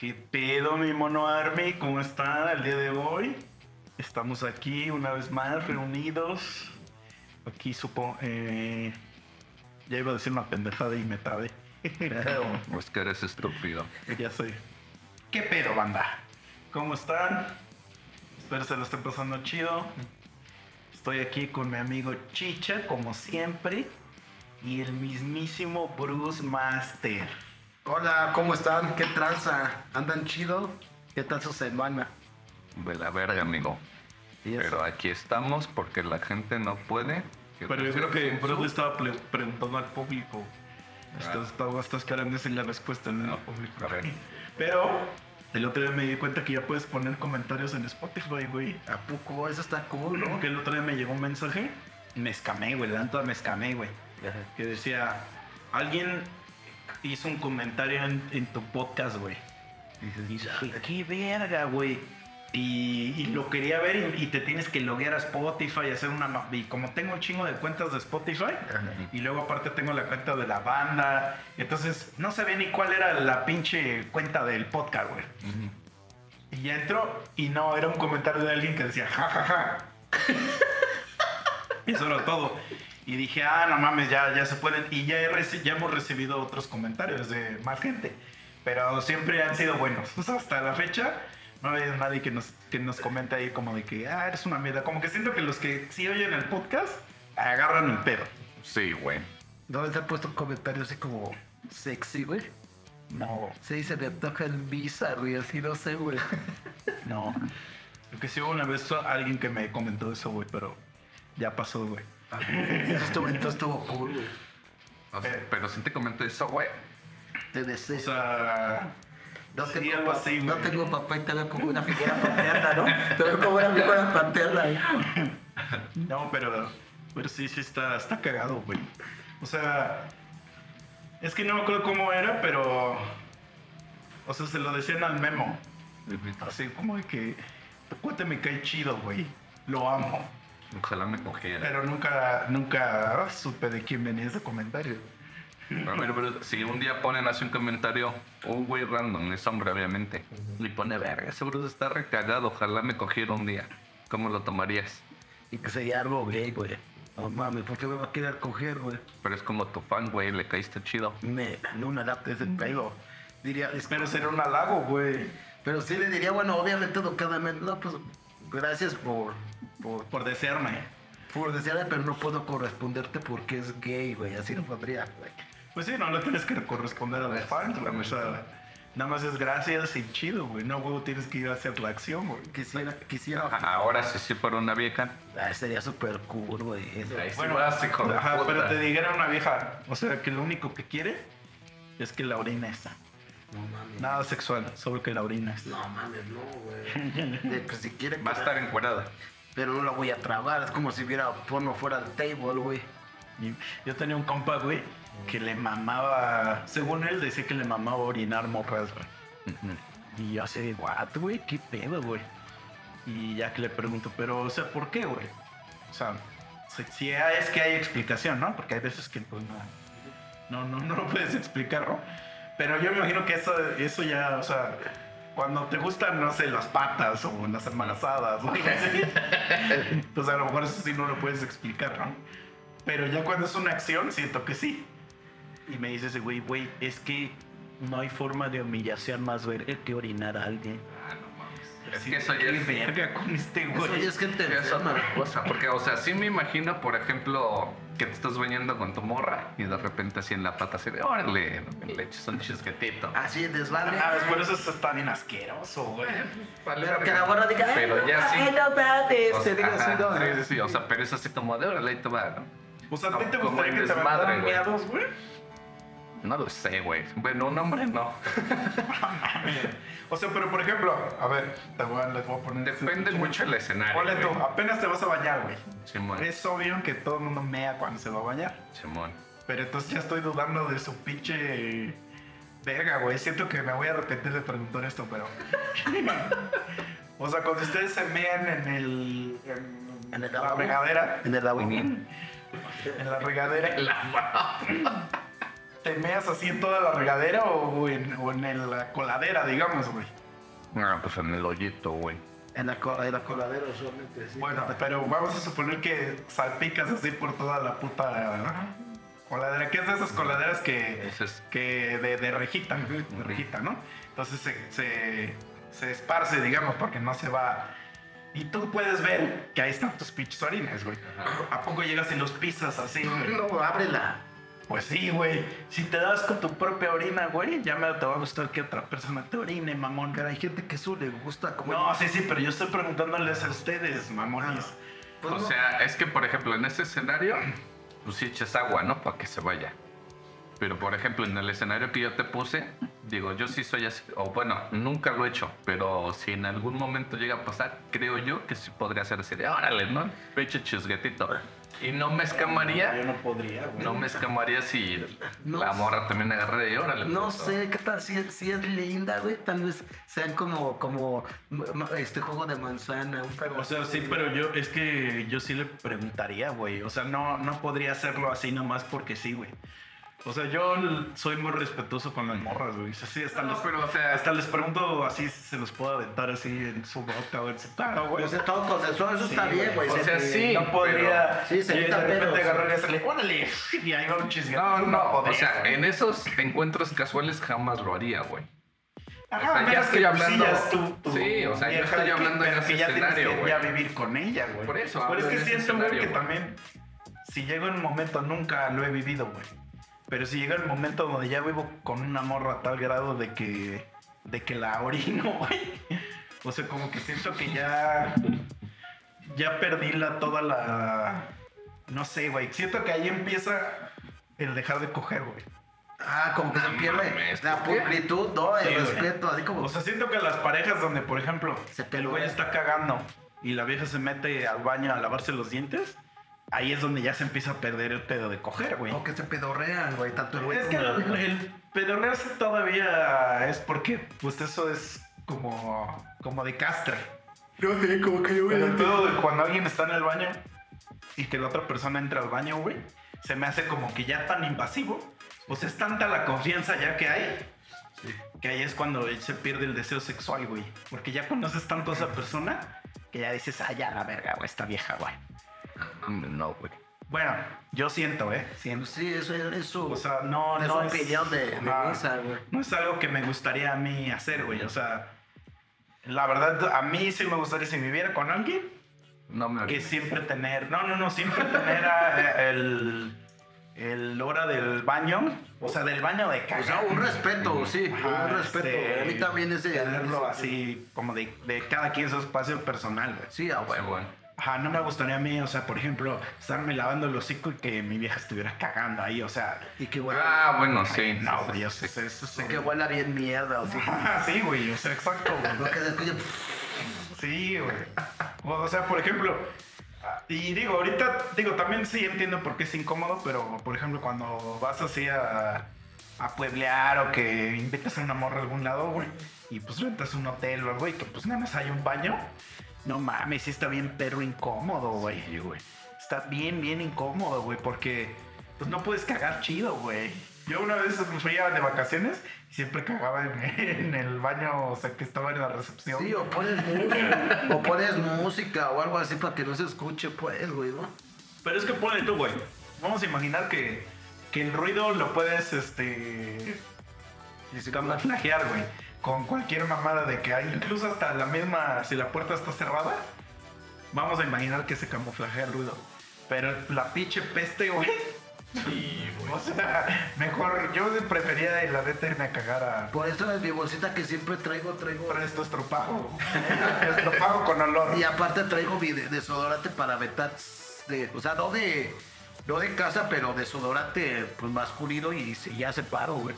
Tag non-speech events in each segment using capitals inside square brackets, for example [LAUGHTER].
¿Qué pedo, mi mono Army? ¿Cómo están el día de hoy? Estamos aquí una vez más reunidos. Aquí supongo. Eh, ya iba a decir una pendejada y me. Pues [LAUGHS] que eres estúpido. ya soy. ¿Qué pedo, banda? ¿Cómo están? Espero se lo estén pasando chido. Estoy aquí con mi amigo Chicha, como siempre. Y el mismísimo Bruce Master. Hola, ¿cómo están? ¿Qué tranza? ¿Andan chido? ¿Qué tal su semana? De la verga, amigo. Pero aquí estamos porque la gente no puede. Pero yo creo que le estaba pre- preguntando al público. Estás, estás, estás queriendo decir la respuesta en el público. A ver. Pero el otro día me di cuenta que ya puedes poner comentarios en Spotify, güey. ¿A poco? Eso está cool, ¿no? Porque el otro día me llegó un mensaje. Me escamé, güey. La neta me escamé, güey. Que decía, alguien hizo un comentario en, en tu podcast, güey. Y dices, "Güey, qué verga, güey. Y, y lo quería ver y, y te tienes que loguear a Spotify y hacer una... Y como tengo un chingo de cuentas de Spotify, y luego aparte tengo la cuenta de la banda, entonces no sabía ni cuál era la pinche cuenta del podcast, güey. Y ya entró y no, era un comentario de alguien que decía, ja, ja, ja. [LAUGHS] Y eso era todo. Y dije, ah, no mames, ya, ya se pueden. Y ya, he reci- ya hemos recibido otros comentarios de más gente. Pero siempre han sido buenos. O sea, hasta la fecha no ha habido nadie que nos, que nos comente ahí como de que, ah, eres una mierda. Como que siento que los que sí oyen el podcast agarran el pedo. Sí, güey. ¿No les han puesto un comentario así como sexy, güey? No, Sí, se me antoja el visa, güey, así no sé, güey. [LAUGHS] no. Lo que sí hubo una vez alguien que me comentó eso, güey, pero ya pasó, güey. Estuvo, entonces estuvo cool, güey. O sea, Eh. pero si te comento eso, güey. Te O deseo. sea, no, sí, tengo, algo así, no tengo papá y te veo como una figura paterna, ¿no? Te veo como una figura paterna, ¿eh? No, pero, pero sí, sí está, está cagado, güey. O sea, es que no me acuerdo cómo era, pero. O sea, se lo decían al memo. Así como de que. Tu cuate me cae chido, güey. Lo amo. Ojalá me cogiera. Pero nunca, nunca supe de quién venía ese comentario. A ver, pero si un día ponen así un comentario, un güey random, es hombre obviamente, y pone verga, seguro está recagado, ojalá me cogiera un día. ¿Cómo lo tomarías? Y que sería algo gay, güey. No mames, ¿por qué me va a querer coger, güey? Pero es como tu fan, güey, le caíste chido. Me, no me adapte ese pego. Diría, es Pero sería un halago, güey. Pero sí le diría, bueno, obviamente educadamente, no, pues gracias por, por, Por desearme. por desearme, pero no puedo corresponderte porque es gay, güey, así no podría, güey. Pues sí, no le tienes que corresponder a los fans, güey. O sea, nada más es gracias y chido, güey. No, güey, tienes que ir a hacer la acción, güey. Quisiera, quisiera, Ahora si sí fuera una vieja, Ah, sería súper cool, güey. Ahí sí Bueno, ajá, puta. pero te dijera una vieja, o sea, que lo único que quiere es que la orina está. No mames. Nada sexual, solo que la orina está. No mames, no, güey. De que si quiere, va a estar encuerada. pero no la voy a trabar, es como si hubiera porno fuera del table, güey. Yo tenía un compa, güey, que le mamaba, según él decía que le mamaba orinar morras, güey. Y yo así de, what, güey, qué pedo, güey. Y ya que le pregunto, pero, o sea, ¿por qué, güey? O sea, si, si es que hay explicación, ¿no? Porque hay veces que, pues, no, no, no, no lo puedes explicar, ¿no? Pero yo me imagino que eso, eso ya, o sea, cuando te gustan, no sé, las patas o las embarazadas, o algo así, pues a lo mejor eso sí no lo puedes explicar, ¿no? Pero ya cuando es una acción, siento que sí. Y me dice ese güey, güey, es que no hay forma de humillación más verga que orinar a alguien. Ah, no mames. Es Sí, que eso ya qué es... verga con este güey. es gente Es otra cosa, porque, o sea, sí me imagino, por ejemplo, que te estás bañando con tu morra y de repente así en la pata así de, órale, le echas un chisquetito. Así desvale. Ah, por eso está bien asqueroso, güey. Pero que la borra diga, Pero ya sí. ay, no O se diga sea, así, no. sí, sí, sí, o sea, pero es así como de, órale, ahí te va, ¿no? O sea, ¿a ti te gustaría que te desmadre, güey. miados, güey? No lo sé, güey. Bueno, un hombre no. [LAUGHS] O sea, pero por ejemplo, a ver, te voy a, les voy a poner... Depende mucho el escenario. Ponle tú, apenas te vas a bañar, güey. Simón. Es obvio que todo el mundo mea cuando se va a bañar. Simón. Pero entonces ya estoy dudando de su pinche... Verga, güey. Siento que me voy a arrepentir de preguntar esto, pero... [LAUGHS] o sea, cuando ustedes se mean en el... En, En el la regadera. En el agua. En la regadera. [LAUGHS] te meas así en toda la regadera o en, o en el- la coladera, digamos, güey. Ah, pues en el hoyito, güey. En la, co- en la coladera usualmente, sí. Bueno, pero vamos a suponer que salpicas así por toda la puta coladera. ¿Qué es de esas coladeras que, es- que de, de rejita, de rejita, ¿no? Entonces se, se, se esparce, digamos, porque no se va. Y tú puedes ver que ahí están tus pinches orines, güey. ¿A poco llegas y los pisas así, güey? No, ábrela. Pues sí, güey. Si te das con tu propia orina, güey, ya me te va a gustar que otra persona te orine, mamón. Pero hay gente que eso le gusta como... No, sí, sí, pero yo estoy preguntándoles a ustedes, mamones. Pues o no. sea, es que, por ejemplo, en ese escenario, pues sí echas agua, ¿no? Para que se vaya. Pero, por ejemplo, en el escenario que yo te puse, digo, yo sí soy así, o bueno, nunca lo he hecho, pero si en algún momento llega a pasar, creo yo que sí podría ser así de, órale, ¿no? Pecho chisguetito. Y no me escamaría, Yo no podría, güey. no me escamaría si No la morra también agarra y órale. No pues, sé, ¿qué tal? Si, es- si es linda, güey, tal vez sean como, como este juego de manzana, un. O sea, sí, pero yo, es que yo sí le preguntaría, güey. O sea, no, no podría hacerlo así nomás porque sí, güey. O sea, yo soy muy respetuoso con las morras, güey. O sea, sí, hasta, No, les, pero, o sea- hasta les pregunto así si se los puedo aventar así en su boca o en su cara, güey. O sea, todo consensuado, eso Sí, está bien, güey. O sea, se- sí. no podría. Sí, se y de repente agarrar y hacerle, órale, [LAUGHS] y ahí va un chisguete. No, no, o podría, sea, güey. en esos encuentros casuales jamás lo haría, güey. Ajá, o sea, ya estoy que hablando- tú Sí, o sea, yo vieja estoy que- hablando en pero ese que ya tienes escenario, que güey. ya vivir con ella, güey. Por eso, Pero es que en siento, güey, que también, si llega un momento, nunca lo he vivido, güey. Pero si llega el momento donde ya vivo con una morra a tal grado de que, de que la orino, [LAUGHS] güey. O sea, como que siento que ya, ya perdí la, toda la, no sé, güey. Siento que ahí empieza el dejar de coger, güey. Ah, como que se pierde la pulcritud, ¿no? El Sí, güey. respeto, así como... O sea, siento que las parejas donde, por ejemplo, Se el güey está cagando y la vieja se mete al baño a lavarse los dientes, ahí es donde ya se empieza a perder el pedo de coger, güey. o que se pedorrean, güey, tanto el güey Es que el, el pedorrearse todavía es porque, pues eso es como, como de castre. No sé, como que yo Pero el pedo de cuando alguien está en el baño y que la otra persona entra al baño, güey, se me hace como que ya tan invasivo. Pues es tanta la confianza ya que hay, que ahí es cuando se pierde el deseo sexual, güey. Porque ya conoces tanto a esa persona que ya dices, ah, ya la verga, güey, esta vieja, güey. No, güey. Bueno, yo siento, ¿eh? Siento. Sí, eso es, es su... O sea, no, es no opinión de, de Ajá. misa, güey. no es algo que me gustaría a mí hacer, güey. O sea, la verdad, a mí sí me gustaría si viviera con alguien No me que siempre tener, no, no, no, siempre tener ah, el, el hora del baño, o sea, del baño de O cagar. sea, un respeto, sí, Ajá, un respeto. este, a mí también ese... Tenerlo ese- así, como de, de cada quien su espacio personal, güey. Sí, a huevo. güey. Ajá, no me gustaría a mí, o sea, por ejemplo, estarme lavando el hocico y que mi vieja estuviera cagando ahí, o sea. Y que huela, Ah, bueno, sí. ay, no, sí, güey, sí, eso, eso, eso, que huela bien mierda, o sí. Ajá, sí, güey, o sea, exacto, güey. Lo que se escucha... Sí, güey. O sea, por ejemplo, y digo, ahorita, digo, también sí entiendo por qué es incómodo, pero por ejemplo, cuando vas así a, a pueblear o que invitas a una morra a algún lado, güey, y pues rentas un hotel o algo y que pues nada más hay un baño, no mames, sí está bien perro incómodo, güey. güey. Está bien, bien incómodo, güey, porque pues no puedes cagar chido, güey. Yo una vez me fui a- de vacaciones y siempre cagaba en, [LAUGHS] en el baño, o sea, que estaba en la recepción. Sí, o pones música, o pones música o algo así para que no se escuche, pues, güey, ¿no? Pero es que ponle tú, güey. Vamos a imaginar que, que el ruido lo puedes, este. camuflajear, güey. Con cualquier mamada de que hay. Incluso hasta la misma. Si la puerta está cerrada. Vamos a imaginar que se camuflajea el ruido. Pero la pinche peste, güey. Sí, güey. O sea, mejor. Yo prefería, la neta, irme a cagar a. Por eso es mi bolsita que siempre traigo, traigo... Por esto estropajo. [LAUGHS] estropajo con olor. Y aparte traigo mi de- desodorante para vetar, de, o sea, no de, no de casa, pero desodorante pues masculino y, se- ya se paro, güey.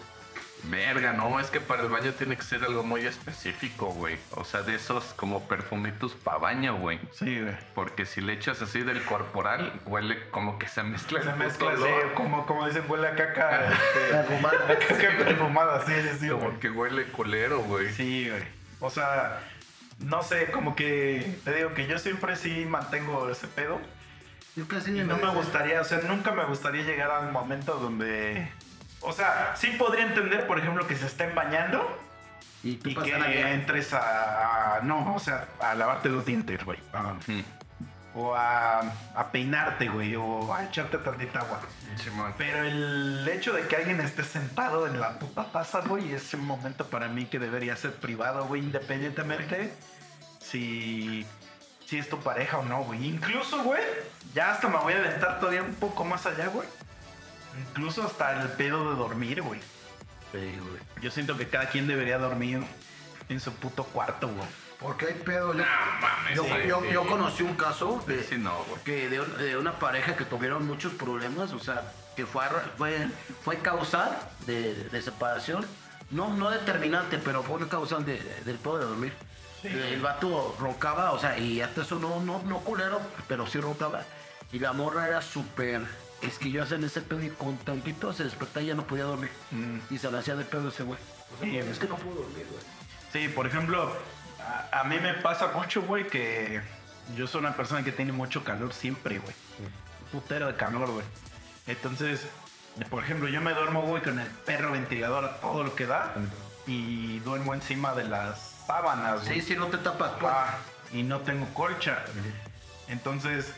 Verga, no, es que para el baño tiene que ser algo muy específico, güey. O sea, de esos como perfumitos para baño, güey. Sí, güey. Porque si le echas así del corporal, huele como que se mezcla Se mezcla, sí, como, como dicen, huele a caca. este, Perfumado. [LAUGHS] Caca perfumada, sí, sí, sí. Como que huele culero, güey. Sí, güey. O sea, no sé, como que te digo que yo siempre sí mantengo ese pedo. Yo casi Y no me me gustaría, o sea, nunca me gustaría llegar al momento donde O sea, sí podría entender, por ejemplo, que se estén bañando Y que guía. entres a, a- No, o sea, a lavarte los dientes, güey. Ah, Mm. O a, a peinarte, güey. O a echarte tantita agua. Pero el hecho de que alguien esté sentado en la puta taza, güey, es un momento para mí que debería ser privado, güey, independientemente si, si es tu pareja o no, güey. Incluso, güey, ya hasta me voy a aventar todavía un poco más allá, güey. Incluso hasta el pedo de dormir, güey. Yo siento que cada quien debería dormir en su puto cuarto, güey. Porque hay pedo. Yo, mames, yo, sí, yo- sí. yo conocí un caso de, Sí, no, que de, un- de una pareja que tuvieron muchos problemas, o sea, que fue, a- fue, fue causal de, de separación. No, no determinante, pero fue una causal de, del pedo de dormir. El vato roncaba, o sea, y hasta eso no, no, no culero, pero sí roncaba. Y la morra era súper esquillosa en ese pedo y con tantito se despertaba y ya no podía dormir. Y se le hacía de pedo ese güey. Sí, es que no puedo dormir, güey. Sí, por ejemplo, a, a mí me pasa mucho, güey, que yo soy una persona que tiene mucho calor siempre, güey. Putero de calor, güey. Entonces, por ejemplo, yo me duermo, güey, con el perro ventilador a todo lo que da y duermo encima de las sábanas, güey. Sí, sí, no te tapas. Ah, y no tengo colcha. Entonces,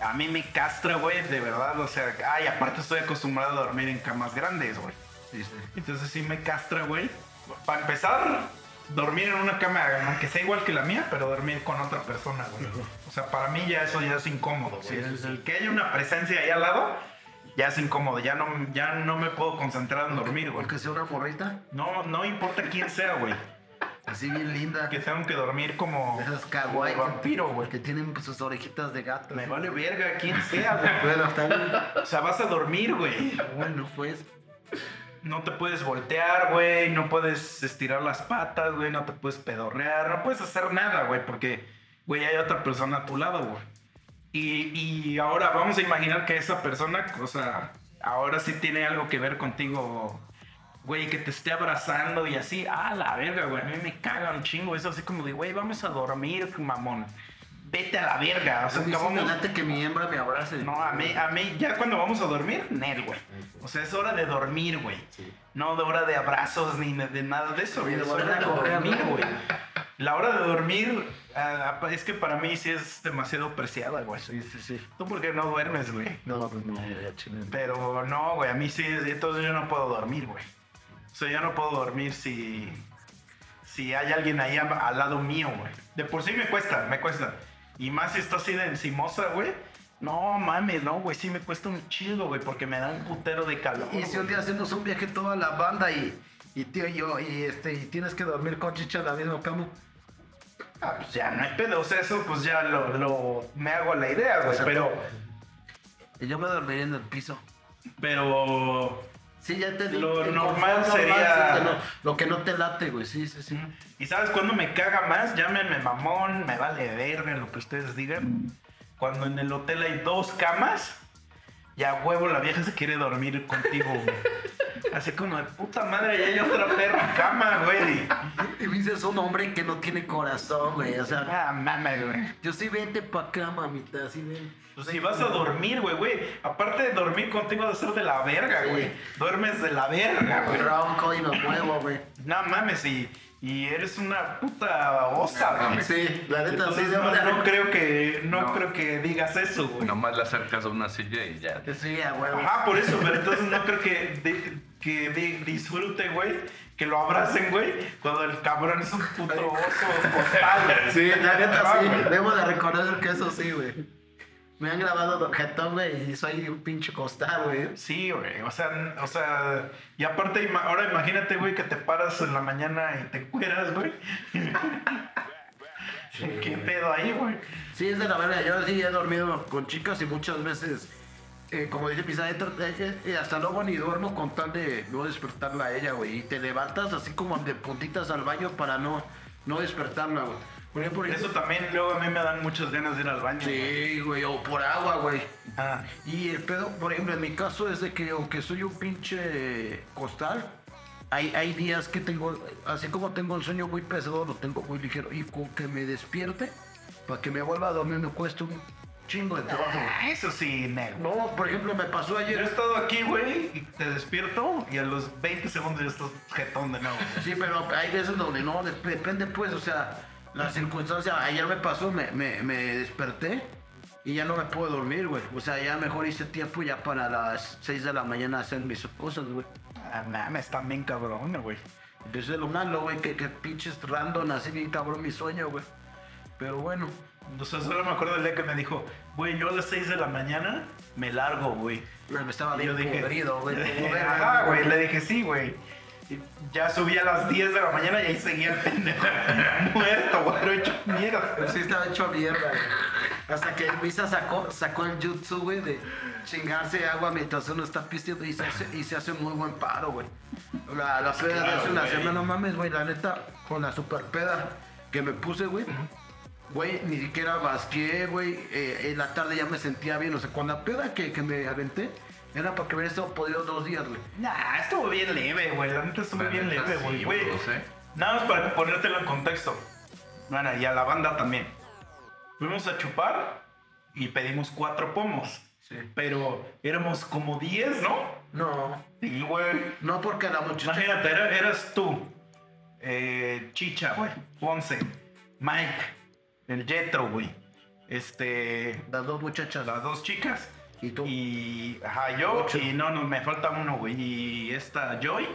a mí me castra, güey, de verdad. O sea, ay, aparte estoy acostumbrado a dormir en camas grandes, güey. Entonces sí me castra, güey. Para empezar, dormir en una cama, aunque sea igual que la mía, pero dormir con otra persona, güey. O sea, para mí ya eso ya es incómodo, güey. Sí. El que haya una presencia ahí al lado, ya es incómodo. Ya no, ya no me puedo concentrar en dormir, güey. Porque sea una morrita No, no importa quién sea, güey. Así bien linda. Que tengo que dormir como, esas kawaii como vampiro, güey. que tienen sus orejitas de gato. Me vale verga quién sea, güey. Bueno, está bien. O sea, vas a dormir, güey. Bueno, pues. No te puedes voltear, güey. No puedes estirar las patas, güey. No te puedes pedorrear. No puedes hacer nada, güey. Porque, güey, hay otra persona a tu lado, güey. Y, y ahora vamos a imaginar que esa persona, o sea, ahora sí tiene algo que ver contigo, güey, que te esté abrazando y así. Ah, la verga, güey. A mí me caga un chingo. Es así como de, güey, vamos a dormir, mamón. Vete a la verga. O sea, que sí vamos- que mi hembra me abrace. no, a mí, a mí, ya cuando vamos a dormir, Nel, güey. O sea, es hora de dormir, güey. No de hora de abrazos ni de, nada de eso, güey. Es hora de dormir, güey. La hora de dormir, ah, es que para mí sí es demasiado preciada, güey. Sí, sí, sí. ¿Tú por qué no duermes, güey? No, pues no. Pero no, güey, a mí sí, entonces yo no puedo dormir, güey. O sea, yo no puedo dormir si, si hay alguien ahí al lado mío, güey. De por sí me cuesta, me cuesta. Y más si está así de encimosa, güey. No mames, no, güey, sí me cuesta un chido, güey, porque me da un putero de calor. Y si un día hacemos un viaje toda la banda y, y tío y yo, y este, y tienes que dormir con chicha en la misma cama. Ah, pues ya no hay pedo, o sea, eso pues ya lo, lo- me hago la idea, güey. sea, Pero, yo me dormiría en el piso. pero, Sí, ya te Lo normal sería- lo que no te late, güey. Sí, sí, sí. ¿y sabes cuándo me caga más? Llámenme mamón, me vale verga lo que ustedes digan. Cuando en el hotel hay dos camas, ya huevo la vieja se quiere dormir contigo, güey. Así como de puta madre, ya hay otra perra cama, güey. Y me dices un hombre que no tiene corazón, güey. O sea, Ah, mames, güey. yo sí vente pa' acá, mamita. Así ven. Pues si vas a dormir, güey, güey. Aparte de dormir contigo de ser de la verga, Sí. güey. Duermes de la verga, güey. Ronco y me muevo, güey. No mames, y, y eres una puta osa, güey. Sí, la neta, sí. Entonces, debo no, de- no creo que no, No. creo que digas eso, güey. Nomás le acercas a una silla y ya. Sí, a huevo. Ajá, por eso, pero entonces no creo que, que di- disfrute, güey, que lo abracen, güey, cuando el cabrón es un puto oso postal, güey. Sí, la neta Ah, sí. güey. Debo de reconocer que eso sí, güey. Me han grabado de objeto, güey, y soy un pinche costal, güey. Sí, güey, o sea, o sea, y aparte, ahora imagínate, güey, que te paras en la mañana y te encueras, güey. [LAUGHS] ¿Qué pedo ahí, güey? Sí, es de la verdad. Yo sí he dormido con chicas y muchas veces, eh, como dice Pizarra, eh, eh, hasta luego ni duermo con tal de no despertarla a ella, güey. Y te levantas así como de puntitas al baño para no, no despertarla, güey. Por Eso también luego a mí me dan muchas ganas de ir al baño. Sí, güey, o por agua, güey. Ah, Y el pedo, por ejemplo, en mi caso es de que aunque soy un pinche costal, hay, hay días que tengo, así como tengo el sueño muy pesado, lo tengo muy ligero. Y con que me despierte, para que me vuelva a dormir, me cuesta un chingo de trabajo. Ah, eso sí, negro. No, por ejemplo, me pasó Yo he ayer. estado aquí, güey, y te despierto y a los 20 segundos ya estás jetón de nuevo. Sí, pero hay veces donde no, dep- depende pues, o sea, la circunstancia. Ayer me pasó, me, me, me desperté y ya no me puedo dormir, güey. O sea, ya mejor hice tiempo ya para las 6 de la mañana hacer mis cosas, güey. Ah, mames, está bien cabrón, güey. Empecé lo malo, güey, que, que pinches random, así bien cabrón mi sueño, güey. Pero bueno, O sea, solo me acuerdo del día que me dijo, güey, yo a las 6 de la mañana me largo, güey. me estaba Y yo bien dije, güey. [LAUGHS] Ajá, güey, le dije sí, güey. Y Ya subí a las 10 de la mañana y ahí seguía el pendejo [LAUGHS] muerto, güey, lo he hecho mierda. Pero sí estaba hecho mierda, güey. Hasta que Misa sacó, sacó el jutsu, güey, de chingarse agua mientras uno está pisteando y se hace, y se hace muy buen paro, güey. La, la peda de Claro, hace una semana, no mames, güey, la neta, con la super peda que me puse, güey. Güey, ni siquiera basqué, güey. eh, en la tarde ya me sentía bien. O sea, con la peda que, que me aventé, era para que hubiera estado podido dos días, güey. Nah, estuvo bien leve, güey. La neta estuvo La bien neta, leve, güey. sí. Nada más para ponértelo en contexto. Bueno, y a la banda también. Fuimos a chupar y pedimos cuatro pomos. Sí. Pero éramos como 10, ¿no? No, Sí, güey. no porque la muchacha. Imagínate, era- eras tú, eh, Chicha, güey, Ponce, Mike, el Jetro, güey. Este, Las dos muchachas. las dos chicas. Y tú. Y, ajá, yo, Ocho. y no, no, me falta uno, güey. Y esta Joy.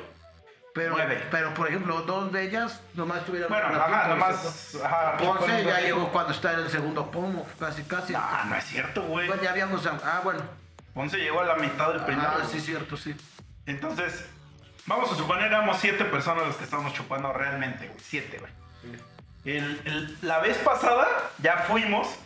Pero, nueve. pero, por ejemplo, dos de ellas nomás tuvieron. Bueno, un ajá, nomás. Ajá, Ponce ya llegó cuando está en el segundo pomo, casi, casi. Ah, no es cierto, güey. Pues ya habíamos. Ah, bueno. Ponce llegó a la mitad del primero. Ah, sí, cierto, sí. Entonces, vamos a suponer éramos siete personas las que estábamos chupando realmente, güey. Siete, güey. El- el- la vez pasada ya fuimos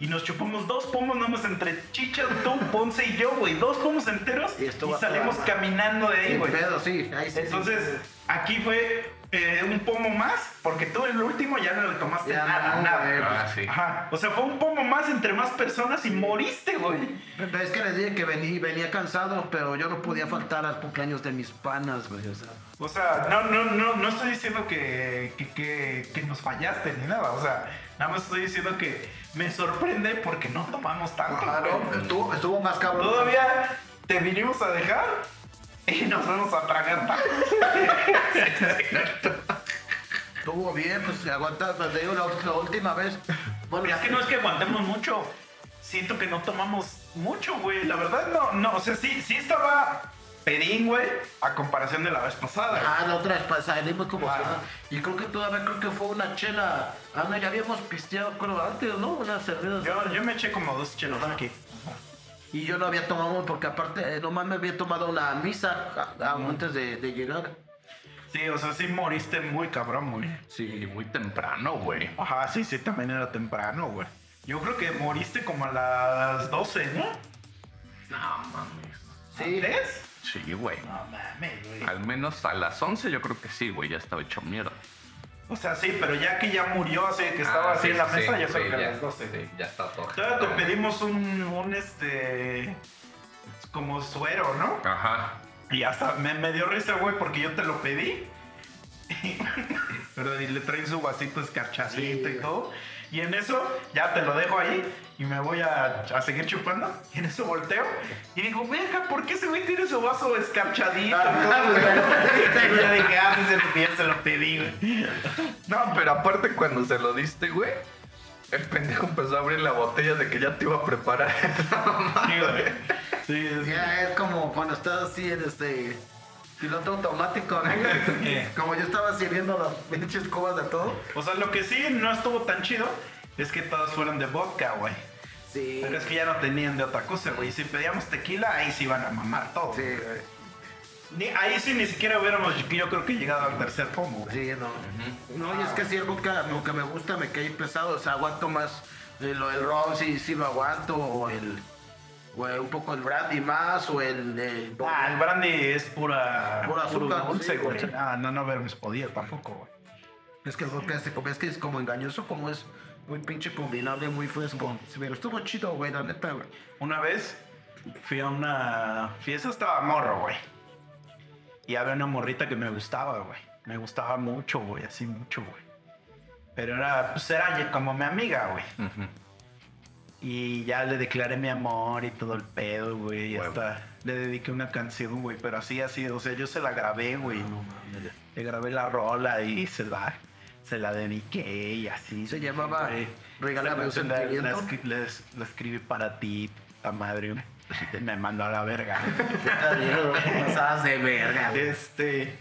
y nos chupamos dos pomos nada más entre Chicha, tú, Ponce y yo, güey. Dos pomos enteros Y salimos caminando de ahí, güey. pedo, sí. Ahí sí. Entonces, aquí fue eh, un pomo más, porque tú el último ya no le tomaste Ya nada, no, nada. güey, Ah, sí. Ajá. O sea, fue un pomo más entre más personas y moriste, güey. Pero es que les dije que vení, venía cansado, pero yo no podía faltar al cumpleaños de mis panas, güey. O sea, O sea, no, no, no, no estoy diciendo que, que, que- que nos fallaste ni nada. O sea, nada más estoy diciendo que me sorprende porque no tomamos tanto. claro, estuvo, estuvo más cabrón. Todavía te vinimos a dejar y nos vamos a tragar. Estuvo bien, pues aguantar, pues te digo, la, la última vez. Bueno, Es que no es que aguantemos mucho. Siento que no tomamos mucho, güey. La verdad, no, no. O sea, sí, sí estaba pedín, güey, a comparación de la vez pasada. Ah, la otra vez salimos como Ah. si. Y creo que todavía creo que fue una chela. Ah, no, ya habíamos pisteado, creo, antes, ¿no? Una cerveza. Yo, yo me eché como dos chelos aquí. Y yo no había tomado porque aparte, eh, nomás me había tomado una misa a- a- antes de, de llegar. Sí, o sea, sí moriste muy cabrón, güey. Sí, muy temprano, güey. Ajá, sí, sí, también era temprano, güey. Yo creo que moriste como a las 12, ¿no? No mames. Sí. ¿Tres? Sí, güey. No mames, güey. Al menos a las 11 yo creo que sí, güey. Ya estaba hecho mierda. O sea, sí, pero ya que ya murió, así que estaba Ah, así sí, en la mesa, sí, yo creo sí, que a ya, las 12. sí, ya está todo. Todavía te pedimos un, un, este, como suero, ¿no? Ajá. Y hasta me, me dio risa, güey, porque yo te lo pedí. [LAUGHS] Pero y le traen su vasito escarchadito y todo. Y en eso ya te lo dejo ahí y me voy a, a seguir chupando. Y en eso volteo y digo, verga, ¿por qué ese güey tiene su vaso escarchadito? Ah, [LAUGHS] y yo dije, ah, pues es que ya se lo pedí, güey. No, pero aparte cuando se lo diste, güey, el pendejo empezó a abrir la botella de que ya te iba a preparar. [LAUGHS] Sí, güey. Sí, es- Ya es como cuando estás así en este piloto automático, ¿no? ¿Qué? como yo estaba sirviendo las pinches cobas de todo. O sea, lo que sí no estuvo tan chido es que todas fueron de vodka, güey. Sí. Pero es que ya no tenían de otra cosa, güey. Si pedíamos tequila, ahí sí iban a mamar todo. Sí. güey. Ni- ahí sí ni siquiera hubiéramos, yo creo que llegado al tercer pomo, güey. Sí, no. No, y es que si el vodka, lo que me gusta, me cae pesado. O sea, aguanto más eh, lo del ron, sí, sí lo aguanto. O el. O el- un poco el brandy más, o el. el- Ah, el brandy es pura, Pura azúcar, dulce, sí, güey. Ah, no, no hubiéramos podido tampoco, güey. Es que el vodka como es que es como engañoso, como es muy pinche combinable, muy fresco. Pero estuvo chido, güey, la neta, güey. Una vez fui a una fiesta, estaba morro, güey. Y había una morrita que me gustaba, güey. Me gustaba mucho, güey, así mucho, güey. Pero era, pues era como mi amiga, güey. Ujú. Y ya le declaré mi amor y todo el pedo, güey. Y hasta le dediqué una canción, güey. Pero así, así, o sea, yo se la grabé, güey. Le grabé la rola y se la, se la dediqué y así. Se llamaba güey. Regálame un sentimiento. La, la- la escribí para ti, puta madre. Me mandó a la verga. [LAUGHS] Pasadas de verga. Este,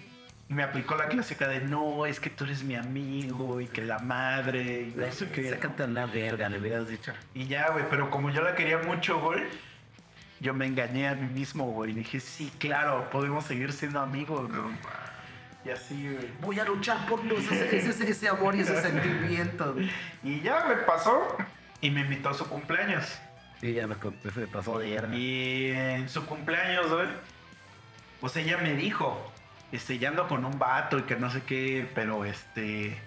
me aplicó la clásica de no, es que tú eres mi amigo y que la madre y no sé qué. Sácate a la verga, le hubieras dicho. Y ya, güey, pero como yo la quería mucho, güey, yo me engañé a mí mismo, güey. Dije, sí, claro, podemos seguir siendo amigos, güey. Y así, güey. Voy a luchar por los, [LAUGHS] ese, ese, ese amor y ese sentimiento. Y ya, me pasó y me invitó a su cumpleaños. Y ya me conté, se pasó de verga. Y en su cumpleaños, güey, pues ella me dijo, este, ya ando con un vato y que no sé qué, pero este,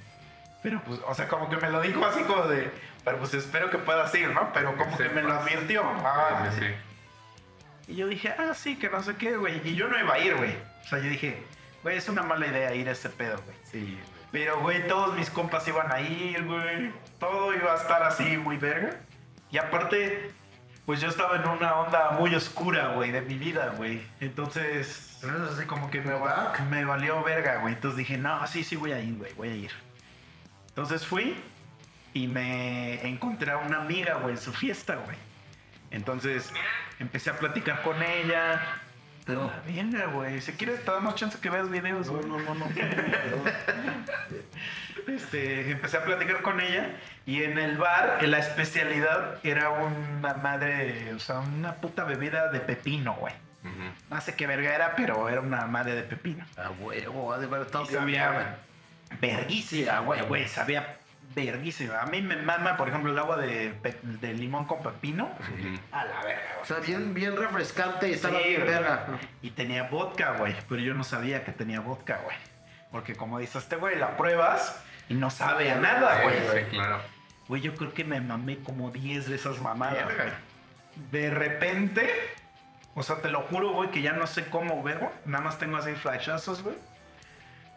pero pues, o sea, como que me lo dijo así como de, pero pues espero que puedas ir, ¿no? Pero como que me lo advirtió. Ah, Sí, sí. Y yo dije, ah, sí, que no sé qué, güey. Y yo no iba a ir, güey. O sea, yo dije, güey, es una mala idea ir a ese pedo, güey. Sí. Pero, güey, todos mis compas iban a ir, güey. Todo iba a estar así, muy verga. Y aparte, pues yo estaba en una onda muy oscura, güey, de mi vida, güey. Entonces, así como que me, va- me valió verga, güey. Entonces dije, no, sí, sí, voy a ir, güey, voy a ir. Entonces fui y me encontré a una amiga, güey, en su fiesta, güey. Entonces empecé a platicar con ella. Venga, güey, si quieres te damos chance que veas videos, güey. No, no, no. [LAUGHS] Este, empecé a platicar con ella y en el bar la especialidad era una madre, o sea, una puta bebida de pepino, güey. No sé qué verga era, pero era una madre de pepino. A huevo, ha de haber estado sabía verguísima, güey, güey, sabía verguísima. A mí me mama, por ejemplo, el agua de, de limón con pepino. A la verga, O sea, bien, bien refrescante y estaba Sí, bien verga. Y tenía vodka, güey. Pero yo no sabía que tenía vodka, güey. Porque como dice este güey, la pruebas y no sabe a nada, güey. Sí, claro. Güey, yo creo que me mamé como 10 de esas mamadas, güey. De repente, o sea, te lo juro, güey, que ya no sé cómo ver, güey. Nada más tengo así flashazos, güey.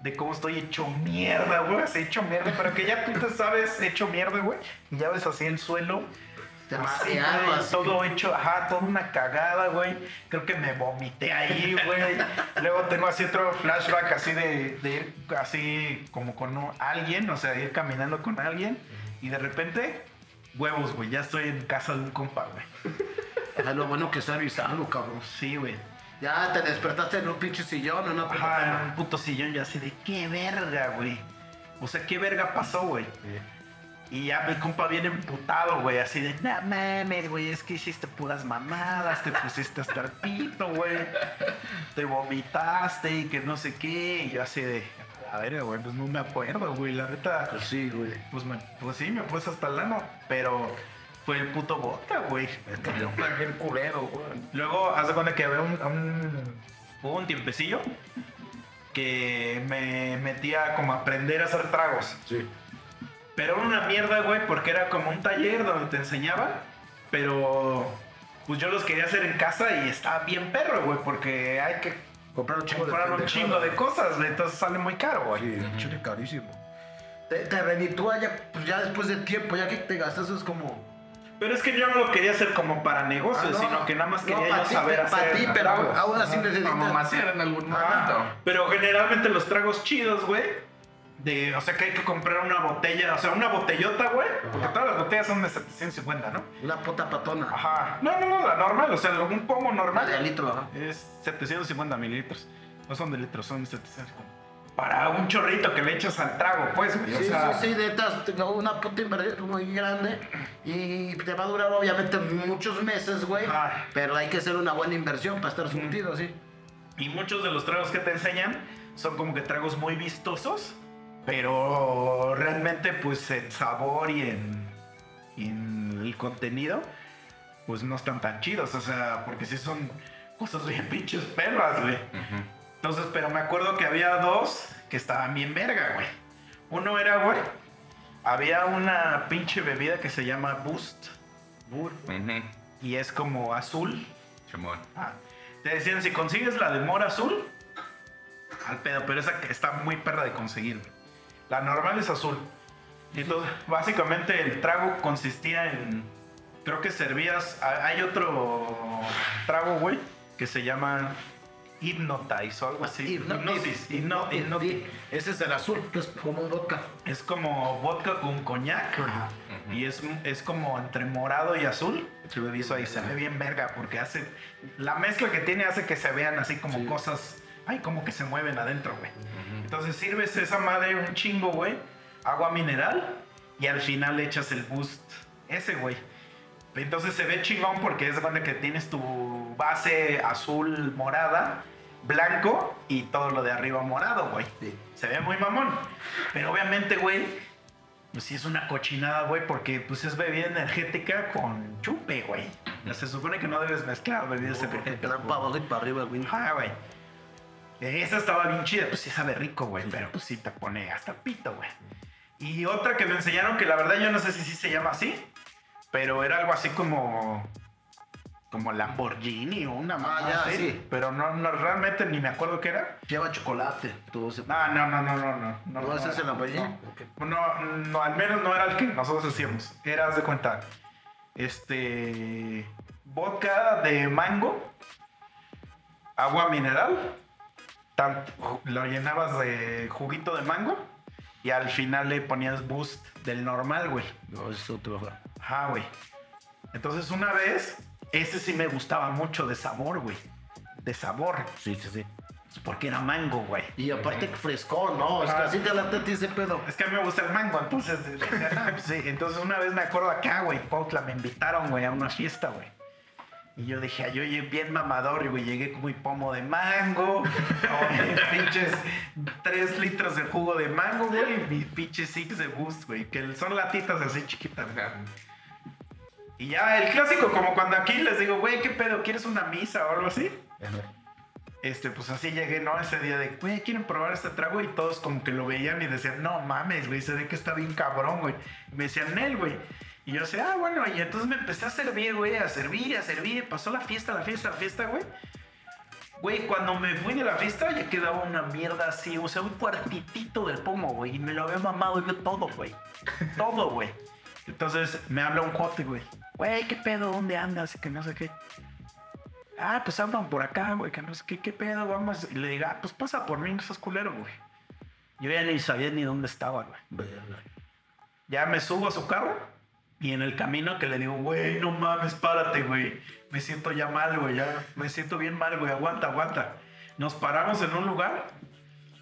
De cómo estoy hecho mierda, güey. Así hecho mierda. Pero que ya tú te sabes hecho mierda, güey. Y ya ves así el suelo. Demasiado Así. Todo hecho, ajá, toda una cagada, güey. Creo que me vomité ahí, güey. Luego tengo así otro flashback así de, de ir así como con un- alguien, o sea, ir caminando con alguien. Y de repente, huevos, güey, ya estoy en casa de un compa, güey. [LAUGHS] Es lo bueno que se avisado, cabrón. Sí, güey. Ya te despertaste en un pinche sillón, en una Ajá, en un puto sillón, yo así de, qué verga, güey. O sea, qué verga pasó, güey. Y ya mi compa viene emputado, güey, así de, no mames, güey, es que hiciste puras mamadas, te pusiste hasta el pito, güey. Te vomitaste y que no sé qué. Y yo así de, a ver, güey, pues no me acuerdo, güey, la neta. Pues sí, güey. Pues, me- pues sí, me puse hasta el lano, pero fue el puto vodka, güey. Este fue bien culero, güey. Luego, haz de cuenta que había un, un, hubo un tiempecillo que me metía como a aprender a hacer tragos. Sí. Pero era una mierda, güey, porque era como un taller donde te enseñaban, pero pues yo los quería hacer en casa y estaba bien perro, güey, porque hay que Comprar un chingo comprar de un chingo de cosas, güey, entonces sale muy caro, güey. Sí, chile carísimo. Te, te reditúa ya, pues ya después de tiempo, ya que te gastas, es como. Pero es que yo no lo quería hacer como para negocios, Ah, no. sino que nada más No, quería pa' yo ti, saber pa' hacer ti, pero tragos. aún así necesitas- Como maciar en algún momento. Pero generalmente los tragos chidos, güey. De, o sea que hay que comprar una botella, o sea, una botellota, güey. Porque todas las botellas son de 750, ¿no? Una puta patona. Ajá. No, no, no, la normal, o sea, un pomo Una de normal. litro, ajá. Es 750 mililitros. No son de litros, son de 750. Para un chorrito que le echas al trago, pues, güey. o Sí, sea, sí, sí, de estas, tengo una puta inversión muy grande y te va a durar obviamente muchos meses, güey. Pero hay que hacer una buena inversión para estar surtido, sí. Y muchos de los tragos que te enseñan son como que tragos muy vistosos, pero realmente pues en sabor y en, y en el contenido pues no están tan chidos, o sea, porque sí son cosas bien pinches perras, güey. Entonces, pero me acuerdo que había dos que estaban bien verga, güey. Uno era, güey, había una pinche bebida que se llama Boost Ujú. y es como azul. Simón. Ah, te decían, si consigues la de mora azul, al pedo, pero esa que está muy perra de conseguir. güey. La normal es azul. Y entonces, básicamente el trago consistía en creo que servías. Hay otro trago, güey, que se llama Hypnotize o algo así. Hipnosis. Hipno- hipno- Ese es el azul, es como un vodka. Es como vodka con coñac. Ajá. Y es, es como entre morado y azul. Y eso ahí se ve bien verga porque hace. La mezcla que tiene hace que se vean así como Sí. cosas. Ay, como que se mueven adentro, güey. Entonces sirves esa madre un chingo, güey. Agua mineral. Y al final echas el boost. Ese, güey. Entonces se ve chingón porque es donde que tienes tu base azul morada, blanco y todo lo de arriba morado, güey. Sí. Se ve muy mamón. Pero obviamente, güey, pues sí es una cochinada, güey, porque pues es bebida energética con chupe, güey. Se supone que no debes mezclar bebidas te energéticas. para abajo y para arriba, güey. Ah, güey. Esa estaba bien chida, pues sí sabe rico, güey, pero pues sí te pone hasta el pito, güey. Y otra que me enseñaron que la verdad yo no sé si sí se llama así, pero era algo así como como Lamborghini o una mamá ya, así, sí. pero no, no realmente ni me acuerdo qué era. Lleva chocolate. Todo ese... No, no, no, no, no, no. ¿No ese es el Lamborghini? No. No, no, al menos no era el que nosotros hacíamos. Era, haz de cuenta, este, vodka de mango, agua mineral, tal- lo llenabas de juguito de mango y al final le ponías boost del normal, güey. No, ese es otro. güey. Ajá, güey. Entonces una vez, ese sí me gustaba mucho de sabor, güey. De sabor. Sí, sí, sí. Porque era mango, güey. Y aparte frescón, ¿no? Es que así te la tete ese pedo. Es que a mí me gusta el mango, entonces. [LAUGHS] sí, entonces una vez me acuerdo acá, güey, Pautla, me invitaron, güey, a una fiesta, güey. Y yo dije, yo llegué bien mamador, güey, llegué con mi pomo de mango, [LAUGHS] pinches 3 litros de jugo de mango, güey, y mis pinches six de boost, güey, que son latitas así chiquitas, güey. Y ya, el clásico, como cuando aquí les digo, güey, ¿qué pedo? ¿Quieres una misa o algo así? Este, pues así llegué, ¿no? Ese día de, güey, ¿quieren probar este trago? Y todos como que lo veían y decían, no mames, güey, se ve que está bien cabrón, güey. Y me decían, Nel, güey. Y yo decía, ah, bueno, y entonces me empecé a servir, güey, a servir, a servir. Pasó la fiesta, la fiesta, la fiesta, güey. Güey, cuando me fui de la fiesta ya quedaba una mierda así, o sea, un cuartitito del pomo, güey. Y me lo había mamado yo todo, güey. Todo, güey. Entonces me habla un cuate, güey. Güey, ¿qué pedo? ¿Dónde andas? Y que no sé qué. Ah, pues andan por acá, güey, que no sé qué, qué pedo, vamos. Y le digo, ah, pues pasa por mí, no seas culero, güey. Yo ya ni sabía ni dónde estaba, güey. Ya me subo a su carro y en el camino que le digo, güey, no mames, párate, güey. Me siento ya mal, güey, ya me siento bien mal, güey, aguanta, aguanta. Nos paramos en un lugar.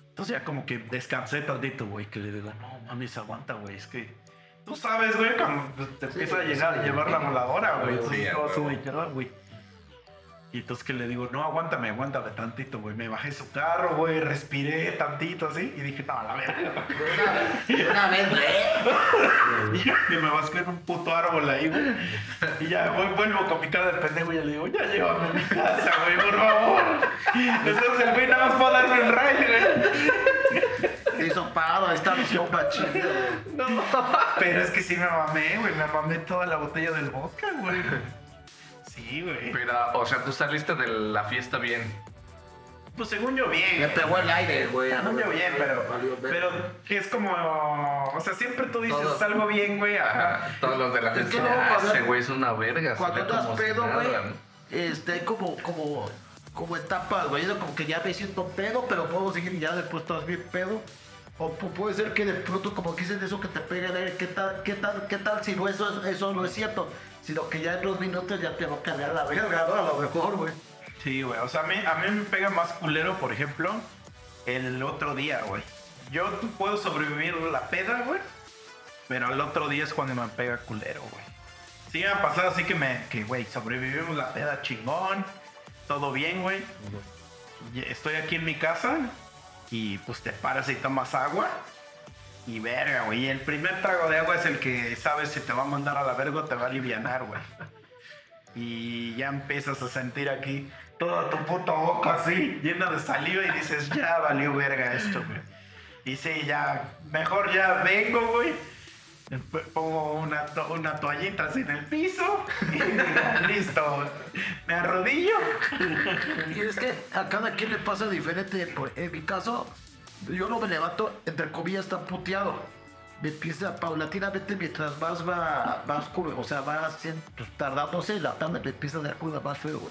Entonces ya como que descansé tantito, güey, que le digo, no mames, aguanta, güey, es que... Tú sabes, güey, cuando te empieza a llegar a llevar la moladora, güey. Sí, Entonces todo güey. Y entonces que le digo, no, aguántame, aguántame tantito, güey. Me bajé su carro, güey, respiré tantito así y dije, no, a la verga. Una vez, güey. [LAUGHS] Y ya que me basqué en un puto árbol ahí, güey. Y ya voy, vuelvo con mi cara de pendejo y le digo, ya llévame a mi casa, güey, por favor. Entonces el güey nada más fue a darme el rail, güey. Te hizo paro, ahí está misión machín. [LAUGHS] Pero es que sí me mamé, güey. Me mamé toda la botella del vodka, güey. Sí, güey. Pero, o sea, tú saliste de la fiesta bien. Pues según yo bien. Me pegó el aire, güey. Según yo bien, pero, pero que es como, o sea, siempre tú dices Todo. algo bien, güey. Ajá. Todos los de la Es que fiesta. luego "Ah, ese güey es una verga. Cuando si pedo, nada", güey, ¿no? este, hay como, como, como etapas, güey. Como que ya me siento pedo, pero puedo seguir y ya después estás bien pedo. O pu- puede ser que de pronto como dicen eso que te pega el aire, ¿qué tal, qué tal, qué tal si no eso, eso no es cierto? Sino que ya en dos minutos ya te va a cargar la verga, ¿no? A lo mejor, güey. Sí, güey. O sea, a mí, a mí me pega más culero, por ejemplo, el otro día, güey. Yo puedo sobrevivir la peda, güey. Pero el otro día es cuando me pega culero, güey. Sí, me ha pasado así que me, que, güey, sobrevivimos la peda chingón. Todo bien, güey. Estoy aquí en mi casa y pues te paras y tomas agua. Y verga, güey. El primer trago de agua es el que sabes si te va a mandar a la verga o te va a alivianar, güey. [LAUGHS] Y ya empiezas a sentir aquí toda tu puta boca así, llena de saliva y dices, ya valió verga esto, güey. Y sí, ya, mejor ya vengo, güey. Pongo una, to- una toallita en el piso [LAUGHS] listo, me arrodillo. Y es que a cada quien le pasa diferente. En mi caso, yo no me levanto, entre comillas, tan puteado. empieza paulatinamente mientras más va, más cur- o sea, va pues, tardándose la tanda, me empieza a dar cruda más feo.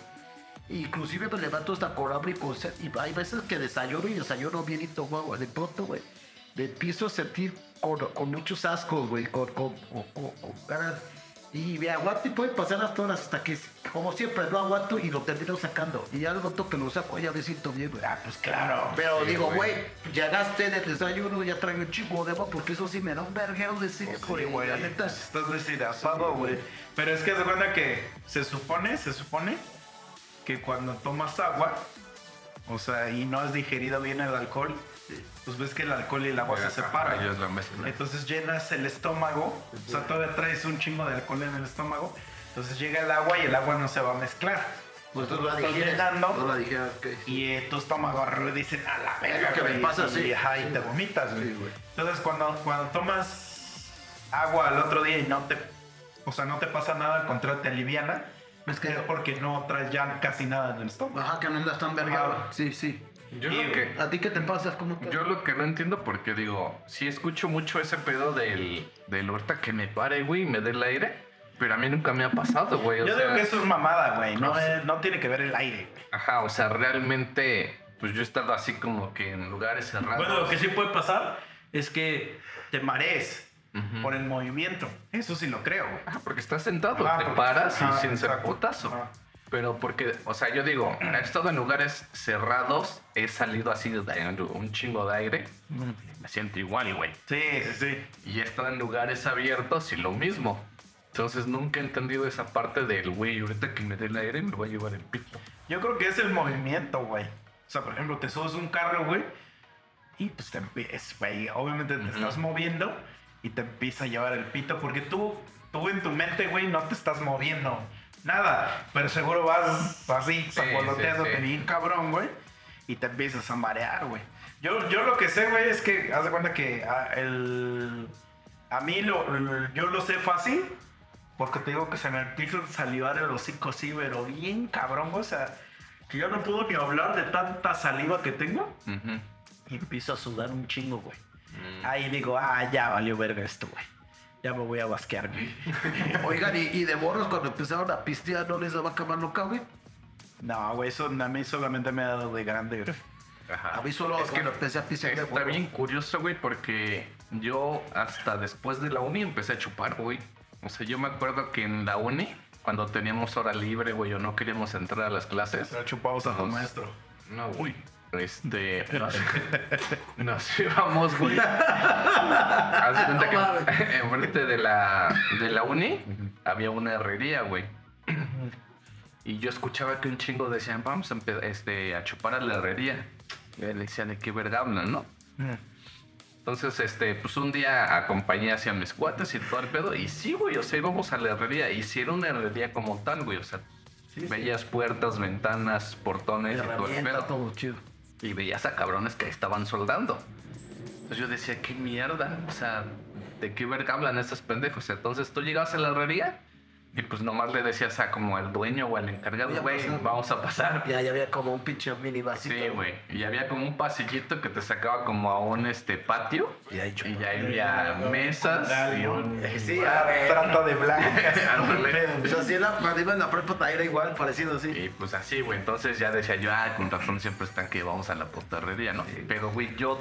Inclusive me levanto hasta con hambre y y hay veces que desayuno y desayuno bien y todo, güey. De pronto, me empiezo a sentir con, con muchos ascos, güey, con, con, con, con- con ganas. Y me aguanto y pueden pasar las horas hasta que, como siempre, no aguanto y lo termino sacando. Y ya al momento que lo saco, ya me siento bien, güey. Ah, pues claro. Pero Sí, digo, güey. güey, llegaste de desayuno, ya traigo un chingo de agua, porque eso sí me da un vergueo de ese, Sí, güey, la neta. Estás deshidratado, güey. Pero es que se cuenta que se supone, se supone que cuando tomas agua, o sea, y no has digerido bien el alcohol, pues ves que el alcohol y el agua se separan. Ellos la mezclan. Entonces llenas el estómago, o sea, todavía traes un chingo de alcohol en el estómago. Entonces llega el agua y el agua no se va a mezclar. Pues tú tú la digieres, ok. y eh, tu estómago le dicen a la verga que me güey", pasa, y, sí. ajá, y te vomitas, güey. Sí, güey. Entonces cuando, cuando tomas agua al otro día y no te, o sea, no te pasa nada, al contrario te aliviana, Es que- porque no traes ya casi nada en el estómago. Ajá, que no andas tan vergueado. Ajá. Sí, sí. Yo Y- lo que, ¿A ti qué te pasa? ¿Cómo te... Yo lo que no entiendo porque digo, sí escucho mucho ese pedo del, del ahorita que me pare, güey, y me dé el aire, pero a mí nunca me ha pasado, güey. o Yo sea, digo que eso es mamada, güey. No, no es- no tiene que ver el aire, güey. Ajá, o sea, realmente, pues yo he estado así como que en lugares cerrados. Bueno, lo que sí puede pasar es que te marees Ujú. por el movimiento. Eso sí lo creo. Ajá, porque estás sentado, Ah, te porque- paras y ajá, sin ser putazo. Pero porque, o sea, yo digo, he estado en lugares cerrados, he salido así de un chingo de aire, me siento igual, güey. Sí, sí, sí. Y he estado en lugares abiertos y lo mismo. Entonces nunca he entendido esa parte del, güey, ahorita que me dé el aire me va a llevar el pito. Yo creo que es el movimiento, güey. O sea, por ejemplo, te subes un carro, güey, y pues te empiezas, güey, obviamente te estás moviendo y te empieza a llevar el pito porque tú, tú en tu mente, güey, no te estás moviendo nada, pero seguro vas así, Sí, zapoloteándote sí, sí. bien cabrón, güey, y te empiezas a marear, güey. Yo, yo lo que sé, güey, es que, haz de cuenta que ah, el, a mí lo, el- yo lo sé fácil porque te digo que se me empieza a salivar el hocico así, pero bien cabrón, güey, o sea, que yo no puedo ni hablar de tanta saliva que tengo. Y empiezo a sudar un chingo, güey. Mm. Ahí digo, ah, ya valió verga esto, güey. Ya me voy a basquear, güey. [LAUGHS] Oigan, ¿y, y de morros cuando empezaron a pistear no les daba cama loca, güey? No, güey, eso a mí solamente me ha dado de grande, güey. Ajá. A mí solo Es que cuando empecé a pistear Está bien curioso, güey, porque yo hasta después de la uni empecé a chupar, güey. O sea, yo me acuerdo que en la uni, cuando teníamos hora libre, güey, o no queríamos entrar a las clases, Se lo chupamos a tu maestro. No, güey. Este. Nos, [LAUGHS] nos íbamos, güey. Haz cuenta que [LAUGHS] enfrente de la, de la uni había una herrería, güey. Y yo escuchaba que un chingo decían, vamos a, este, a chupar a la herrería. Y le decían, ¿de qué verga hablan, no? Entonces, este, pues un día acompañé hacia mis cuates y todo el pedo. Y sí, güey, o sea, íbamos a la herrería. Y sí era una herrería como tal, güey. O sea, Sí, sí. veías puertas, ventanas, portones y todo el pedo. todo chido. Y veías a cabrones que estaban soldando. Entonces yo decía, qué mierda. O sea, ¿de qué verga hablan estos pendejos? Entonces tú llegabas a la herrería y pues nomás le decías a como al dueño o al encargado, güey, pasar". vamos a pasar. Ya, ya había como un pinche mini vasito. Sí, güey. Y había como un pasillito que te sacaba como a un este patio. Y ahí Y ya había mesas y un... Sí, a ver. Trata de blancas. Pues así en la, cuando iba en la prepa era igual, parecido así. Y pues así, güey. Entonces ya decía yo, ah, con razón siempre están que vamos a la puta herrería, ¿no? Pero, güey, yo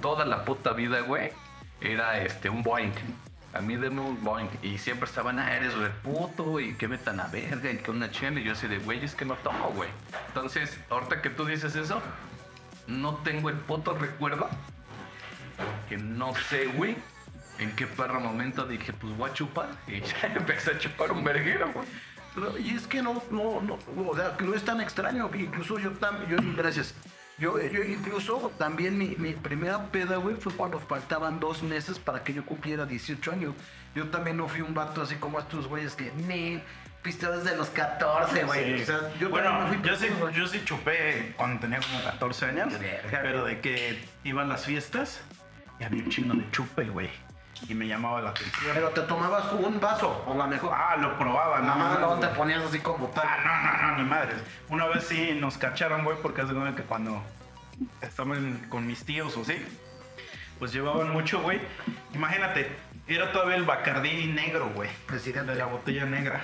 toda la puta vida, güey, era este, un boing. A mí deme un. Y siempre estaban, ah, eres re puto, y que metan a verga, y que una chela. Y yo así de, güey, es que no tomo, güey. Entonces, ahorita que tú dices eso, no tengo el puto recuerdo. Que no sé, güey. En qué perro momento dije, pues voy a chupar. [LAUGHS] Y ya empecé a chupar un verguero, güey. Y es que no, no, no, o sea, que no es tan extraño. Incluso yo también, yo, gracias. Yo, yo incluso también mi, mi primera peda, güey, fue cuando faltaban dos meses para que yo cumpliera 18 años. Yo también no fui un vato así como estos güeyes que, ni, piste desde los 14, güey. Sí. O sea, yo bueno, fui yo sí, yo sí chupé cuando tenía como 14 años, pero de que iban las fiestas y había un chingo de chupe, güey. Y me llamaba la atención. Pero te tomabas un vaso, o la mejor. Ah, lo probaba, Nada más no, no, te ponías así como tal. Ah, no, no, no, ni madres. Una vez sí nos cacharon, güey, porque cuenta que cuando estaban con mis tíos o sí, pues llevaban mucho, güey. Imagínate, era todavía el Bacardí negro, güey. Presidente. De la botella negra.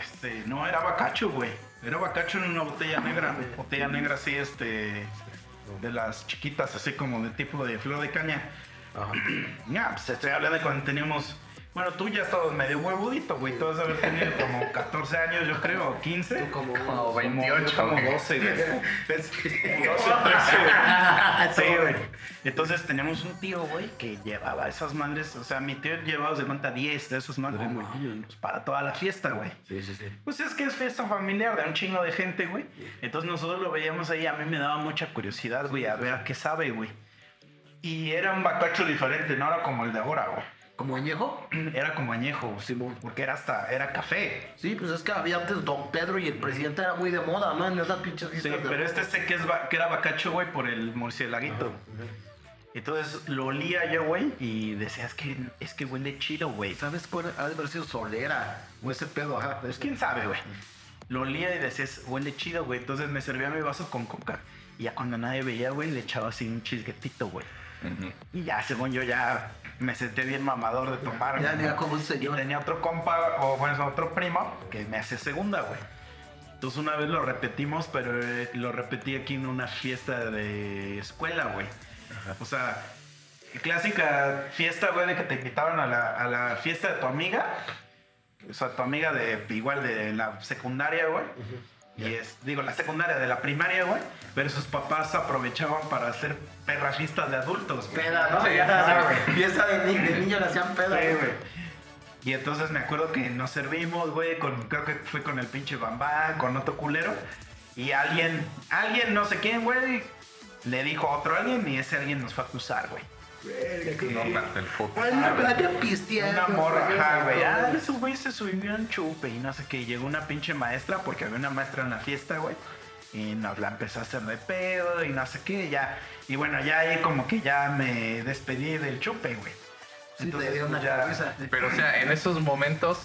Este, no, era bacacho, güey. Era bacacho en una botella negra. Botella negra así, este, de las chiquitas, así como de tipo de flor de caña. Ya, pues estoy hablando de cuando teníamos. Bueno, tú ya estabas medio huevudito, güey. Tú has haber tenido como 14 años, yo creo, o 15. Tú como Como Como 28, como güey. 12, güey. ¿Ves? 12, 13, güey. Sí, güey. [LAUGHS] Entonces teníamos un tío, güey, que llevaba esas madres. O sea, mi tío llevaba de cuenta 10 de esos madres. pues, para toda la fiesta, güey. Sí, sí, sí. Pues es que es fiesta familiar de un chingo de gente, güey. Entonces nosotros lo veíamos ahí. A mí me daba mucha curiosidad, güey, a ver a qué sabe, güey. Y era un bacacho diferente, no era como el de ahora, güey. ¿Como añejo? [CLEARS THROAT] Era como añejo, Simón, porque era hasta, era café. Sí, pues es que había antes Don Pedro y el presidente era muy de moda, ¿no? En esas pinches Sí, de- pero este sé que, es, que era bacacho, güey, por el murcielaguito. Entonces lo olía yo, güey, y decía, es que, es que huele chido, güey. ¿Sabes cuál ha de haber sido solera? O ese pedo, ajá. Pues quién sabe, güey. Lo olía y decías, huele chido, güey. Entonces me servía mi vaso con coca. Y ya cuando nadie veía, güey, le echaba así un chisguetito, güey. Y ya, según yo, ya me senté bien mamador de tomar. Ya, ya como un Y señor. tenía otro compa, o bueno, otro primo, que me hace segunda, güey. Entonces una vez lo repetimos, pero eh, lo repetí aquí en una fiesta de escuela, güey. O sea, clásica fiesta, güey, de que te invitaban a la, a la fiesta de tu amiga. O sea, tu amiga de igual de la secundaria, güey. Y es, digo, la secundaria de la primaria, güey. Pero sus papás aprovechaban para hacer perras fiestas de adultos. güey. Peda, ¿no? Sí, Fiesta de, ni- de niños le hacían peda. Sí, güey. Y entonces me acuerdo que nos servimos, güey, con, creo que fue con el pinche bambá, con otro culero. Y alguien, alguien, no sé quién, güey, le dijo a otro alguien y ese alguien nos fue a acusar, güey. No, parte el vaya pisteando. Una morra, ajá, güey. Ah, ese güey se subió en chupe y no sé qué. Llegó una pinche maestra, porque había una maestra en la fiesta, güey. Y nos la empezó a hacer de pedo y no sé qué, ya. Y bueno, ya ahí como que ya me despedí del chupe, güey. Sí, te dio una ya-. [LAUGHS] Pero, o sea, en esos momentos,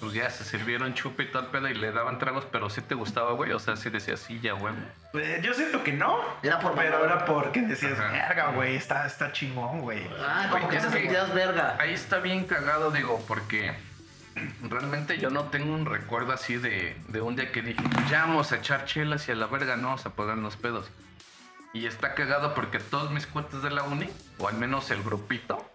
pues ya se sirvieron chupe y tal pedo y le daban tragos, pero sí te gustaba, güey. O sea, sí decías, sí, ya, güey. Pues yo siento que no. Era por Pero mamar. era porque decías, Ajá. verga, güey, está, está chingón, güey. Ah, como que es te que- sentías verga. Ahí está bien cagado, digo, porque realmente yo no tengo un recuerdo así de, de un día que dije, ya vamos a echar chelas y a la verga no vamos a pagar los pedos. Y está cagado porque todos mis cuates de la uni, o al menos el grupito,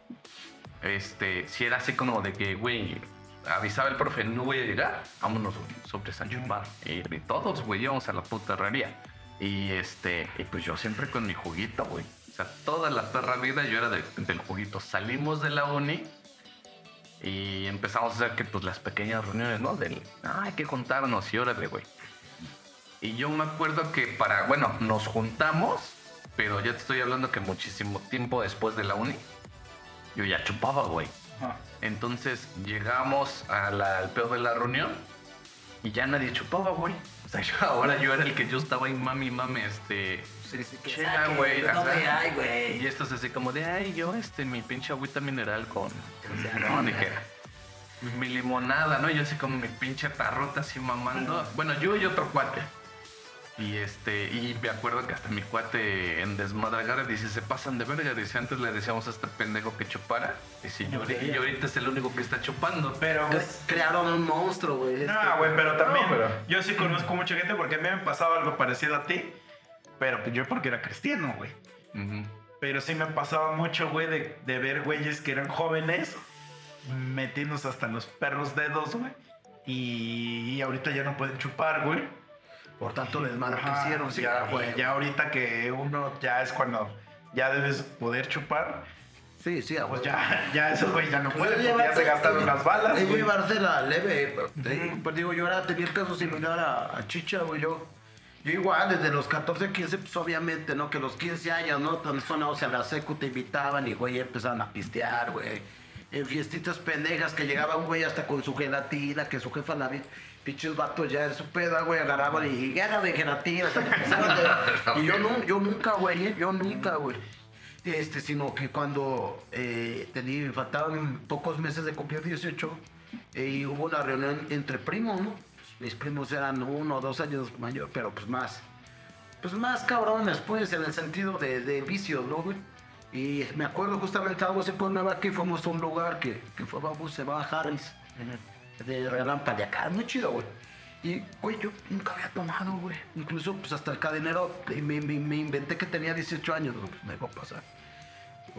este, si era así como de que, güey, avisaba el profe, no voy a llegar, vámonos, sobre San Chupar. Y, todos, güey, íbamos a la puta herrería. Y este, y pues yo siempre con mi juguito, güey. O sea, toda la perra vida yo era de- del juguito. Salimos de la uni y empezamos a hacer que pues las pequeñas reuniones, ¿no? Del, ah, hay que juntarnos y órale, güey. Y yo me acuerdo que para, bueno, nos juntamos, pero ya te estoy hablando que muchísimo tiempo después de la uni, yo ya chupaba, güey. Ajá. Entonces llegamos a la- al peor de la reunión y ya nadie chupaba, güey. O sea, [LAUGHS] yo- ahora yo era el que yo estaba ahí, mami, mami, este... Sí, sí, que Chela, güey. No me Y esto es así como de, ay, yo, este, mi pinche agüita mineral con... sea, [LAUGHS] No, ni que... Mi limonada, ¿no? Yo así como mi pinche tarrota así mamando. Bueno, yo y otro cuate. Y este, y me acuerdo que hasta mi cuate en desmadragara dice, se pasan de verga. Dice, antes le decíamos a este pendejo que chupara. Dice, yo, y ahorita es el único que está chupando. Pero, Cre- Crearon un monstruo, güey. no, güey, pero también, No, pero- yo sí conozco mucha gente porque a mí me pasaba algo parecido a ti. Pero pues yo porque era cristiano, güey. Pero sí me pasaba mucho, güey, de, de ver güeyes que eran jóvenes metiéndose hasta los perros dedos, güey. Y, y ahorita ya no pueden chupar, güey. Por tanto, desmadre que Ajá, hicieron, sí, ya, güey. güey, ya ahorita que uno ya es cuando ya debes poder chupar, Sí, sí, pues ya, ya esos güeyes ya no Pues pueden, porque ya se gastaron las balas, Hay que güey. llevársela leve. eh, Pues digo, yo era, tenía el caso similar a, a Chicha, güey. Yo, yo igual, desde los 14, 15, pues obviamente, ¿no? Que los 15 años, ¿no? Tan sonados a la secu te invitaban y, güey, empezaban a pistear, güey. En fiestitas pendejas que llegaba un güey hasta con su gelatina, que su jefa la vi. Pinches vatos ya en su peda, güey, agarraban y guerra de gelatina. que [LAUGHS] y yo, no, yo nunca, güey, eh, yo nunca, güey. Este, sino que cuando eh, tenía, faltaban pocos meses de cumplir 18 eh, y hubo una reunión entre primos, ¿no? Mis primos eran uno o dos años mayor, pero pues más. Pues más cabrones, pues, en el sentido de, de vicios, ¿no, güey? Y me acuerdo justamente estábamos en Cuernavaca y fuimos a un lugar que, que fue, vamos, se va a Harris, de De acá, muy chido, güey. Y, güey, yo nunca había tomado, güey. Incluso, pues hasta el cadenero me, me, me inventé que tenía 18 años, güey, pues me va a pasar.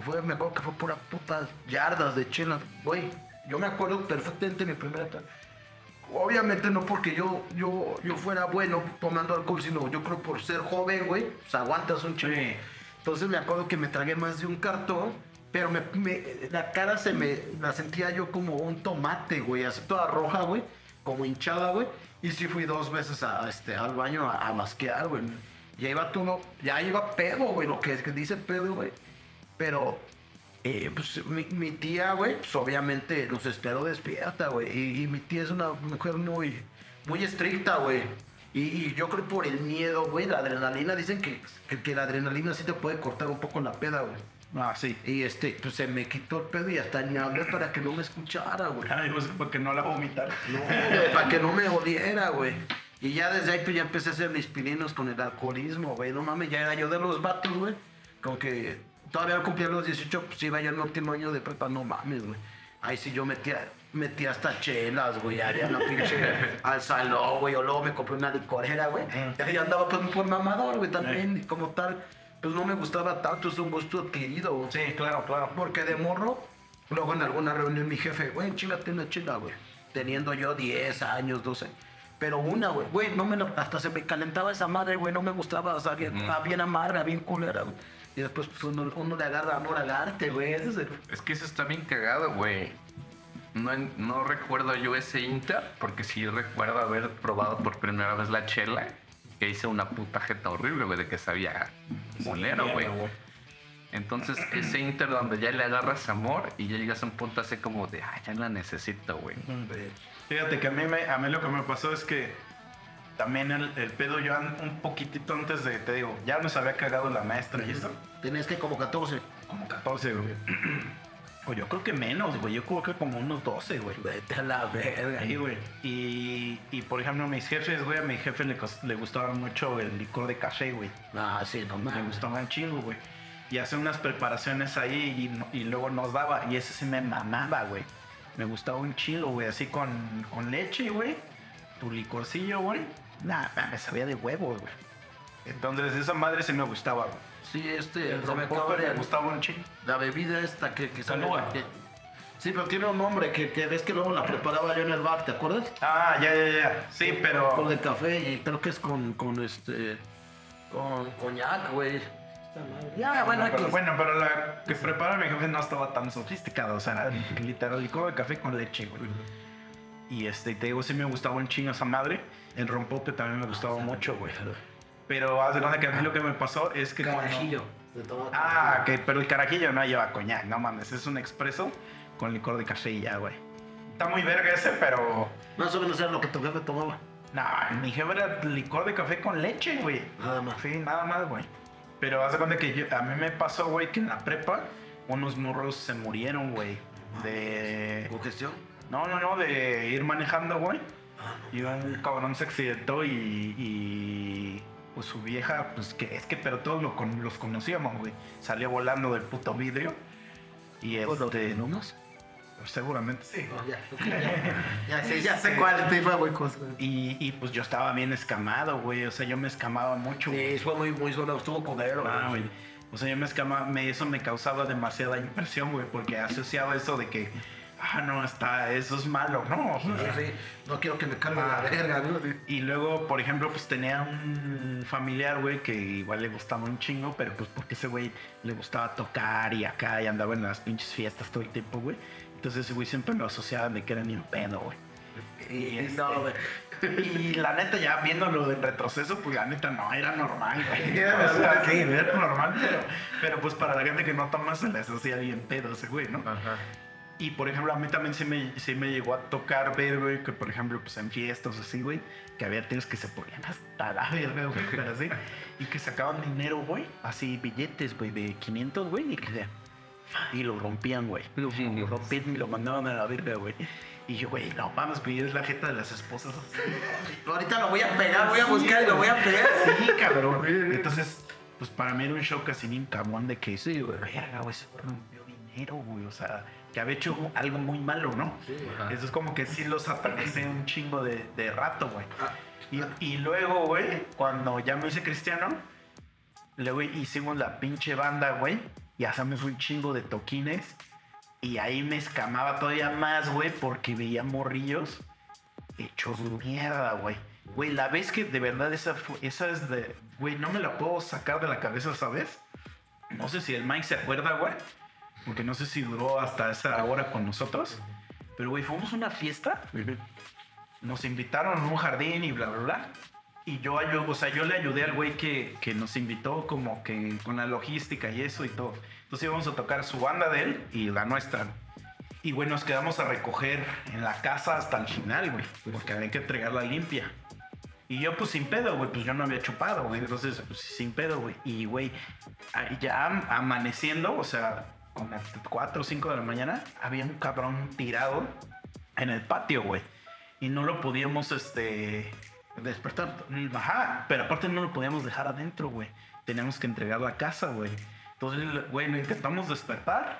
Fue, me acuerdo que fue pura puta yardas de chela, güey. Yo me acuerdo perfectamente mi primera Obviamente no porque yo, yo, yo fuera bueno tomando alcohol, sino yo creo por ser joven, güey, pues aguantas un chingo. Sí. Entonces me acuerdo que me tragué más de un cartón, pero me, la cara se me, la sentía yo como un tomate, güey, así toda roja, güey, como hinchada, güey. Y sí fui dos veces a, este, al baño a, masquear, güey. Ya iba todo, ya iba pedo, güey, lo que, que dice pedo, güey. Pero, eh, pues mi, tía, güey, pues obviamente nos esperó despierta, güey. Y, mi tía es una mujer muy, muy estricta, güey. Y, y yo creo por el miedo, güey, la adrenalina, dicen que, que, que la adrenalina sí te puede cortar un poco la peda, güey. Ah, sí. Y este, pues se me quitó el pedo y hasta ni hablé para que no me escuchara, güey. Ay, pues porque no la vomitar. No, güey, para que no me oliera, güey. Y ya desde ahí pues ya empecé a hacer mis pininos con el alcoholismo, güey. No mames, ya era yo de los vatos, güey. Como que todavía no cumplía los 18, pues iba yo en el último año de prepa, no mames, güey. Ahí sí yo metía, metía hasta chelas, güey. Había una pinche [LAUGHS] al salón, güey. O luego me compré una licorera, güey. Y ahí andaba pues por mamador, güey, también. Como tal, pues no me gustaba tanto, es un gusto adquirido. Sí, claro, claro. Porque de morro, luego en alguna reunión mi jefe, güey, chingate una chela, güey. Teniendo yo 10 años, 12. Pero una, güey, güey, no me lo- hasta se me calentaba esa madre, güey, no me gustaba, o sea, bien, estaba bien amarga, bien culera, güey. Y después pues, uno, uno le agarra amor al arte, güey. Ese es el... Es que eso está bien cagado, güey. No, no recuerdo yo ese Inter, porque sí recuerdo haber probado por primera vez la chela, que hice una puta jeta horrible, güey, de que sabía bolero, güey. Entonces, ese Inter donde ya le agarras amor y ya llegas a un punto así como de, ah, ya la necesito, güey. Fíjate que a mí, me, a mí lo que me pasó es que también el, el pedo yo un poquitito antes de, te digo, ya nos había cagado la maestra y eso. Tenías que como 14. Como 14, güey. [CLEARS THROAT] O yo creo que menos, güey. Yo creo que como unos 12, güey. Vete a la verga. Ahí, güey. Y, y por ejemplo, mis jefes, güey, a mi jefe le, le gustaba mucho el licor de caché, güey. Ah, sí, no Me mames. gustaba un chingo, güey. Y hace unas preparaciones ahí y, y luego nos daba. Y ese sí me mamaba, güey. Me gustaba un chingo, güey. Así con, con leche, güey. Tu licorcillo, güey. Nah, me sabía de huevo, güey. Entonces esa madre sí me gustaba, güey. Sí, este, El se me rompope acaba de... me gustaba un chingo. La bebida esta que, que sale... Canuga. que- Sí, pero tiene un nombre que, que ves que luego la preparaba yo en el bar, ¿te acuerdas? Ah, ya, ya, ya. Sí, Con pero. el café y creo que es con, con este... Con coñac, güey. Ya, bueno, pero, aquí. bueno, pero la que prepara mi jefe no estaba tan sofisticada. O sea, era literal licor de café con leche, güey. Y este, te digo, sí me gustaba un chingo esa madre. El rompope también me gustaba mucho, güey. Pero haz de cuenta que a mí lo que me pasó es que. cuando- Carajillo. tomate. Ah, que, pero el carajillo no lleva coñac, no mames. Es un expreso con licor de café y ya, güey. Está muy verga ese, pero. Más o menos era lo que tu jefe tomaba. No, mi jefe era licor de café con leche, güey. Nada más. Sí, nada más, güey. Pero haz de cuenta que yo- a mí me pasó, güey, que en la prepa unos morros se murieron, güey. De. ¿Congestión? No, no, no, de ir manejando, güey. Y un cabrón se accidentó y, y, pues su vieja, pues que es que, pero todos lo con- los conocíamos, güey. Salió volando del puto vidrio. Y este, ¿No más? seguramente sí. Ya, ya. [LAUGHS] Ya sé, ya sé cuál te iba, güey. cosa. Y, y pues yo estaba bien escamado, güey. O sea, yo me escamaba mucho. güey. Sí, fue muy, muy solo, estuvo codero, Ah, güey. O sea, yo me escamaba, me, eso me causaba demasiada impresión, güey, porque asociaba eso de que, ah, no, está, eso es malo, ¿no? O Sí, sea, sí, no quiero que me cargue la verga, ¿no? Sí. Y luego, por ejemplo, pues tenía un familiar, güey, que igual le gustaba un chingo, pero pues porque ese güey le gustaba tocar y acá y andaba en las pinches fiestas todo el tiempo, güey. Entonces ese güey siempre lo asociaba de que era ni un pedo, güey. Y, este, no. Y la neta, ya viéndolo en retroceso, pues la neta no, era normal, güey. [LAUGHS] Era O sea, sí, era normal, pero, pero pues para la gente que no toma se le asocia bien pedo ese güey, ¿no? Ajá. Y por ejemplo, a mí también sí me, sí me llegó a tocar ver, güey, que por ejemplo, pues en fiestas así, güey, que había tíos que se ponían hasta la verga, güey, pero así, [LAUGHS] y que sacaban dinero, güey, así billetes, güey, de 500, güey, y que se- y lo rompían, güey. Lo, lo rompían y lo mandaban a la verga, güey. Y yo, güey, no mames, güey, es la jeta de las esposas. [LAUGHS] Ahorita lo voy a pegar, voy a buscar y lo voy a pegar. Sí, cabrón. Entonces, pues para mí era un shock así bien cabrón de que, sí, güey, verga, güey, güey rompió dinero, güey, o sea, que había hecho algo muy malo, ¿no? Ajá. Eso es como que sí los atacé un chingo de, de rato, güey. Ah. Y, y luego, güey, cuando ya me hice cristiano, luego hicimos la pinche banda, güey, y hacemos un chingo de toquines. Y ahí me escamaba todavía más, güey, porque veía morrillos hechos mierda, güey. Güey, la vez que de verdad esa, esa es de... Güey, no me la puedo sacar de la cabeza, ¿sabes? No sé si el Mike se acuerda, güey. Porque no sé si duró hasta esa hora con nosotros. Pero, güey, fuimos a una fiesta. Nos invitaron a un jardín y bla, bla, bla. Y yo, o sea, yo le ayudé al güey que, que nos invitó como que con la logística y eso y todo. Entonces íbamos a tocar su banda de él y la nuestra. Y güey, nos quedamos a recoger en la casa hasta el final, güey. Porque había que entregarla limpia. Y yo, pues sin pedo, güey, pues yo no había chupado, güey. Entonces, pues sin pedo, güey. Y, güey, ya am- amaneciendo, o sea, como a las 4 o 5 de la mañana, había un cabrón tirado en el patio, güey. Y no lo podíamos, este. Despertar. Ajá, pero aparte no lo podíamos dejar adentro, güey. Teníamos que entregar la casa, güey. Entonces, güey, lo intentamos despertar.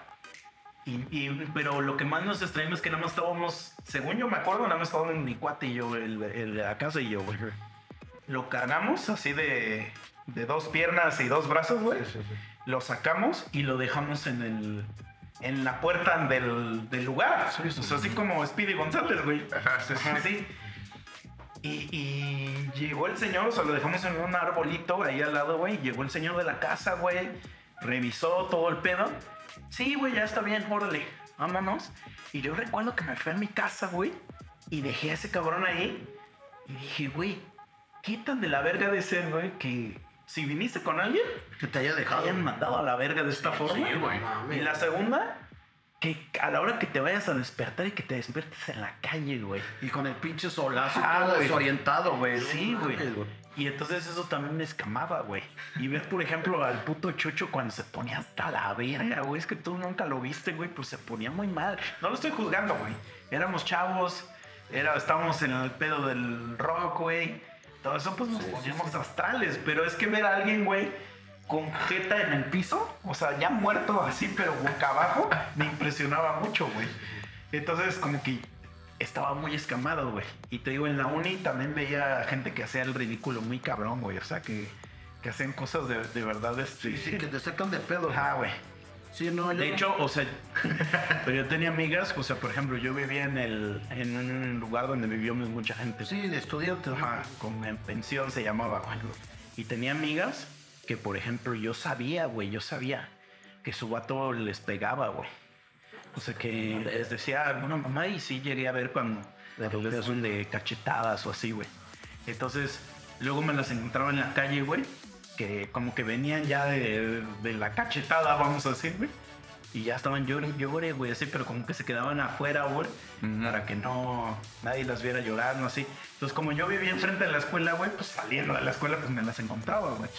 Y, y- pero lo que más nos extrañó es que nada más estábamos, según yo me acuerdo, nada más estábamos mi cuate y yo, el, el la casa y yo, güey. Lo cargamos así de, de dos piernas y dos brazos, güey. Lo sacamos y lo dejamos en el en la puerta del, del lugar. O sea, así como Speedy González, güey. Ajá, sí, sí. Sí. Y, y llegó el señor, o sea, lo dejamos en un arbolito ahí al lado, güey. Llegó el señor de la casa, güey. Revisó todo el pedo. Sí, güey, ya está bien, órale, vámonos. Y yo recuerdo que me fui a mi casa, güey. Y dejé a ese cabrón ahí. Y dije, güey, ¿qué tan de la verga de ser, güey? Que si viniste con alguien, Que te haya te dejado. hayan mandado a la verga de esta forma. sí, güey. Y la segunda, que a la hora que te vayas a despertar y que te despiertes en la calle, güey. Y con el pinche solazo Ah, todo güey. desorientado, güey. Sí, güey. Y entonces eso también me escamaba, güey. Y ver, por ejemplo, al puto Chucho cuando se ponía hasta la verga, güey. Es que tú nunca lo viste, güey, pues se ponía muy mal. No lo estoy juzgando, güey. Éramos chavos, era, estábamos en el pedo del rock, güey. Todo eso, pues nos poníamos astrales. Pero es que ver a alguien, güey, con jeta en el piso, o sea, ya muerto así, pero boca abajo, [LAUGHS] me impresionaba mucho, güey. Entonces, como que estaba muy escamado, güey. Y te digo, en la uni también veía gente que hacía el ridículo muy cabrón, güey. O sea, que, que hacían cosas de, de verdad. Este... Sí, que te sacan de pedo. Ajá, güey. Sí, no, yo De no- hecho, o sea, [LAUGHS] yo tenía amigas, o sea, por ejemplo, yo vivía en, el, en un lugar donde vivió mucha gente. Sí, de estudiante. Ajá, con en pensión se llamaba, güey. Y tenía amigas que, por ejemplo, yo sabía, güey, yo sabía que su vato les pegaba, güey. O sea, que les decía alguna mamá y sí llegué a ver cuando les de cachetadas o así, güey. Entonces, luego me las encontraba en la calle, güey, que como que venían ya de, de la cachetada, vamos a decir, güey. Y ya estaban llorando, llore, güey, así, pero como que se quedaban afuera, güey, para que no nadie las viera llorando, así. Entonces, como yo vivía enfrente de la escuela, güey, pues saliendo de la escuela, pues me las encontraba, güey.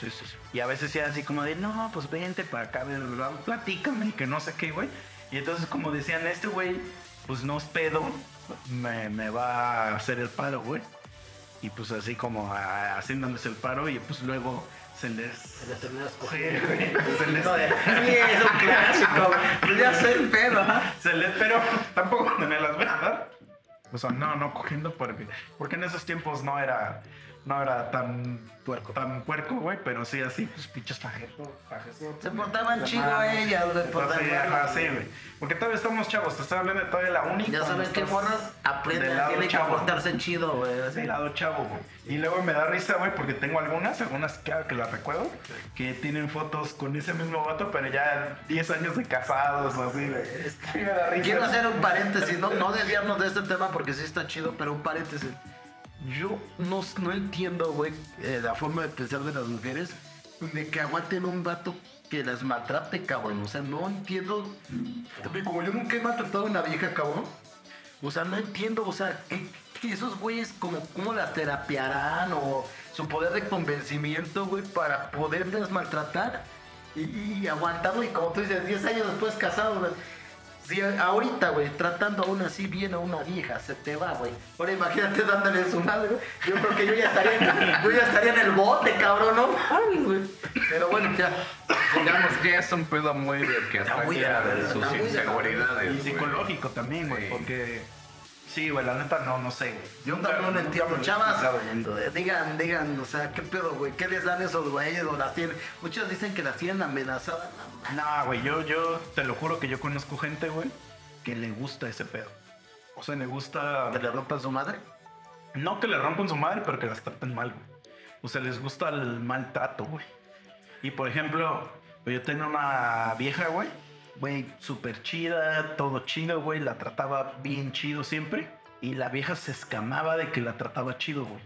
Y a veces era así como de, no, pues vente para acá, bla, bla, bla, platícame, que no sé qué, güey. Y entonces, como decían, este güey, pues no es pedo, me, me va a hacer el paro, güey. Y pues así como haciéndoles el paro, y pues luego se les. Se le terminas Sí, cogiendo. güey, [LAUGHS] se les. Sí, es un clásico. Pues ya sé el pedo. Se les, pero tampoco me las voy a dar. O sea, no, no cogiendo porque, porque en esos tiempos no era, no era tan puerco, tan puerco, güey, pero sí así, pues pinches fajetos, fajetos. Se portaban chido ellas, güey. por ajá, sí, güey. Porque todavía estamos chavos, te estoy hablando de todavía la uni. Ya cuando sabes morras del aprenden, tienen que portarse chido, güey. Del lado chavo, güey. Y luego me da risa, güey, porque tengo algunas, algunas que, que las recuerdo, que tienen fotos con ese mismo vato, pero ya 10 años de casados o así, güey. Es que me da risa. Quiero hacer un paréntesis, no, no desviarnos de este tema porque sí está chido, pero un paréntesis. Yo no, no entiendo, güey, eh, la forma de pensar de las mujeres de que aguanten un vato que las maltrate, cabrón. O sea, no entiendo. Como yo nunca he maltratado a una vieja, cabrón. O sea, no entiendo, o sea, que, que esos güeyes, como, ¿cómo las terapiarán? O su poder de convencimiento, güey, para poderlas maltratar y, y aguantarlo. Y como tú dices, 10 años después casados, güey. Si ahorita, güey, tratando aún así bien a una vieja, se te va, güey. Ahora imagínate dándole su madre, güey. Yo creo que yo ya estaría en, yo ya estaría en el bote, cabrón, no güey. Pero bueno, ya. Digamos que es un pedo muy de que de sus inseguridades. Y güey. psicológico también, güey, Sí. porque... Sí, güey, la neta no, no sé, güey. Yo también no entiendo, chavas. Digan, digan, o sea, ¿qué pedo, güey? ¿Qué les dan esos güeyes o las tienen? Muchos dicen que las tienen amenazadas. No, güey, yo, yo te lo juro que yo conozco gente, güey, que le gusta ese pedo. O sea, le gusta... ¿Que le rompan su madre? No que le rompan su madre, pero que las traten mal, güey. O sea, les gusta el maltrato, güey. Y por ejemplo, yo tenía una vieja, güey. Güey, súper chida, todo chido, güey. La trataba bien chido siempre. Y la vieja se escamaba de que la trataba chido, güey.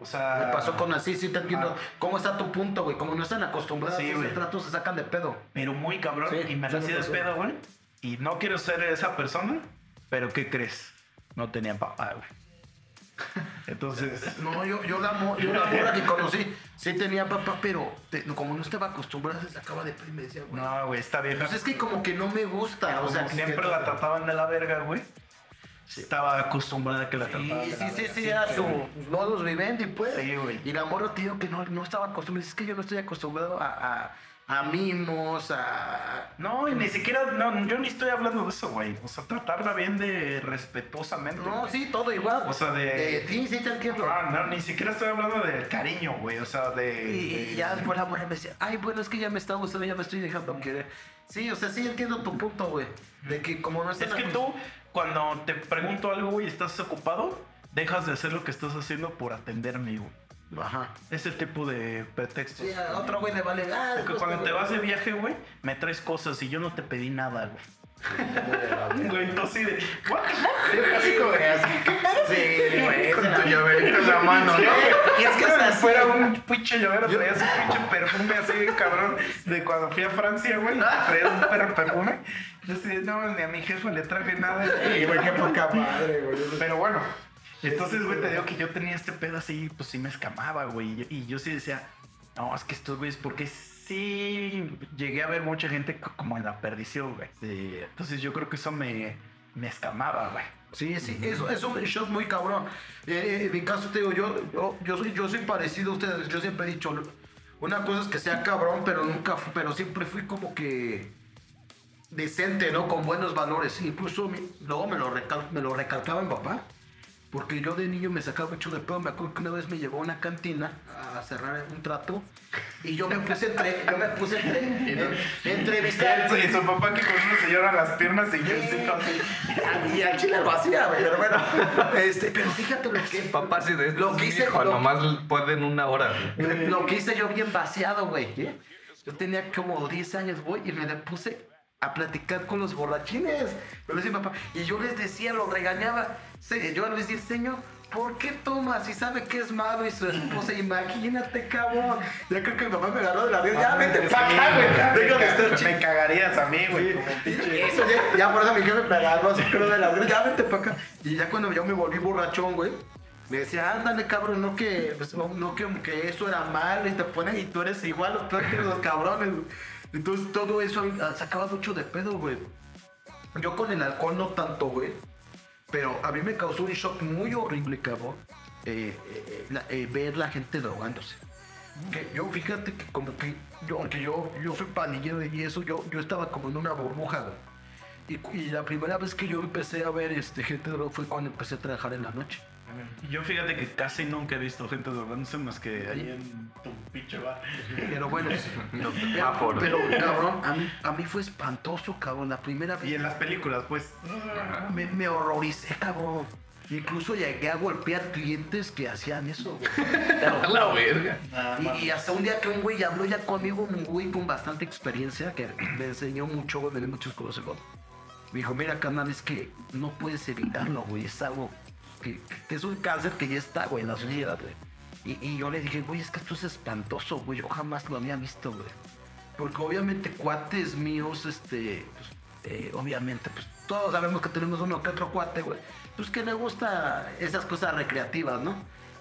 O sea... Me pasó con así, sí te entiendo. Ah. ¿Cómo está tu punto, güey? Como no están acostumbrados Sí, a ese trato, se sacan de pedo. Pero muy cabrón. Sí, y me la hacía de pedo, güey. Y no quiero ser esa persona. Pero ¿qué crees? No tenía papá, güey. Entonces... No, yo, yo la, mo- yo la morra que conocí, sí tenía papá, pero te- como no estaba acostumbrada, se sacaba de pedo y me decía, güey. No, güey, esta vieja... Pues es que como que no me gusta, o sea, siempre que- la trataban de la verga, güey. Estaba acostumbrada a que la trataban Sí, de sí, la sí, verga. sí, era su modus vivendi, pues. Sí, güey. Y la morra, tío, que no, no estaba acostumbrada. Es que yo no estoy acostumbrado a, a, a mimos, a... No, y ni siquiera, no, yo ni estoy hablando de eso, güey. O sea, tratarla bien de respetuosamente. No, güey. sí, todo igual. O sea, de- sí, sí, te entiendo. Ah, no, ni siquiera estoy hablando del cariño, güey. O sea, de. Y, de- y ya después la morra me decía, ay, bueno, es que ya me está gustando, ya me estoy dejando querer. Sí, o sea, sí entiendo tu punto, güey. De que como no están Es que tú, cuando te pregunto algo, güey, y estás ocupado, dejas de hacer lo que estás haciendo por atenderme, güey. Ajá. Ese tipo de pretextos. Sí, a otro güey le vale. Ah, Porque pues, cuando te vas de viaje, güey, me traes cosas y yo no te pedí nada, güey. [LAUGHS] Güey, tú así de. ¿What the fuck? Así como de así. Sí, güey. Con tu llaverito en la mano, ¿no? Y es que si así. fuera un pinche llavero, traía ese pinche perfume así, cabrón, de cuando fui a Francia, güey, traía un per- perfume. Yo así, de, no, ni a mi jefa le traje nada. Sí, güey, qué poca madre, güey. Pero bueno, entonces, güey, te digo que yo tenía este pedo así, pues sí me escamaba, güey. Y yo- sí decía, no, es que estos güeyes, porque sí llegué a ver mucha gente co- como en la perdición, güey. Sí. Entonces yo creo que eso me, me escamaba, güey. Sí, sí, eso es un muy cabrón. Eh, en mi caso te digo, yo, yo, yo soy, yo soy parecido a ustedes. Yo siempre he dicho, una cosa es que sea cabrón, pero nunca, pero siempre fui como que decente, ¿no? Con buenos valores. Incluso mi- luego me lo, recal- me lo recalcaba mi papá. Porque yo de niño me sacaba mucho de pedo. Me acuerdo que una vez me llevó a una cantina a cerrar un trato. Y yo me puse entre, yo me puse entre, entrevistar. Y su papá que con una señora las piernas y yo así. Y al chile lo hacía, güey, pero bueno. Este, pero fíjate lo que Papá, si de Lo esto que hice- hijo, lo- nomás pueden una hora. Lo que hice yo bien vaciado, güey. Yo tenía como 10 años, güey, y me le puse a platicar con los borrachines. Les decía, papá, y yo les decía, los regañaba. Yo les decía, señor, ¿por qué tomas? Si sabe que es malo y su esposa, imagínate, cabrón. Ya creo que mi papá me agarró de la vida. Ya vete pa' acá, güey. Deja de estar Me cagarías a mí, güey. Eso, ya, ya por eso mi jefe me agarró así, pero de la vida, ya vete para acá. Y ya cuando yo me volví borrachón, güey, me decía, ándale, cabrón, no que, pues, no, que, que eso era malo y te pones y tú eres igual o peor que los cabrones, güey. Entonces todo eso ah, sacaba mucho de pedo, güey. Yo con el alcohol no tanto, güey. Pero a mí me causó un shock muy horrible, cabrón. eh, eh, la- eh, ver la gente drogándose. Yo, fíjate que como que yo, aunque yo, yo soy pandillero y eso, yo, yo estaba como en una burbuja, güey. Y, y la primera vez que yo empecé a ver este, gente droga fue cuando empecé a trabajar en la noche. Yo fíjate que casi nunca he visto gente drogándose más que ahí en tu pinche bar. Pero bueno, [LAUGHS] pero, Ah, por- pero, cabrón, a mí, a mí fue espantoso, cabrón. La primera vez Y en las películas, pues. me, me horroricé, cabrón. Incluso llegué a golpear clientes que hacían eso, güey. [LAUGHS] La verga. Y, y hasta un día que un güey habló ya conmigo, un güey con bastante experiencia, que me enseñó mucho, güey, me dio muchos consejos. Me dijo, mira, canal, es que no puedes evitarlo, güey, es algo que, que es un cáncer que ya está, güey, en la sociedad, güey. Y, y yo le dije, güey, es que esto es espantoso, güey, yo jamás lo había visto, güey. Porque obviamente cuates míos, este, pues, eh, obviamente, pues todos sabemos que tenemos uno que otro cuate, güey. Pues que le gusta esas cosas recreativas, ¿no?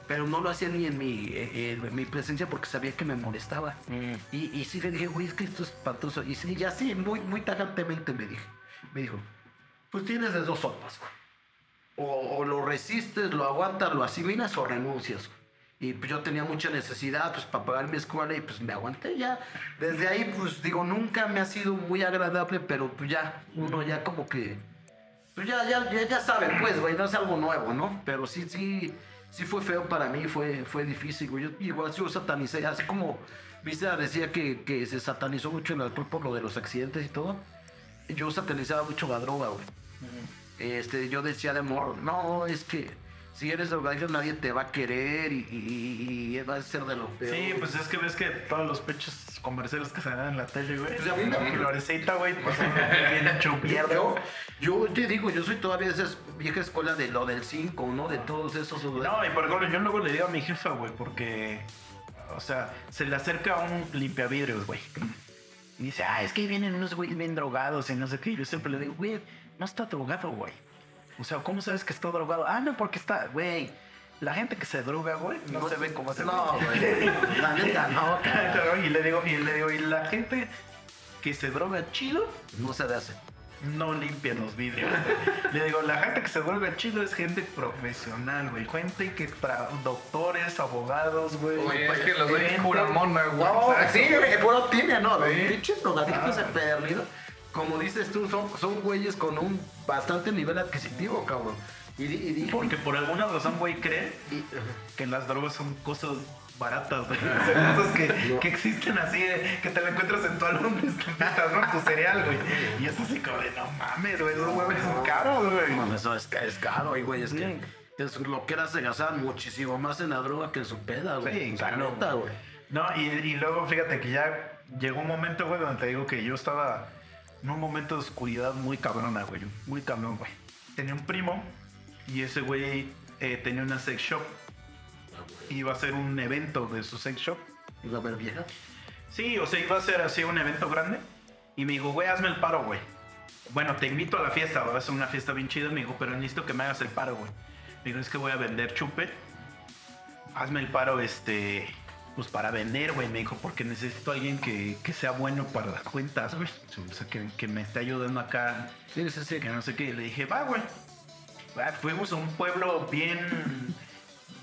Pero no lo hacía ni en mi, eh, en mi presencia porque sabía que me molestaba. Y, y sí le dije, güey, es que esto es espantoso. Y sí, ya sí, muy, muy tajantemente me dije. Me dijo, pues tienes de dos sopas, güey. O, lo resistes, lo aguantas, lo asimilas o renuncias. Y pues yo tenía mucha necesidad pues para pagar mi escuela y pues me aguanté ya. Desde ahí pues digo, nunca me ha sido muy agradable, pero pues ya, uno ya como que... Pues ya, ya, ya, ya sabe, pues, güey, no es algo nuevo, ¿no? Pero sí, sí, sí fue feo para mí, fue, fue difícil, güey. Yo igual yo satanicé, así como Vista decía que, que se satanizó mucho el alcohol por lo de los accidentes y todo. Yo satanizaba mucho la droga, güey. Este, yo decía de amor, no, es que si eres drogadicto nadie te va a querer y, y- y va a ser de lo peor. Sí, pues es que ves que todos los pechos comerciales que se dan en la tele, güey. Pues a mí me- Florecita, güey, pues [LAUGHS] bien hecho. Yo, yo te digo, yo soy todavía de esa vieja escuela de lo del 5, ¿no? De todos esos. No, y por ejemplo, yo luego le digo a mi jefa, güey, porque, o sea, se le acerca a un limpiavidrios, güey. Y dice, ah, es que vienen unos güeyes bien drogados y no sé qué. Y yo siempre le digo, güey, no está drogado, güey. O sea, ¿cómo sabes que está drogado? Ah, no, porque está, güey. La gente que se droga, güey, no, se ve como se No, güey. La neta, no, [LAUGHS] y le digo, y le digo, y la gente que se droga chido, No se hace. no limpian los vidrios. [LAUGHS] Le digo, la gente que se vuelve chido es gente profesional, güey. Gente que tra doctores, abogados, güey. Oye, es que los ven pura mona, güey. No, [LAUGHS] sí, güey, puro tiene, ¿no? Pinches drogadictos se perdido. Como dices tú, son, son güeyes con un bastante nivel adquisitivo, cabrón. Y, y Porque por alguna razón, güey, cree que las drogas son cosas baratas, güey. [LAUGHS] Sea, cosas que, que existen así, de- que te la encuentras en tu álbum de estampitas, ¿no? En tu cereal, güey. Y es así como de, no mames, güey, esos huevos son caros, güey. Bueno, eso es, ca- es caro, güey, es que es lo que era se gastaban muchísimo más en la droga que en su peda, güey. Sí, La claro. güey. No, y, y luego fíjate que ya llegó un momento, güey, donde te digo que yo estaba en un momento de oscuridad muy cabrona, güey. Muy cabrón, güey. Tenía un primo y ese güey eh, tenía una sex shop. Iba a hacer un evento de su sex shop. Iba a ver vieja. Sí, o sea, iba a ser así un evento grande. Y me dijo, güey, hazme el paro, güey. Bueno, te invito a la fiesta, va a ser una fiesta bien chida. Me dijo, pero necesito que me hagas el paro, güey. Me dijo, es que voy a vender chupe. Hazme el paro, este, pues para vender, güey. Me dijo, porque necesito a alguien que, que sea bueno para las cuentas, güey. O sea, que, que me esté ayudando acá. Sí, sí, sí. Que no sé qué. Y le dije, va, güey. Fuimos a un pueblo bien.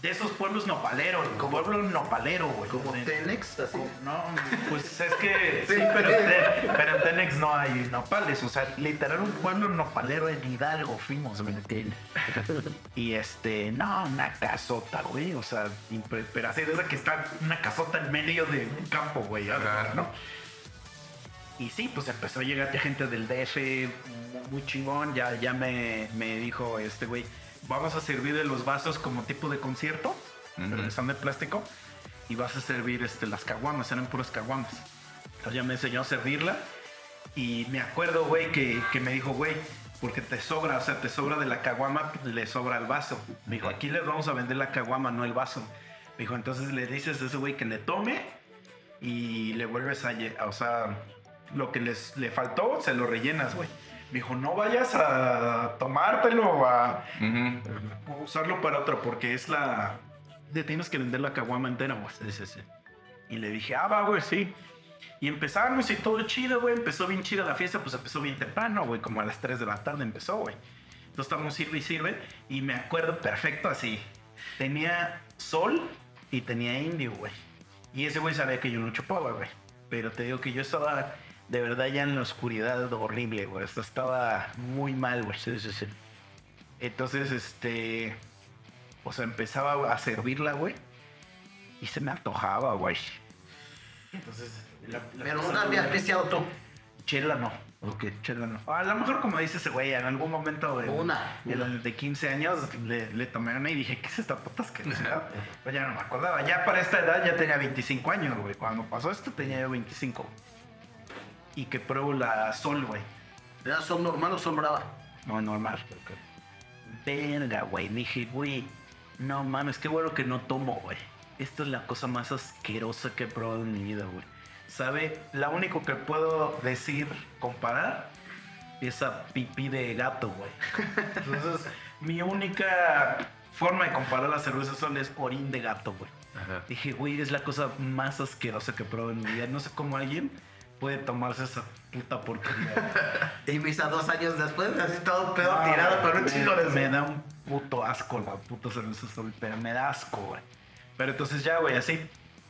De esos pueblos nopaleros, como pueblo nopalero, güey. Como Telex, así. no, pues es que [LAUGHS] sí, pero, en- pero en Tenex no hay nopales. O sea, literal un pueblo nopalero en Hidalgo fuimos, ¿me entiendes? [LAUGHS] Y este, no, una casota, güey. O sea, pero así de esa que está una casota en medio de un campo, güey. cuenta, ¿no? Y sí, pues empezó a llegar gente del DF mu- muy chingón. Ya, ya me, me dijo este güey, vamos a servir de los vasos como tipo de concierto, pero están de plástico. Y vas a servir este, las caguamas, eran puras caguamas. Entonces ya me enseñó a servirla. Y me acuerdo, güey, que, que me dijo, güey, porque te sobra, o sea, te sobra de la caguama, le sobra el vaso. Me dijo, aquí les vamos a vender la caguama, no el vaso. Me dijo, entonces le dices a ese güey que le tome y le vuelves a, o sea, lo que les, le faltó, se lo rellenas, güey. Me dijo, no vayas a tomártelo o a Ujú. usarlo para otro, porque es la... Le tienes que vender la caguama entera, güey. Sí, sí, sí. Y le dije, ah, va, güey, sí. Y empezamos y todo chido, güey. Empezó bien chida la fiesta, pues empezó bien temprano, güey. Como a las 3 de la tarde empezó, güey. Entonces estábamos sirve y sirve. Y me acuerdo perfecto así. Tenía sol y tenía indio, güey. Y ese güey sabía que yo no chupaba, güey. Pero te digo que yo estaba de verdad ya en la oscuridad horrible, güey. Esto estaba muy mal, güey. Sí, sí, sí. Entonces, este. O sea, empezaba a servirla, güey. Y se me antojaba, güey. Entonces. la- la Pero apreciado tú. Chela no. Ok, chela no. A lo mejor, como dice ese güey, en algún momento de, Una, de, una. de 15 años le, le tomé una y dije, ¿qué es esta puta asquerosidad? Pues ya no me acordaba. Ya para esta edad ya tenía 25 años, güey. Cuando pasó esto tenía yo 25. Y que pruebo la sol, güey. ¿Era son normal o son brava? No, normal. Verga, güey. Dije, güey, no mames, qué bueno que no tomo, güey. Esta es la cosa más asquerosa que he probado en mi vida, güey. ¿Sabe? La único que puedo decir, comparar, es a pipí de gato, güey. [LAUGHS] Entonces, mi única forma de comparar la cerveza sol es orín de gato, güey. Dije, güey, es la cosa más asquerosa que he probado en mi vida. No sé cómo alguien puede tomarse esa puta porquería. [LAUGHS] Y visa dos años después, así todo pedo tirado con un chingo de Me da un puto asco la puta cerveza Sol, pero me da asco, güey. Pero entonces ya, güey, así.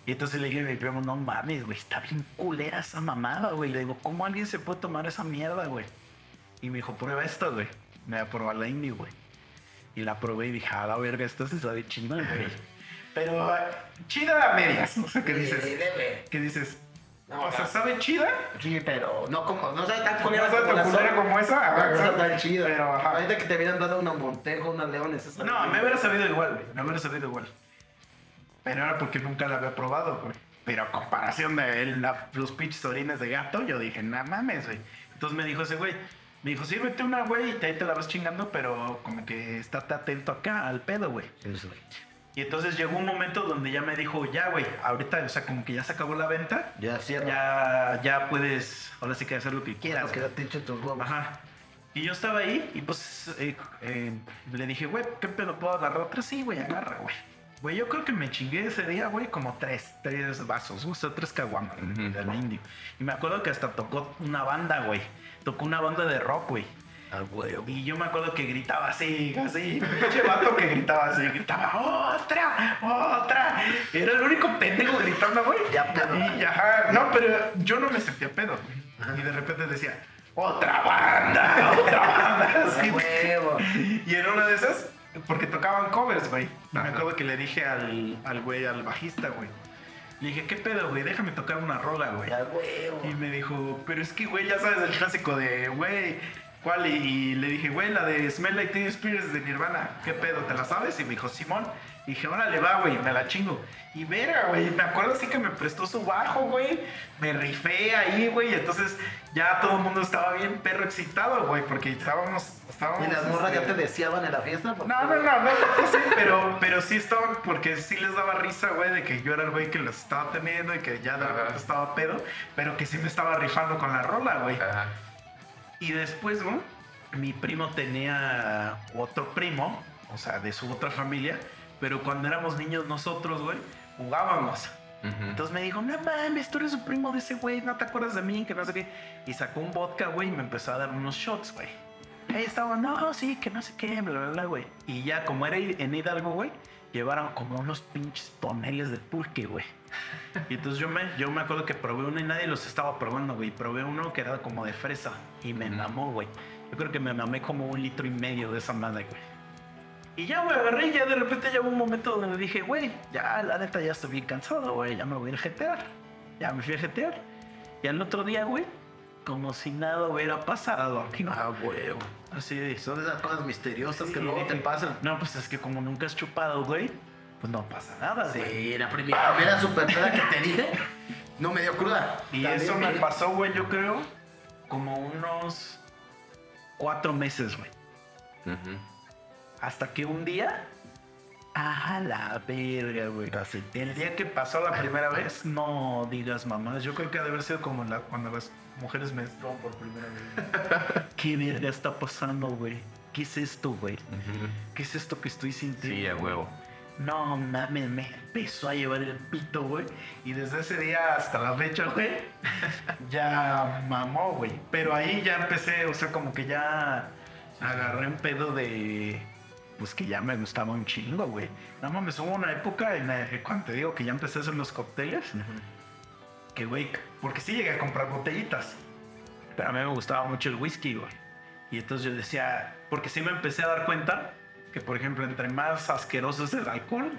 Y entonces le dije a mi primo, no mames, güey, está bien culera esa mamada, güey. Le digo, ¿cómo alguien se puede tomar esa mierda, güey? Y me dijo, prueba esto, güey. Me voy a probar la indie, güey. Y la probé y dije, a la verga, esto se sabe chingón, güey. [LAUGHS] Pero eh, chida a medias, no sé qué dices. ¿Qué dices? No, o sea, no. ¿sabe chida? Sí, pero no como, no sabe tan No culera sabe como tan culera como esa. No, ajá, no sabe tan chida. Pero, ajá. Ahorita que te hubieran dado una Montejo, unas Leones. esas No, me hubiera sabido igual, güey. Me hubiera sabido igual. Pero era porque nunca la había probado, güey. Pero a comparación de él, la- los pinches orines de gato, yo dije, no mames, güey. Entonces me dijo ese güey, me dijo, sírvete una, güey, y ahí te la vas chingando, pero como que estate atento acá al pedo, güey. Y entonces llegó un momento donde ya me dijo, ya, güey, ahorita, o sea, como que ya se acabó la venta, Ya cierra. ya, ya puedes, ahora sí que hacer lo que quieras. Claro que ya te echo tus huevos. Ajá. Y yo estaba ahí y pues eh, eh, le dije, güey, ¿qué pedo puedo agarrar otra? Sí, güey, agarra, güey. Güey, yo creo que me chingué ese día, güey, como tres, tres vasos, o sea, tres caguamas del indio. Y me acuerdo que hasta tocó una banda, güey. Tocó una banda de rock, güey. Y yo me acuerdo que gritaba así, así, pinche vato que gritaba así, gritaba, ¡otra! ¡otra! Era el único pendejo gritando, güey. Ya pedo. Y ajá, no, pero yo no me sentía pedo, güey. Y de repente decía, ¡otra banda! ¡otra banda! [LAUGHS] Así, huevo. Y en una de esas, porque tocaban covers, güey. Me acuerdo que le dije al, al güey, al bajista, güey. Le dije, ¿qué pedo, güey? Déjame tocar una rola, güey. Y me dijo, pero es que, güey, ya sabes el clásico de, güey, ¿cuál? Y, y le dije, güey, la de Smell Like Teen Spirit de Nirvana. ¿Qué pedo? ¿Te la sabes? Y me dijo, Simón. Y dije, órale, va, güey, me la chingo. Y verga, güey, me acuerdo así que me prestó su bajo, güey. Me rifé ahí, güey. y Entonces ya todo el mundo estaba bien perro excitado, güey, porque estábamos... estábamos ¿Y las morras ya este, te deseaban en la fiesta? no, no, no, no, no, sí, pero, pero sí estaban, porque sí les daba risa, güey, de que yo era el güey que los estaba teniendo y que ya de estaba pedo, pero que sí me estaba rifando con la rola, güey. Ajá. Y después, güey, mi primo tenía otro primo, o sea, de su otra familia, pero cuando éramos niños nosotros, güey, jugábamos. Entonces me dijo, no mames, tú eres el primo de ese güey, no te acuerdas de mí, que no sé qué. Y sacó un vodka, güey, y me empezó a dar unos shots, güey. Ahí estaba, no, sí, que no sé qué, bla, bla, bla, güey. Y ya, como era en Hidalgo, güey, llevaron como unos pinches toneles de pulque, güey. Y entonces yo me, yo me acuerdo que probé uno y nadie los estaba probando, güey. Probé uno que era como de fresa y me mamó, güey. Yo creo que me mamé como un litro y medio de esa madre, güey. Y ya, güey, agarré y ya de repente llegó un momento donde dije, güey, ya la neta ya estoy bien cansado, güey, ya me voy a ir a jetear. Ya me fui a jetear. Y al otro día, güey, como si nada hubiera pasado. Aquí, Ah, huevo. Así de Son esas cosas misteriosas que luego te pasan. No, pues es que como nunca has chupado, güey, pues no pasa nada, güey. Sí, la primera, primera super peda que te dije, no me dio cruda. Y También eso me me- pasó, güey, yo creo, como unos cuatro meses, güey. Hasta que un día. A la verga, güey. El día que pasó la primera vez, no digas mamás. Yo creo que ha de haber sido como la- cuando las mujeres menstruan por primera vez. [LAUGHS] ¿Qué verga está pasando, güey? ¿Qué es esto, güey? ¿Qué es esto que estoy sintiendo? Sí, a huevo. No mames, me empezó a llevar el pito, güey. Y desde ese día hasta la fecha, güey, [LAUGHS] ya mamó, güey. Pero ahí ya empecé, o sea, como que ya agarré un pedo de. Pues que ya me gustaba un chingo, güey. No mames, hubo una época en la que cuando te digo que ya empecé a hacer los cócteles, que, güey, porque sí llegué a comprar botellitas. Pero a mí me gustaba mucho el whisky, güey. Y entonces yo decía, porque sí me empecé a dar cuenta que, por ejemplo, entre más asqueroso es el alcohol,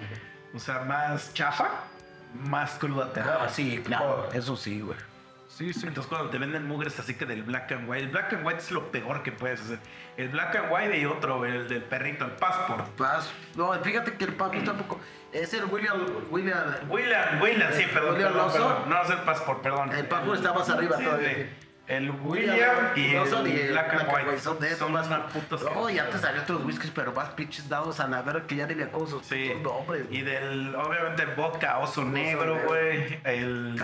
o sea, más chafa, más cruda te da. Ah, sí, claro. Eso sí, güey. Sí, sí. Entonces cuando te venden mugres así que del black and white, el black and white es lo peor que puedes hacer. El black and white y otro, el del perrito, el passport. Paz. No, fíjate que el Paco tampoco. Es el William. William William, William, sí, perdón. William perdón. No, es el passport, perdón. El passport está más arriba Sí, todavía. El William y el Black and White. Son de esos más. putas No, y antes había otros whiskies, pero más pinches dados a la verga que ya ni me acuerdo Sí. putos nombres. Y del, obviamente, el vodka oso negro, negro. güey. El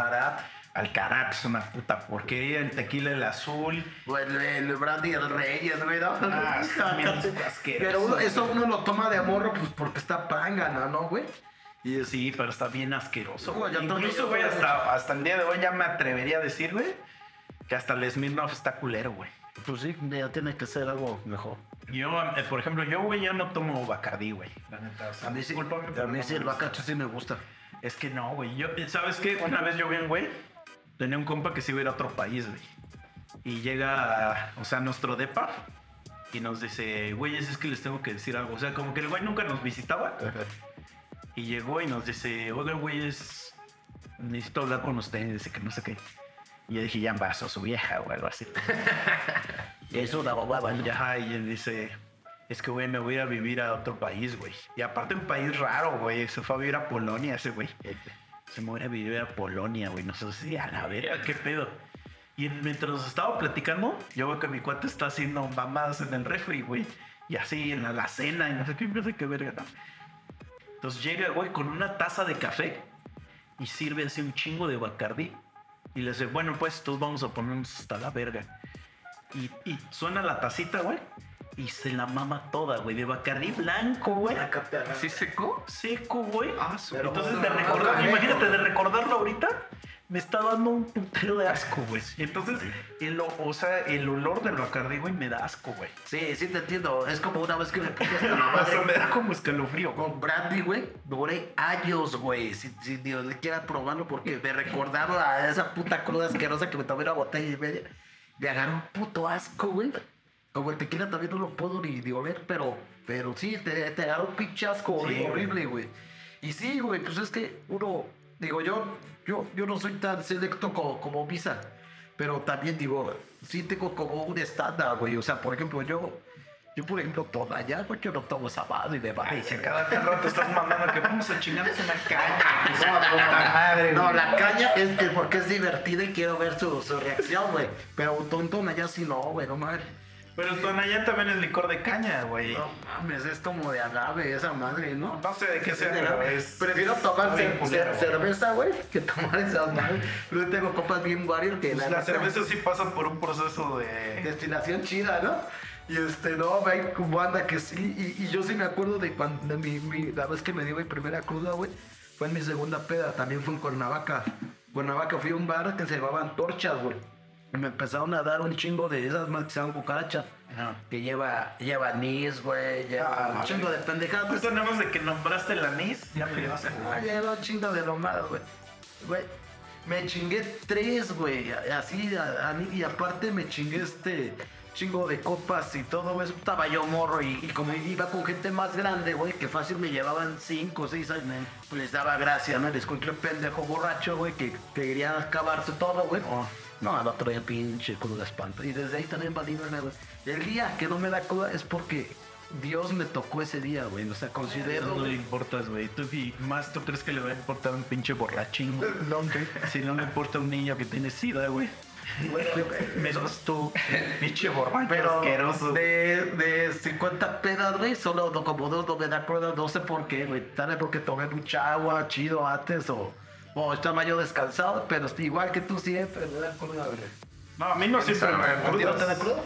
Carat. Alcarat es una puta porquería. El tequila, el azul. O el, el brandy, el reyes, güey, ¿no? Ah, [LAUGHS] Pero uno- eso uno lo toma de morro, pues porque está pángana, ¿no, güey? Y Sí, pero está bien asqueroso. Güey, yo Incluso, güey, hasta, hasta el día de hoy ya me atrevería a decir, güey, que hasta el Smirnoff está culero, güey. Pues sí, ya tiene que ser algo mejor. Yo, eh, por ejemplo, yo, güey, ya no tomo Bacardí, güey. La neta, o sea, A mí sí, a mí sí el bacacho sí me gusta. Es que no, güey. Yo, ¿sabes qué? Una vez yo vi un güey, tenía un compa que se iba a ir a otro país, güey. Y llega, o sea, nuestro depa y nos dice, güey, es que les tengo que decir algo. O sea, como que el güey nunca nos visitaba. Y llegó y nos dice, oigan, güey, es... necesito hablar con ustedes, dice que no sé qué. Y yo dije, ya embarazó a su vieja o algo así. Y eso da bababa, ¿no? Y, ajá, y él dice, es que, güey, me voy a ir a vivir a otro país, güey. Y aparte un país raro, güey. Se fue a vivir a Polonia ese güey. Se me voy a ir a vivir a Polonia, güey. No sé si a la verga, qué pedo. Y mientras nos estaba platicando, yo veo que mi cuate está haciendo mamadas en el refri, güey. Y así en la, la cena y no sé qué, no sé qué verga, ¿no? Entonces llega, güey, con una taza de café y sirve así un chingo de Bacardí. Y le dice, bueno, pues todos vamos a ponernos hasta la verga. Y, y suena la tacita, güey. Y se la mama toda, güey. De Bacardí blanco, güey. ¿Así secó? Seco, güey. Ah, Entonces, de recordar, imagínate, de recordarlo ahorita, me está dando un putero de asco, güey. Entonces, el, o- sea, el olor del Bacardí, güey, me da asco, güey. Sí, sí te entiendo. Es como una vez que me puse hasta la sea, me madre da como escalofrío. con brandy, güey. Duré años, güey, sin, sin ni siquiera probarlo porque me recordaron a esa puta cruda asquerosa que me tomé una botella y media. Me agarró un puto asco, güey. Como el tequila también no lo puedo ni, ni oler, pero, pero sí, te, te agarró un pinche asco Sí, horrible, güey. Y sí, güey, pues es que uno, digo, yo, yo, yo no soy tan selecto como, como Misa, pero también digo, sí tengo como un estándar, güey. O sea, por ejemplo, yo, yo por ejemplo, toda ya, güey, yo no tomo esa madre de Ay, madre. si cada rato estás mandando que vamos a chingarnos una caña. No, no, [LAUGHS] madre, no, la caña es que porque es divertida y quiero ver su, su reacción, güey. Pero tontona ya sí no, güey, no mames. Pero Tonayán también es licor de caña, güey. No mames, es como de agave esa madre, ¿no? No sé de qué sea, pero es... Prefiero tomar está bien cer- culero, cer- güey. cerveza, güey, que tomar esas madres. Luego tengo copas bien warrior que Pues la las cervezas sí pasan por un proceso de... destilación chida, ¿no? Y este, no, hay como anda que sí. Y, y yo sí me acuerdo de cuando de mi, mi- la vez que me dio mi primera cruda, güey. Fue en mi segunda peda, también fue en Cuernavaca. Cuernavaca fui a un bar que se llamaban Torchas, güey. Y me empezaron a dar un chingo de esas más que se llaman cucarachas. Ajá. Que lleva, lleva anís, güey, lleva Ah, un chingo de pendejadas. Pues tenemos de que nombraste el anís, ya me llevas Ah, lleva un chingo de nomás, güey. Güey, me chingué tres, güey. Así, a- a- y aparte me chingué este chingo de copas y todo, güey. Estaba yo morro y, y como iba con gente más grande, güey, que fácil me llevaban cinco, seis años, pues les daba gracia, ¿no? Les encontré un pendejo borracho, güey, que, que quería acabarse todo, güey. No, al otro día pinche cruda espanto. Y desde ahí también valí verga, güey. El día que no me da cruda es porque Dios me tocó ese día, güey. O sea, considero... No le importas, güey. Tú, y más tú crees que le va a importar a un pinche borrachín, güey? [LAUGHS] Si no le importa a un niño que tiene sida, güey. Menos tú, pinche borracho Pero asqueroso. de, de 50 pedas, güey, solo no- como dos no me da cruda, no sé por qué, güey. Tal vez porque tomé mucha agua chido antes o, o estaba yo descansado, pero estoy igual que tú siempre me da cruda, güey. No, a mí no siempre me da ¿A ti no te da cruda?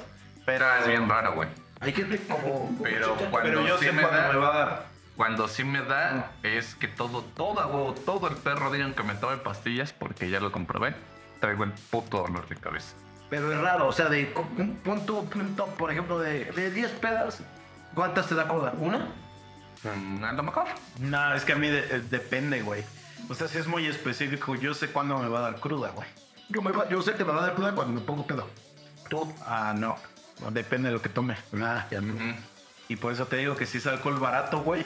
Pero es bien raro, güey. Hay gente como... Pero cuando Pero yo sí sé me da, me va a dar. cuando sí me da, es que todo, todo, güey, todo el perro digan que me tome pastillas porque ya lo comprobé. Traigo el puto dolor de cabeza. Pero es raro, o sea, de un punto, punto, por ejemplo, de, de 10 pedas, ¿cuántas te da cruda? ¿Una? Mm, A lo mejor. No, es que a mí de- eh, depende, güey. O sea, si es muy específico, yo sé cuándo me va a dar cruda, güey. Yo, me va- yo sé que me va a dar cruda cuando me pongo pedo. Tú. Ah, no. Depende de lo que tome. Ah, ya no. Y por eso te digo que si es alcohol barato, güey,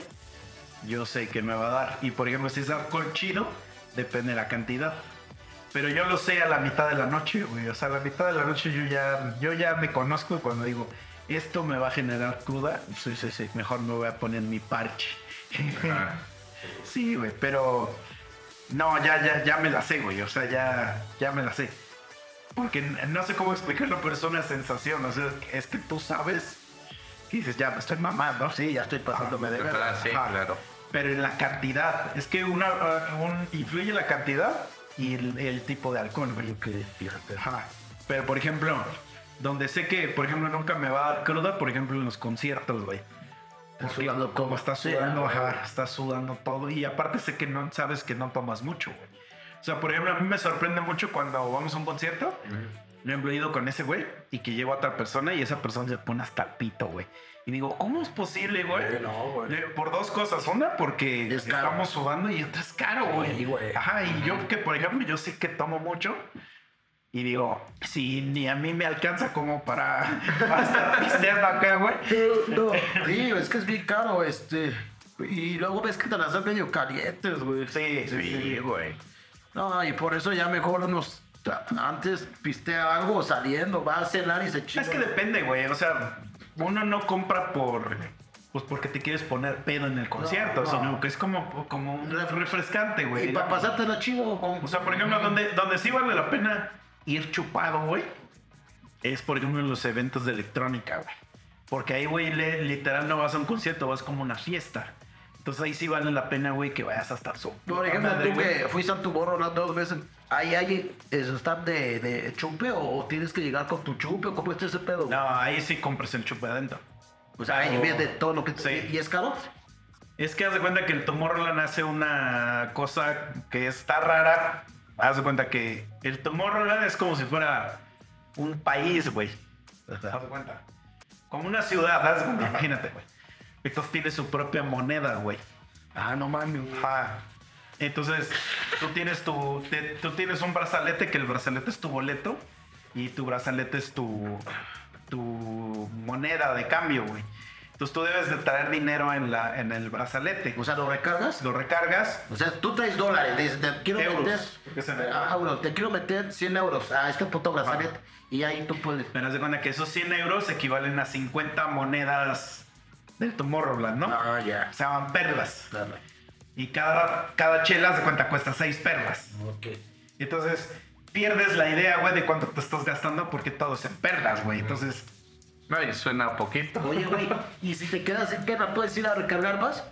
yo sé que me va a dar. Y por ejemplo, si es alcohol chido, depende de la cantidad. Pero yo lo sé a la mitad de la noche, güey. O sea, a la mitad de la noche yo ya, yo ya me conozco y cuando digo, esto me va a generar cruda, sí, sí, sí, mejor me voy a poner mi parche. [LAUGHS] Sí, güey, pero no, ya, ya, ya me la sé, güey. O sea, ya, ya me la sé. Porque no sé cómo explicarlo, pero es una sensación. O sea, es que tú sabes y dices, ya me estoy mamando. Sí, ya estoy pasándome de verga. Ah, sí, Ajá. claro. Pero en la cantidad, es que una, uh, un- influye la cantidad y el, el tipo de alcohol, güey. Que, fíjate. Ajá. Pero por ejemplo, donde sé que, por ejemplo, nunca me va a dar cruda, por ejemplo, en los conciertos, güey. Porque sudando todo. estás Sí, sudando, ajá, estás sudando todo. Y aparte sé que no sabes que no tomas mucho, güey. O sea, por ejemplo, a mí me sorprende mucho cuando vamos a un concierto ejemplo, he ido con ese güey y que llevo a otra persona y esa persona se pone hasta el pito, güey. Y digo, ¿cómo es posible, güey? Eh, no, güey. Por dos cosas. Una, porque Es estamos sudando y otra es caro, güey. Sí, güey. Ajá, y yo que, por ejemplo, yo sé que tomo mucho. Y digo, si ni a mí me alcanza como para, [LAUGHS] para estar pisteando acá, güey. No, sí, es que es bien caro, este. Y luego ves que te las dan medio calientes, güey. Sí, sí, güey. No, y por eso ya mejor nos. Antes pistea algo saliendo, va a cenar y se chinga. Es que depende, güey. O sea, uno no compra por. Pues porque te quieres poner pedo en el concierto, no. sino que es como, como un ref- refrescante, güey. Y para pasarte la chido, con- O sea, por ejemplo, donde, donde sí vale la pena ir chupado, güey, es por ejemplo en los eventos de electrónica, güey. Porque ahí, güey, literal no vas a un concierto, vas como a una fiesta. Entonces ahí sí vale la pena, güey, que vayas a estar su. Por ejemplo, tú que fuiste a tu borro dos veces, ¿ahí hay eso stand de, de chupe o tienes que llegar con tu chupe o cómo está ese pedo? No, ahí sí compras el chupe adentro. O sea, ahí viene todo lo que Sí. ¿Y es caro? Es que haz de cuenta que el Tomorrowland hace una cosa que está rara. Haz de cuenta que el Tomorrowland es como si fuera un país, güey. Haz de cuenta. Como una ciudad, haz de cuenta, imagínate, güey. Entonces tiene su propia moneda, güey. Ah, no mames. Ajá. Entonces, tú tienes tu. te- tú tienes un brazalete que el brazalete es tu boleto y tu brazalete es tu. tu moneda de cambio, güey. Entonces tú debes de traer dinero en, la, en el brazalete. O sea, ¿lo recargas? Lo recargas. O sea, tú traes dólares, dices, te quiero Euros, meter. se me- Ah, euros, te quiero meter 100 euros a este puto brazalete. Y ahí tú puedes. Pero de cuenta que esos 100 euros equivalen a 50 monedas del Tomorrowland, ¿no? Ah, ya. Se llaman perlas. Dale. Y cada, cada chela se cuenta cuesta 6 perlas. Ok. Entonces pierdes la idea, güey, de cuánto te estás gastando porque todo es en perlas, güey. Entonces, Ay, suena poquito. Oye, güey, [LAUGHS] ¿y si te quedas sin perra, puedes ir a recargar más?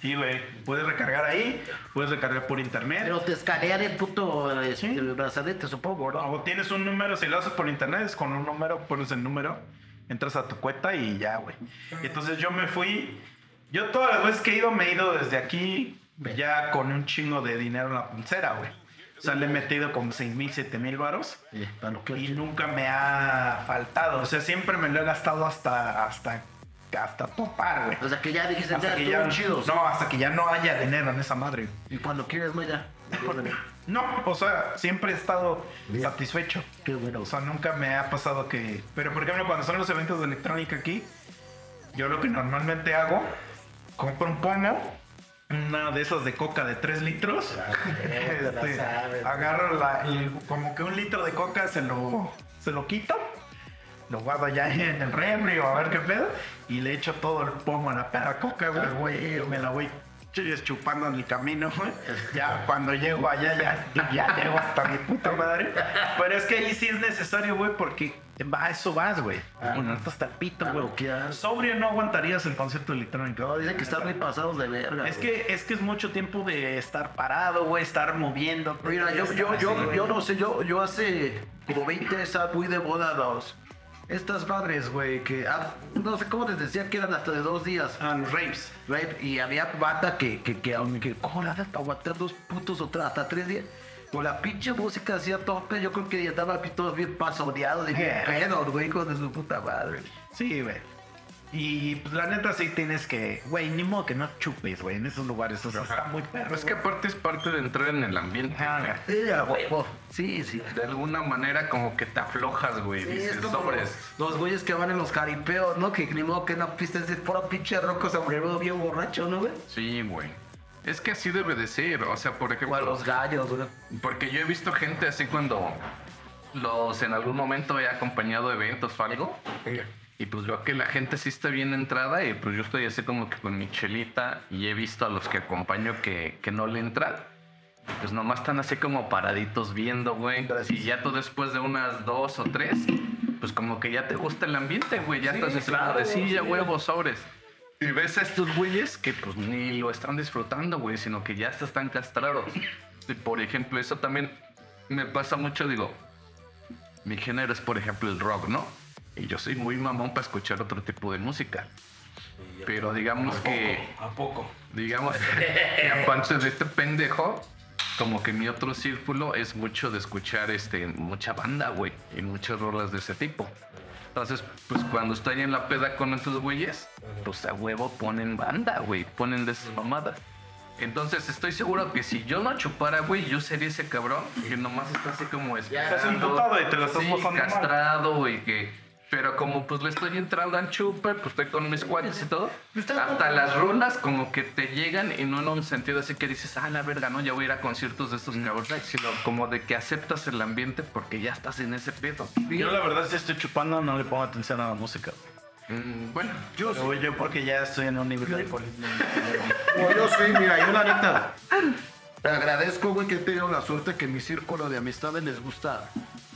sí, güey, puedes recargar ahí, puedes recargar por internet. Pero te escanean el puto eh, Sí. el brazalete, supongo, ¿no? O tienes un número, si lo haces por internet, es con un número, pones el número, entras a tu cuenta y ya, güey. Entonces yo me fui, yo todas las veces que he ido, me he ido desde aquí ya con un chingo de dinero en la pulsera, güey. O sea, le he metido como 6 mil, 7 mil varos Sí, y nunca me ha faltado. O sea, siempre me lo he gastado hasta, hasta, hasta topar, güey. O sea, que ya dijiste, Hasta ya, que ya, chidos. no, hasta que ya no haya dinero en esa madre. Y cuando quieres, más ya. No, o sea, siempre he estado satisfecho. Qué bueno. O sea, nunca me ha pasado que... Pero, por ejemplo, cuando son los eventos de electrónica aquí, yo lo que normalmente hago, compro un pomo, una de esas de coca de 3 litros, [LAUGHS] la este, agarro la, el- como que un litro de coca, se lo, se lo quito, lo guardo ya [LAUGHS] en el refri o a ver qué pedo, y le echo todo el pomo a la peda coca, güey. me la voy ch- chupando en el camino, güey. Ya cuando llego allá, ya, ya llego hasta mi puta madre. Pero es que ahí sí es necesario, güey, porque va, eso vas, güey. Bueno, esto hasta el pito, Ah, güey. has- Sobrio no aguantarías el concierto electrónico. No, dicen que están muy pasados de verga. Es que, es que es mucho tiempo de estar parado, güey, estar moviendo. Mira, yo, yo, yo, yo no sé, yo, yo hace como 20 estaba muy de moda los... Estas madres, güey, que... ah, no sé cómo les decía que eran hasta de dos días. Ah, los. Right? Y había banda que, que, que, que ¿cómo la haces para aguantar dos putos o tres, hasta tres días? Con la pinche música hacía tope, yo creo que ya estaban todos bien pasoneados y bien pedos, güey, con de su puta madre. Sí, güey. Y pues la neta sí tienes que, güey, ni modo que no chupes, güey, en esos lugares. O sea, está muy perro. Es que aparte es parte de entrar en el ambiente. güey. Sí, a huevo. Sí, sí. De alguna manera como que te aflojas, güey. Sí, Dices, es sobres. los güeyes que van en los caripeos, ¿no? Que ni modo que no pistes de puro pinche roco sombrero bien borracho, ¿no, güey? Sí, güey. Es que así debe de ser. O sea, por O a ejemplo... los gallos, güey. Porque yo he visto gente así cuando los en algún momento he acompañado eventos o algo. Y pues veo que la gente sí está bien entrada y pues yo estoy así como que con mi chelita y he visto a los que acompaño que, que no le entran. Pues nomás están así como paraditos viendo, güey. Y ya tú después de unas dos o tres, pues como que ya te gusta el ambiente, güey. Ya Sí, estás claro, de ya sí. huevos, sobres. Y ves a estos güeyes que pues ni lo están disfrutando, güey, sino que ya están castrados. Y por ejemplo, eso también me pasa mucho, digo, mi género es por ejemplo el rock, ¿no? Y yo soy muy mamón para escuchar otro tipo de música. Pero digamos que, ¿A poco? digamos [LAUGHS] que aparte de este pendejo, como que mi otro círculo es mucho de escuchar este, mucha banda, güey, y muchas rolas de ese tipo. Entonces, pues cuando estoy en la peda con estos güeyes, pues a huevo ponen banda, güey, ponen de esas mamadas. Entonces estoy seguro que si yo no chupara, güey, yo sería ese cabrón que nomás está así como Estás emputado y te lo estás sí, castrado, güey, que... Pero como pues le estoy entrando al chupe, pues estoy con mis cuates y todo. Hasta las rolas como que te llegan y no en un sentido así que dices, ah, la verga, no, ya voy a ir a conciertos de estos cabrones, sino como de que aceptas el ambiente porque ya estás en ese pedo. Yo la verdad si estoy chupando no le pongo atención a la música. Mm, bueno, Yo, yo porque ya estoy en un nivel de poli- [LAUGHS] No, yo sí, mira, yo la neta. Te agradezco, güey, que he tenido la suerte que mi círculo de amistades les gusta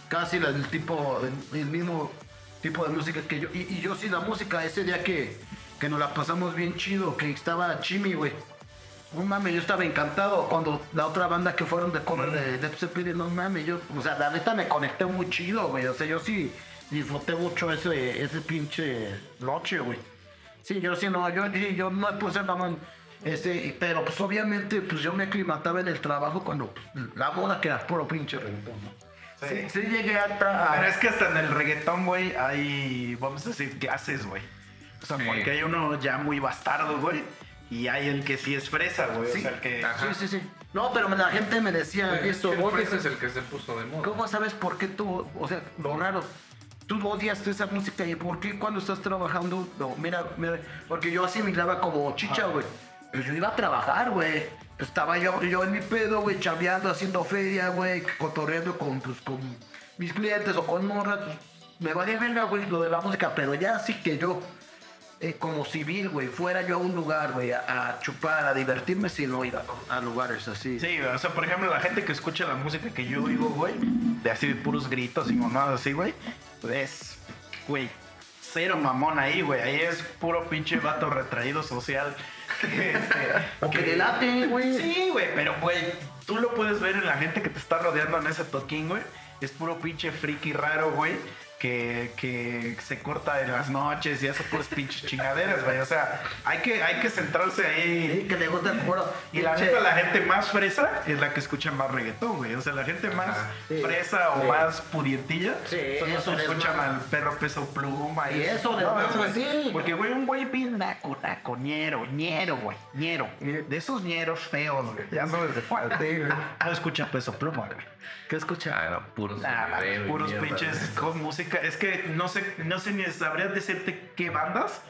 casi la- el tipo, el, el mismo tipo de música que yo. Y, yo sí, la música, ese día que, que nos la pasamos bien chido, que estaba Chimi, güey. No mames, yo estaba encantado cuando la otra banda que fueron de cover de Led Zeppelin, no mames, yo, o sea, la neta me conecté muy chido, güey. O sea, yo sí disfruté mucho ese, ese pinche noche, güey. Sí, yo sí, no, yo, yo no puse nada más. Este, pero pues obviamente, pues yo me aclimataba en el trabajo cuando pues, la boda que era puro pinche. Sí, sí llegué a... tra- Pero es que hasta en el reggaetón, güey, hay, vamos a decir, clases, güey. O sea, Sí. porque hay uno ya muy bastardo, güey. Y hay el que sí es fresa, güey. Sí. O sea, el que... Ajá. Sí, sí, sí. No, pero la gente me decía eso. ese dices, es el que se puso de moda. ¿Cómo sabes por qué tú, o sea, lo raro, tú odias esa música y por qué cuando estás trabajando, no, mira, mira, porque yo asimilaba como chicha, güey. Pero yo iba a trabajar, güey. Estaba yo, yo en mi pedo, güey, chambeando, haciendo feria, güey, cotorreando con, pues, con mis clientes o con morras. pues, me valía verga, güey, lo de la música, pero ya sí que yo, eh, como civil, güey, fuera yo a un lugar, güey, a, a chupar, a divertirme, si no iba a lugares así. Sí, o sea, por ejemplo, la gente que escucha la música que yo oigo, güey, de así de puros gritos y mamadas así, güey, pues es, güey, cero mamón ahí, güey. Ahí es puro pinche vato retraído social. Que, este, O que delate, güey. Sí, güey, pero, güey, tú lo puedes ver en la gente que te está rodeando en ese toquín, güey. Es puro pinche friki raro, güey. Que, que se corta en las noches y hace puras pinches chingaderas, güey. O sea, hay que, hay que centrarse ahí. Sí, que le gusta el puro. Y la neta, la gente más fresa es la que escucha más reggaetón, güey. O sea, la gente más Sí, fresa o sí. más pudientilla Sí, son los que escuchan va. al perro peso pluma. Y eso de No, verdad, güey, sí. Porque, güey, un güey bien naco, naco, ñero, ñero, güey, ñero. De esos ñeros feos, güey. Ya sabes de cuál. Ah, escucha peso pluma, güey. ¿Qué escucha? Ah, era puros y puros mierda, pinches con música. Es que no sé, no sé ni sabría decirte qué bandas,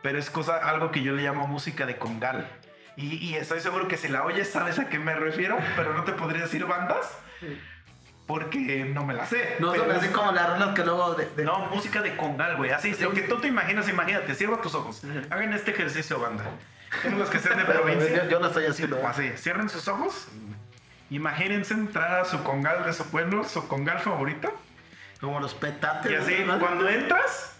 pero es cosa, algo que yo le llamo música de congal. Y, y estoy seguro que si la oyes sabes a qué me refiero, pero no te podría decir bandas porque no me la sé. No Pero son así como las rolas que luego de, de- no, música de congal, güey. Así, lo que tú te imaginas, imagínate, cierra tus ojos. Hagan este ejercicio, banda. Los que sean de [LAUGHS] provincia. yo, yo lo estoy haciendo. Así, cierren sus ojos. Imagínense entrar a su congal de su pueblo, su congal favorito. Como los petates. Y así, ¿no? cuando entras,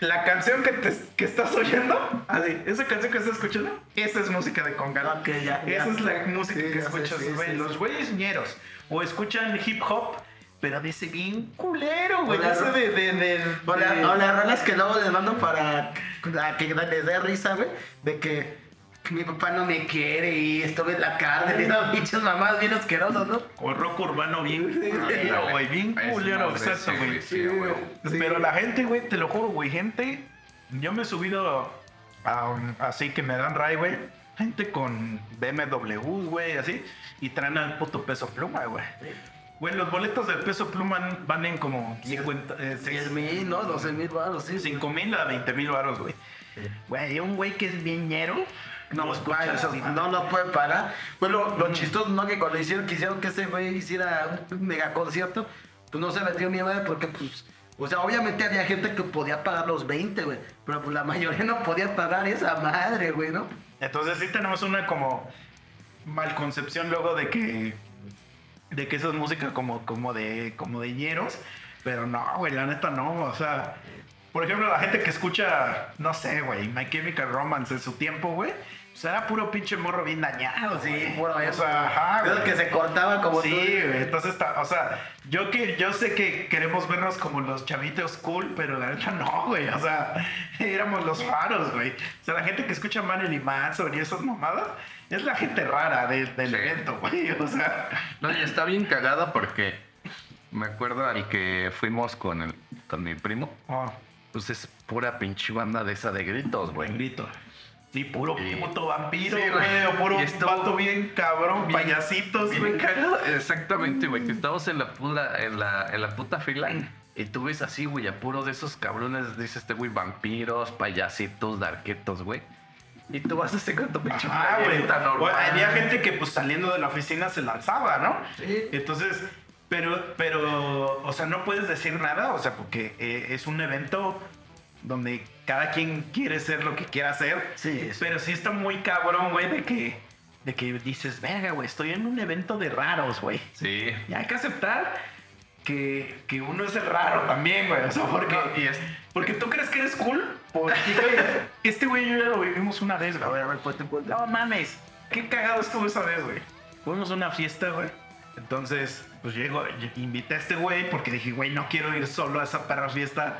la canción que, te, que estás oyendo, así, esa canción que estás escuchando, esa es música de congal. Ok, ya, ya. Esa es la música Sí, que escuchas, sí, Los güeyes ñeros. O escuchan hip hop, pero dice bien culero, güey. O la- Ese de, de, de, O, las rolas que luego les mando para que les dé risa, güey. De que mi papá no me quiere y estuve en la cárcel y no [LAUGHS] pinches mamás bien asquerosas, ¿no? O rock urbano bien culero, güey. Bien culero, de exacto, güey. Sí, güey. Pero la gente, güey, te lo juro, güey, gente. Yo me he subido a, un- así que me dan ray, güey. Gente con BMW, güey, así. Y traen al puto peso pluma, güey. Güey, los boletos del peso pluma van en como 50, eh, 10 mil, ¿no? 12 mil baros, sí. 5 mil a 20 mil baros, güey. Güey, un güey que es bien ñero. No, Pues, vaya, esas no, mamadas. no puede parar. Pues lo, lo chistoso, ¿no? Que cuando hicieron, quisieron que ese güey hiciera un mega concierto, pues no se metió ni madre porque, pues, o sea, obviamente había gente que podía pagar los 20, güey, pero pues la mayoría no podía pagar esa madre, güey, ¿no? Entonces sí tenemos una como malconcepción luego de que de que eso es música como como de como de ñeros, pero no, güey, la neta no, o sea, por ejemplo, la gente que escucha, no sé, güey, My Chemical Romance en su tiempo, güey, pues era puro pinche morro bien dañado. Sí, puro O eso. sea, ajá, güey. que se cortaban como Sí, tú. güey, entonces, está- o sea, yo que yo sé que queremos vernos como los chavitos cool, pero la neta no, güey, o sea, [LAUGHS] éramos los raros, güey. O sea, la gente que escucha Marilyn Manson y esas mamadas es la gente rara de- del Sí. evento, güey, [LAUGHS] o sea. No, y está bien cagada porque me acuerdo al que fuimos con, el, con mi primo. Oh, Pues es pura pinche banda de esa de gritos, güey. grito. Sí, puro Sí. puto vampiro, Sí, güey, o puro Y estuvo vato bien cabrón, bien- payasitos, Bien güey. cagado. Exactamente, güey. Que estamos en la, puta, en, la, en la puta fila y tú ves así, güey, a puro de esos cabrones, dice este güey, vampiros, payasitos, darquetos, güey. Y tú vas así con tu pinche Ah, güey. Bueno, había gente que pues saliendo de la oficina se lanzaba, ¿no? Sí. Entonces, pero, pero, o sea, no puedes decir nada, o sea, porque eh, es un evento donde cada quien quiere ser lo que quiera hacer. Sí, sí. Pero sí está muy cabrón, güey, de que, de que dices, verga, güey, estoy en un evento de raros, güey. Sí. Y hay que aceptar que, que uno es el raro también, güey. O sea, porque, No, y es- porque tú crees que eres cool. Porque, [LAUGHS] este güey y yo ya lo vivimos una vez, güey. A ver, pues. No mames, qué cagado estuvo esa vez, güey. Fuimos a una fiesta, güey. Entonces, pues llego, invité a este güey porque dije, güey, no quiero ir solo a esa perra fiesta.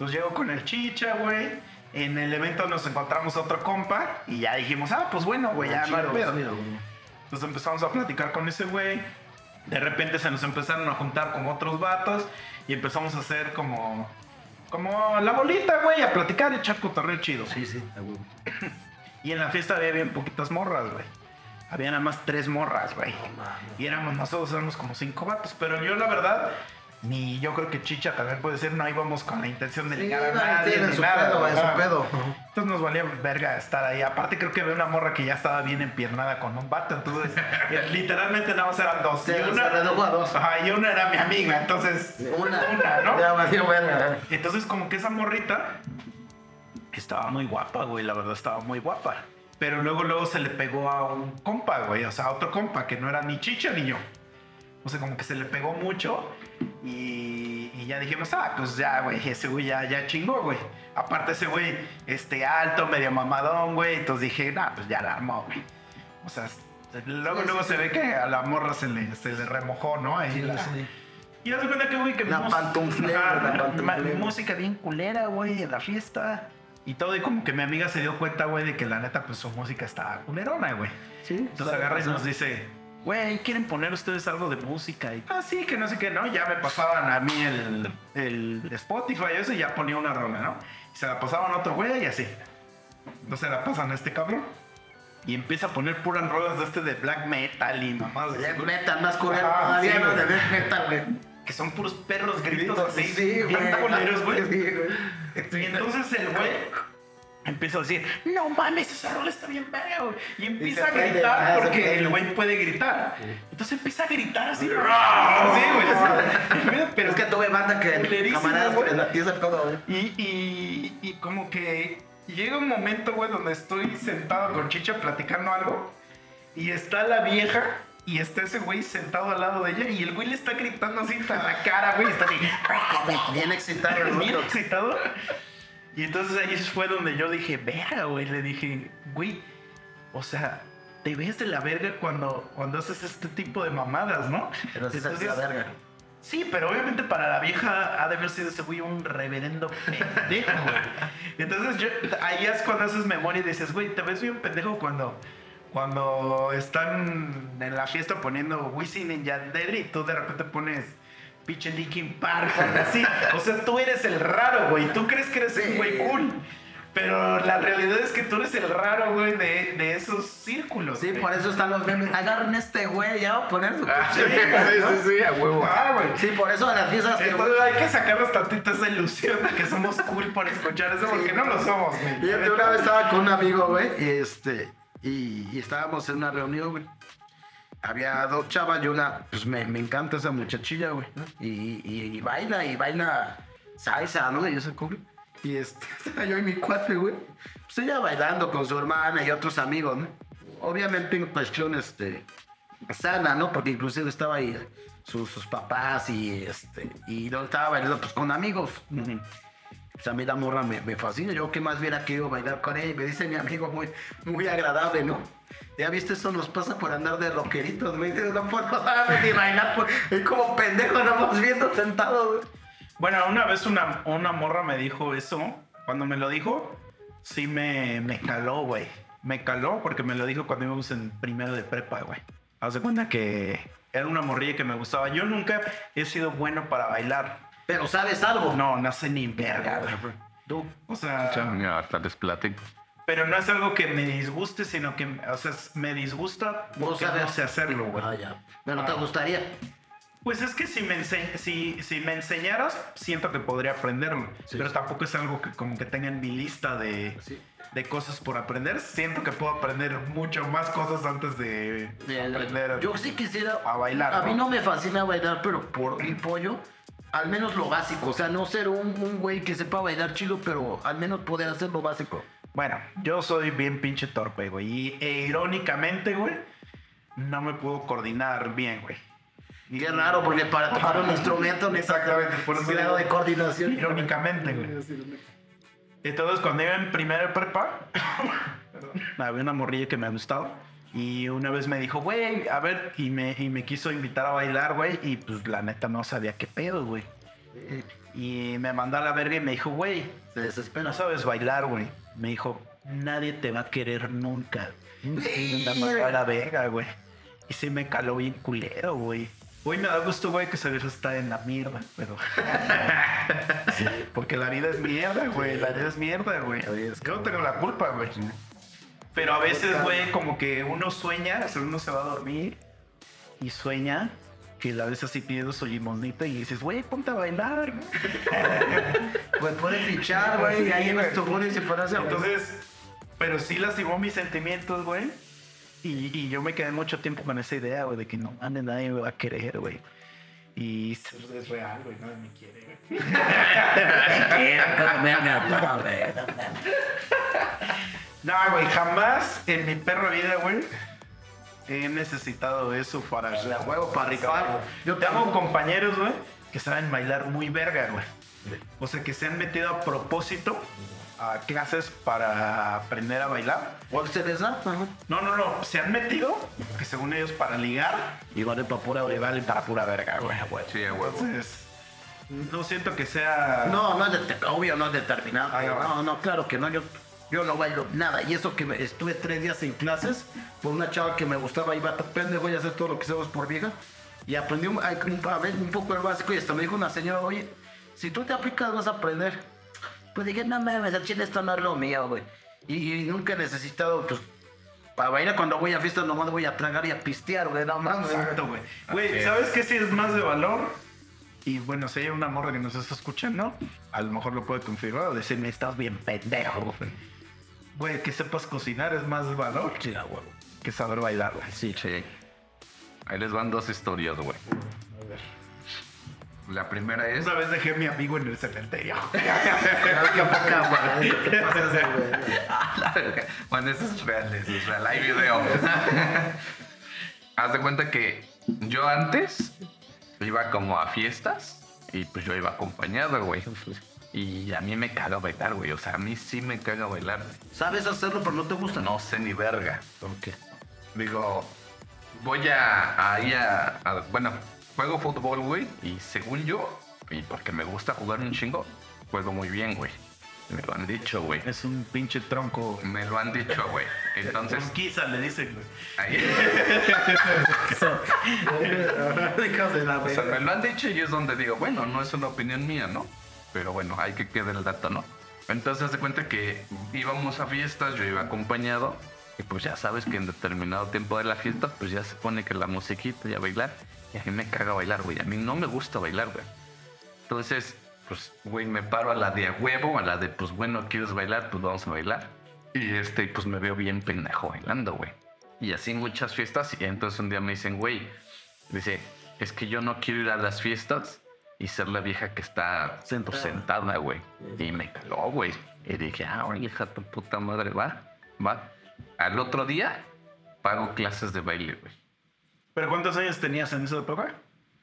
Entonces llego con el chicha, güey. En el evento nos encontramos a otro compa y ya dijimos, ah, pues bueno, güey, ya no hay pedo. chido. Entonces empezamos a platicar con ese güey. De repente se nos empezaron a juntar con otros vatos y empezamos a hacer como, como la bolita, güey, a platicar y echar cotorreo chido. Sí, sí, a huevo. [CLEARS THROAT] Y en la fiesta había bien poquitas morras, güey. Había nada más tres morras, güey. Y éramos nosotros, éramos como cinco vatos. Pero yo, la verdad, ni yo creo que Chicha también puede ser, no íbamos con la intención de Sí, ligar a nadie. ni su nada, pedo, su pedo. Entonces nos valía verga estar ahí. Aparte, creo que había una morra que ya estaba bien empiernada con un vato. Entonces, [LAUGHS] eh, literalmente nada más eran dos. Se- y se una, redujo a dos. Ajá, y una era mi amiga. Entonces, Una, una, ¿no? Ya valió verga. Entonces, como que esa morrita estaba muy guapa, güey. La verdad, estaba muy guapa. Pero luego, luego se le pegó a un compa, güey. O sea, a otro compa que no era ni chicha ni yo. O sea, como que se le pegó mucho. Y, y ya dijimos, ah, pues ya, güey. Ese güey ya, ya chingó, güey. Aparte, ese güey, este alto, medio mamadón, güey. Entonces dije, nah, pues ya la armó, güey. O sea, luego, Sí, luego sí, se sí. ve que a la morra se le, se le remojó, ¿no? Ahí Sí, la- sí. y haz de cuenta que, güey, que La mus- pantuflera, Ajá, la ma- pantuflera. música bien culera, güey, en la fiesta. Y todo, y como que mi amiga se dio cuenta, güey, de que la neta, pues su música estaba culerona, güey. Sí, Entonces agarra y nos dice, güey, ¿quieren poner ustedes algo de música? Y, ah, sí, que no sé qué, ¿no? Ya me pasaban a mí el, el Spotify y eso, y ya ponía una rola, ¿no? Y se la pasaban a otro güey y así. Entonces se la pasan a este cabrón. Y empieza a poner puras rolas de este de black metal y de Death metal más culero todavía, ¿no? De death metal, güey. que son puros perros gritos así, Sí, güey. Sí, güey. Y entonces el güey empieza a decir, no mames, esa rola está bien verga, güey. Y empieza a gritar ah, porque prende. el güey puede gritar. Entonces empieza a gritar así. así, güey. [LAUGHS] Pero Es que tuve banda que camaradas güey. la pieza todo, güey. y, y, y como que llega un momento, güey, donde estoy sentado con Chicha platicando algo y está la vieja y está ese güey sentado al lado de ella y el güey le está gritando así a la cara, güey, y está así. [LAUGHS] Bien excitado el bien excitado. Y entonces ahí fue donde yo dije, verga, güey. Le dije, güey, o sea, te ves de la verga cuando, cuando haces este tipo de mamadas, ¿no? Pero sí se hace la Entonces, verga. Sí, pero obviamente para la vieja ha de haber sido ese güey un reverendo pendejo, güey. Entonces yo, ahí es cuando haces memoria y dices, güey, te ves bien pendejo cuando, cuando están en la fiesta poniendo Wisin en Yandere y tú de repente pones pinche Linkin Park así. O sea, tú eres el raro, güey. Tú crees que eres Sí. un güey cool. Pero la realidad es que tú eres el raro, güey, de, de esos círculos. Sí, güey. por eso están los memes. Agarren este güey, ya va a poner su Ah, sí, sí, sí, sí, a huevo. Ah, güey. Sí, por eso en las fiestas que Entonces hay que sacarnos tantito esa ilusión de que somos cool por escuchar eso, porque no lo somos, güey. Fíjate, una vez estaba con un amigo, güey, y este, y, y estábamos en una reunión, güey. Había dos chavas y una, pues me, me encanta esa muchachilla, güey. ¿no? Y, y, y baila, y baila salsa, ¿no? Y eso, güey. Y este, [LAUGHS] estaba yo y mi cuate, güey. Pues ella bailando con su hermana y otros amigos, ¿no? Obviamente en cuestión, este, sana, ¿no? Porque inclusive estaba ahí sus, sus papás y, este, y no estaba bailando, pues con amigos. Pues a mí la morra me, me fascina. Yo que más hubiera querido bailar con ella. Y me dice mi amigo muy, muy agradable, ¿no? Ya viste, eso nos pasa por andar de rockeritos, güey. No puedo darme ni bailar. Pues, es como pendejo, nomás viendo sentado, güey. Bueno, una vez una, una morra me dijo eso. Cuando me lo dijo, sí me, me caló, güey. Me caló porque me lo dijo cuando íbamos en primero de prepa, güey. Haz de cuenta que era una morrilla que me gustaba. Yo nunca he sido bueno para bailar. Pero ¿sabes algo? No, no sé ni verga, güey. Tú. O sea, Ya, hasta les platico. Pero no es algo que me disguste, sino que, o sea, me disgusta porque no sé hacerlo, güey. Ah, ya. Pero te gustaría. Pues es que si me, si, si me enseñaras, siento que podría aprenderlo. Sí. pero tampoco es algo que como que tenga en mi lista de, Sí. de cosas por aprender. Siento que puedo aprender mucho más cosas antes de aprender. Yo sí quisiera a bailar, A mí ¿no? no me fascina bailar, pero por mi pollo, al menos lo básico. O sea, no ser un, un güey que sepa bailar chido, pero al menos poder hacer lo básico. Bueno, yo soy bien pinche torpe, güey. Y e, irónicamente, güey, no me puedo coordinar bien, güey. Y qué raro, porque para tocar un instrumento [LAUGHS] por eso grado de coordinación. Irónicamente, güey. Entonces, cuando iba en primera de prepa, [COUGHS] había una morrilla que me gustaba. Y una vez me dijo, güey, a ver, y me, y me quiso invitar a bailar, güey. Y pues la neta no sabía qué pedo, güey. Y me mandó a la verga y me dijo, güey, desespera. no sabes bailar, güey. Me dijo, nadie te va a querer nunca. Y a la verga, güey. Y sí me caló bien culero, güey. Hoy me da gusto, güey, que se está en la mierda, pero... [LAUGHS] Sí, porque la vida es mierda, güey. La vida es mierda, güey. Yo no tengo la culpa, güey. Pero a veces, güey, como que uno sueña, o sea, uno se va a dormir y sueña que la ves así pidiendo su limonita y dices, güey, ponte a bailar. [LAUGHS] Pues puede fichar, güey, y ahí en gol y se puede hacer. Entonces, pero sí lastimó mis sentimientos, güey. Y, y yo me quedé mucho tiempo con esa idea, güey, de que no mames, nadie me va a querer, güey. Y es es real, güey, nadie me quiere, güey. [LAUGHS] [LAUGHS] No, güey, jamás en mi perro vida, güey, he necesitado eso para De huevo, para rifar. Yo tengo compañeros, güey, que saben bailar muy verga, güey. O sea, que se han metido a propósito a clases para aprender a bailar. ¿O se les da? Ajá. No, no, no, se han metido, que según ellos para ligar, Y vale para pura, valen para pura verga, güey. Sí, a huevo. Entonces, no siento que sea... No, no es de, obvio, no es determinado. No, no, claro que no. Yo, yo no bailo nada. Y eso que me- estuve tres días en clases por una chava que me gustaba y va a pendejo y hacer todo lo que sabes por vieja. Y aprendí un, a, ver un poco el básico y hasta me dijo una señora, oye, si tú te aplicas vas a aprender. Pues dije, no mames, el chile esto no es lo mío, güey. Y, y nunca he necesitado, pues, para bailar cuando voy a fiestas nomás voy a tragar y a pistear, güey, no mames. Exacto, güey. Güey. ¿sabes qué sí es más de valor? Y bueno, si hay una morra que nos está escuchando, a lo mejor lo puede confirmar o decirme, estás bien pendejo, güey. Güey, que sepas cocinar es más valor Sí, a huevo. que saber bailar, güey. Sí, sí. Ahí les van dos historias, güey. La primera es. Una vez dejé a mi amigo en el cementerio. Güey. ¿Qué te pasa, güey? bueno, eso es real, eso es real. Hay video. Haz de cuenta que yo antes iba como a fiestas y pues yo iba acompañado, güey. Y a mí me caga bailar, güey. O sea, a mí sí me caga bailar. Sabes hacerlo, pero no te gusta, ¿no? Sé ni verga. ¿Por qué? Digo, voy a, ahí a, a- Bueno, juego fútbol, güey. Y según yo, y porque me gusta jugar un chingo, juego muy bien, güey. Me lo han dicho, güey. Es un pinche tronco. Me lo han dicho, güey. Entonces, Conquista, le dicen, güey. ahí. [LAUGHS] [LAUGHS] O sea, me lo han dicho y es donde digo, bueno, no es una opinión mía, ¿no? Pero bueno, hay que quedar el dato, ¿no? Entonces, de cuenta que íbamos a fiestas, yo iba acompañado, y pues ya sabes que en determinado tiempo de la fiesta, pues ya se pone que la musiquita y a bailar, y a mí me caga bailar, güey. A mí no me gusta bailar, güey. Entonces, pues, güey, me paro a la de a huevo, a la de, pues bueno, ¿quieres bailar? Pues vamos a bailar. Y este, pues me veo bien pendejo bailando, güey. Y así muchas fiestas, y entonces un día me dicen, güey, Dice, es que yo no quiero ir a las fiestas y ser la vieja que está Sentada. sentada, güey. Y me caló, güey. Y dije, ah, oye, hija tu puta madre, va, va. Al otro día pago clases de baile, güey. ¿Pero cuántos años tenías en esa época?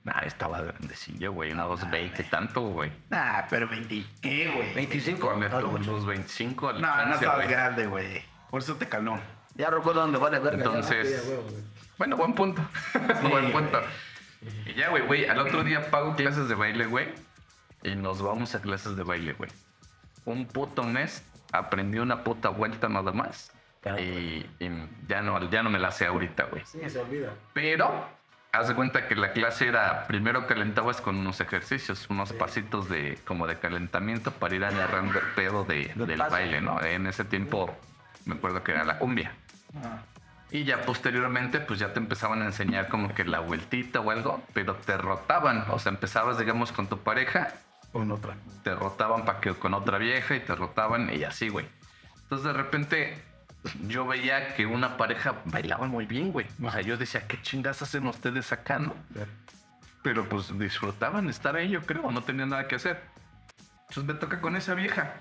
Nah, estaba grandecillo, güey. Unos 20 tanto, güey. Nah, pero 20, ¿qué, güey? 25. Con algo estos, mucho. unos 25 al No, no estabas grande, güey. Por eso te caló. Ya recuerdo dónde vale verga. ya. Entonces, bueno, buen punto. [LAUGHS] buen punto. Y ya, güey, güey, al otro día pago clases de baile, güey. Y nos vamos a clases de baile, güey. Un puto mes aprendí una puta vuelta nada más. Claro. Y, y ya, no, ya no me la sé ahorita, güey. Sí, se olvida. Pero haz de cuenta que la clase era primero calentabas con unos ejercicios, unos pasitos de como de calentamiento para ir agarrando el pedo de- Del paso. baile, ¿no? En ese tiempo me acuerdo que era la cumbia. Y ya posteriormente pues ya te empezaban a enseñar como que la vueltita o algo, pero te rotaban, o sea, empezabas digamos con tu pareja, Con otra. te rotaban para que con otra vieja y te rotaban y así, güey. Entonces de repente yo veía que una pareja bailaba muy bien, güey. O sea, yo decía, ¿qué chingas hacen ustedes acá, no? Pero pues disfrutaban estar ahí, yo creo, no tenían nada que hacer. Entonces me toca con esa vieja.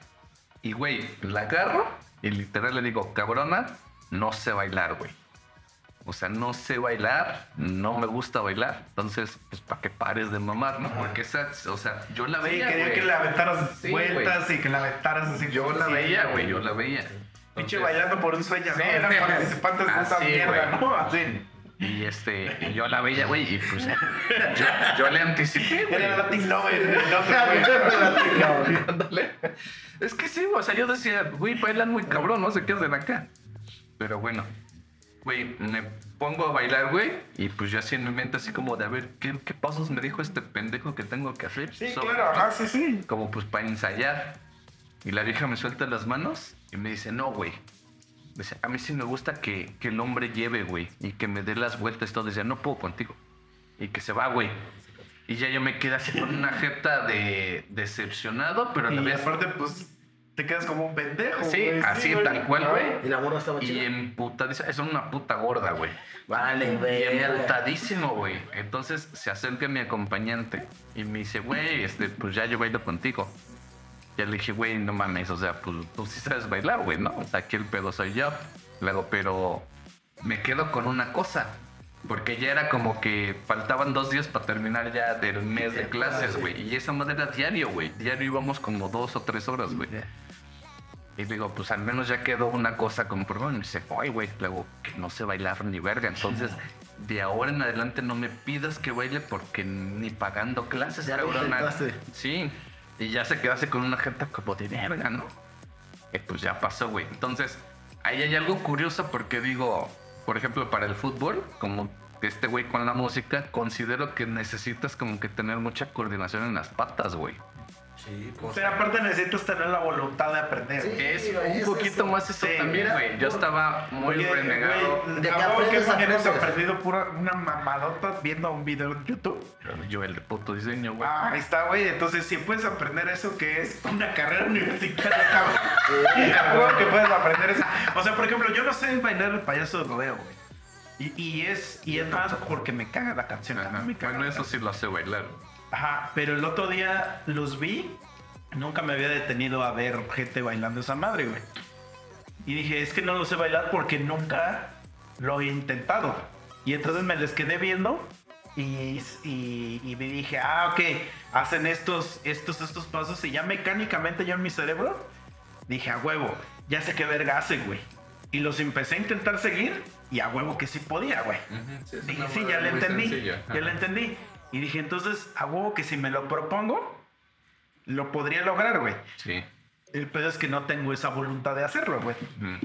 Y, güey, la agarro y literal le digo, cabrona, no sé bailar, güey. O sea, no sé bailar, no me gusta bailar. Entonces, pues, para que pares de mamar, ¿no? Porque esa, o sea, yo la Sí, veía, quería güey. que le aventaras Sí, vueltas y que la aventaras así. Yo la veía, güey, yo la veía. Pinche bailando por un sueño, Sí, ¿no? Eran sí. participantes de esa mierda, güey. ¿no? Así. Y este, yo la veía, güey, y pues [LAUGHS] yo, yo le anticipé, güey. Era Latin Lover, no [LAUGHS] güey. Ándale. Es que sí, o sea, yo decía, güey, bailan muy cabrón, no sé qué hacen acá. Pero bueno, güey, me pongo a bailar, güey, y pues yo así en mi mente así como de, a ver, ¿qué, qué pasos me dijo este pendejo que tengo que hacer? Sí, So- claro, ajá, sí, sí. Como pues para ensayar. Y la vieja me suelta las manos y me dice, no, güey. Dice, a mí sí me gusta que, que el hombre lleve, güey, y que me dé las vueltas y todo. Dice, no puedo contigo. Y que se va, güey. Y ya yo me quedé así con una jeta de decepcionado, pero a la Y vez... aparte, pues, te quedas como un pendejo, Sí, güey. así, güey. tal cual, güey. Y la morra estaba Y chida. emputadísima, es una puta gorda, güey. Vale, Y verga. emputadísimo, güey. Entonces se acerca mi acompañante y me dice, güey, este, pues ya yo bailo contigo. Ya le dije, güey, no mames, o sea, pues tú sí sabes bailar, güey, ¿no? O sea, aquí el pedo soy yo. Luego, pero me quedo con una cosa. Porque ya era como que faltaban dos días para terminar ya del mes de clases, güey. Y esa madre era diario, güey. Diario íbamos como dos o tres horas, güey. Y digo, pues al menos ya quedó una cosa como por Y me dice, oye, güey, luego que no sé bailar ni verga. Entonces, de ahora en adelante no me pidas que baile porque ni pagando clases, Ya lo cabrona". intentaste. Sí. Y ya se quedase con una gente como de verga, ¿no? Que pues ya pasó, güey. Entonces, ahí hay algo curioso porque digo, por ejemplo, para el fútbol, como este güey con la música, considero que necesitas como que tener mucha coordinación en las patas, güey. Sí, pues. Pero aparte necesitas tener la voluntad de aprender. Sí. Es un es poquito eso. más eso Sí, también, güey. Yo estaba muy Oye, renegado. güey, De que aprendes, aprendido pura, una mamadota viendo un video en YouTube. Yo el de puto diseño, güey. Ah, ahí está, güey. Entonces, si puedes aprender eso, que es una carrera universitaria, [LAUGHS] cabrón. Que puedes aprender eso. O sea, por ejemplo, yo no sé bailar el payaso de rodeo, güey. Y, y es, y es más porque me caga la canción. Ajá. me caga Bueno, eso sí lo hace bailar. Ajá, pero el otro día los vi. Nunca me había detenido a ver gente bailando esa madre, güey. Y dije, es que no lo sé bailar porque nunca lo he intentado. Y entonces me les quedé viendo y, y, y me dije, ah, ok, hacen estos, estos, estos pasos y ya mecánicamente yo en mi cerebro dije, a huevo, ya sé qué verga hacen, güey. Y los empecé a intentar seguir y a huevo que sí podía, güey. Sí, es Dije, una sí, manera ya le entendí. Ya le entendí. Y dije, entonces, a huevo que si me lo propongo, lo podría lograr, güey. Sí. El pedo es que no tengo esa voluntad de hacerlo, güey. Mm.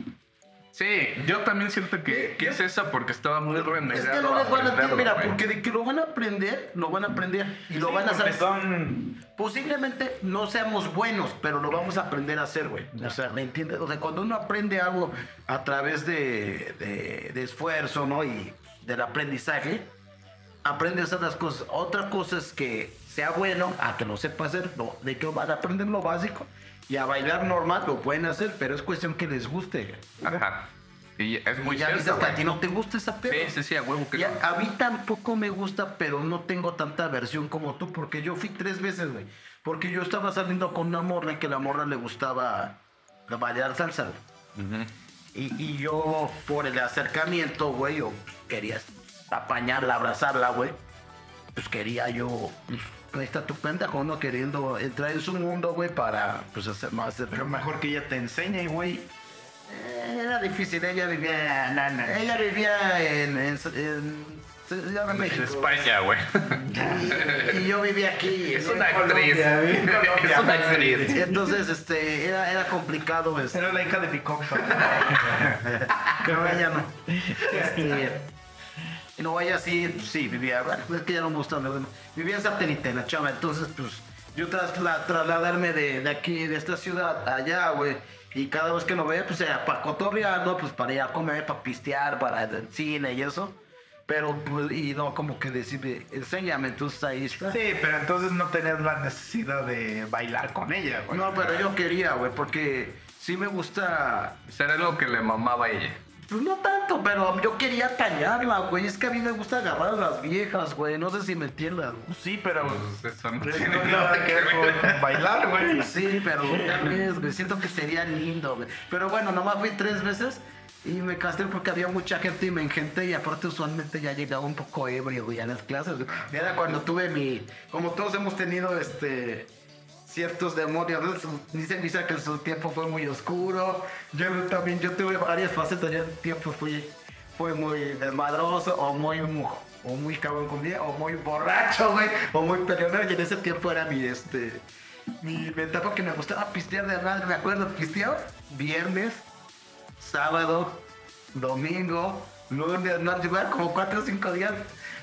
Sí, yo también siento que, que es eso porque estaba muy renegado. Es que no les van a aprenderlo, mira, porque de que lo van a aprender, lo van a aprender y lo Sí, van a hacer. son... Posiblemente no seamos buenos, pero lo vamos a aprender a hacer, güey. O sea, ¿me entiendes? O sea, cuando uno aprende algo a través de, de- de esfuerzo, ¿no? Y del aprendizaje, aprende a hacer las cosas. Otra cosa es que sea bueno, a que lo sepa hacer, no, de que van a aprender lo básico y a bailar normal lo pueden hacer, pero es cuestión que les guste. Ajá. Y es muy Y ya cierto, que a ti no te gusta esa pedo. Sí, sí, sí, a huevo que Y no. a mí tampoco me gusta, pero no tengo tanta versión como tú, porque yo fui tres veces, güey. Porque yo estaba saliendo con una morra que la morra le gustaba bailar salsa. Y, y yo, por el acercamiento, güey, yo quería apañarla, abrazarla, güey. pues quería yo, pues, ahí está tu pendejo, uno queriendo entrar en su mundo, güey, para, pues, hacer más. Pero mejor que ella te enseñe, güey. Eh, Era difícil, ella vivía, ella vivía en, en, en México. España, güey. Y, [LAUGHS] y yo vivía aquí. Es una actriz. Colombia, [LAUGHS] Es una actriz. Entonces, este, era, era complicado, este, Era la hija de compa. [LAUGHS] pero ella no. Este, no, ella sí, sí, vivía, bueno, es que ya no me gusta, vivía en satélite, la chava, entonces, pues, yo tras la- trasladarme de, de aquí, de esta ciudad, allá, güey, y cada vez que lo veía, pues, era para cotorrear, ¿no? Pues, para ir a comer, para pistear, para el cine y eso, pero, pues, y no, como que decirle, enséñame, entonces ahí está. Sí, pero entonces no tenías la necesidad de bailar con ella, güey. No, pero yo quería, güey, porque sí me gusta Será algo que le mamaba a ella. Pues no tanto, pero yo quería tallarla, güey. Es que a mí me gusta agarrar a las viejas, güey. No sé si me entiendan. Sí, pero Pues eso no no tiene tiene nada nada que ver con bailar, güey. Sí, pero una vez, güey. Siento que sería lindo, güey. Pero bueno, nomás fui tres veces y me castré porque había mucha gente y me engenté. Y aparte, usualmente ya llegaba un poco ebrio, güey, a las clases. güey. Era cuando tuve mi. Como todos hemos tenido, este. Ciertos demonios, dicen, dicen que su tiempo fue muy oscuro. Yo también, yo tuve varias facetas. Yo tiempo fui, fue muy desmadroso o muy, mu- o muy cabrón o muy borracho, güey, o muy peleonero. Y en ese tiempo era mi, este, mi, etapa que me gustaba pistear de madre. Me acuerdo, pisteaba viernes, sábado, domingo, lunes, martes, como cuatro o cinco días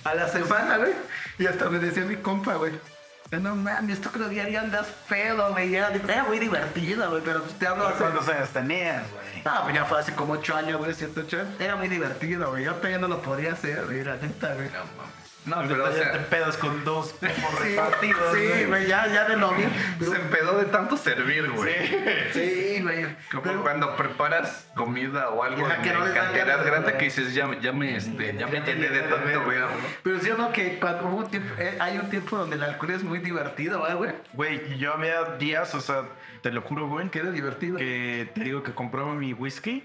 a la semana, güey. Y hasta me decía mi compa, güey. No mames, tú creo que diario andas pedo, güey. Era, era muy divertido, güey, pero te hablo hace... ¿Cuántos años tenías, güey? Ah, pues ya fue hace como 8 años, güey, 7, 8 años. Era muy divertido, güey. Yo todavía no lo podría hacer, güey, la neta, güey. No, pero, pero o sea- te pedas con dos [LAUGHS] Sí, repartidos, sí, güey, ya, ya de lo bien. Se empedó de tanto servir, güey. Sí, [LAUGHS] güey. Como Pero- cuando preparas comida o algo no en dan cantidad grande que dices, ya, ya me, este, ya me llené de tanto, güey. Pero sí o no que cuando hubo un tiempo, eh, hay un tiempo donde el alcohol es muy divertido, ¿verdad, güey? Güey, yo había días, o sea, te lo juro, güey, Que era divertido. que te digo que compraba mi whisky.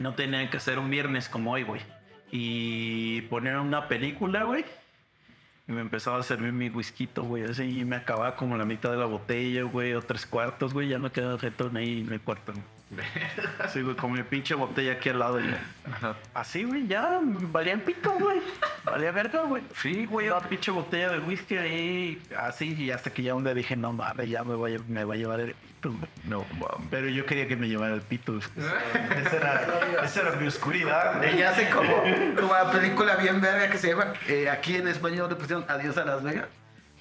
No tenía que hacer un viernes como hoy, güey. Y poner una película, güey. Y me empezaba a servir mi whisky, güey, así. Y me acababa como la mitad de la botella, güey, o tres cuartos, güey. Ya no quedaba retón ahí en el cuarto. Sí, güey, con mi pinche botella aquí al lado. Y así, güey, ya valía el pito, güey. Valía verga, güey. Sí, güey, la pinche botella de whisky ahí, así. Y hasta que ya un día dije, no mames, ya me, voy me va a llevar el pito, güey. No, mames. Pero yo quería que me llevara el pito. [LAUGHS] Esa era, esa era mi oscuridad. Ella hace como, como la película bien verga que se llama, eh, aquí en español le pusieron Adiós a Las Vegas.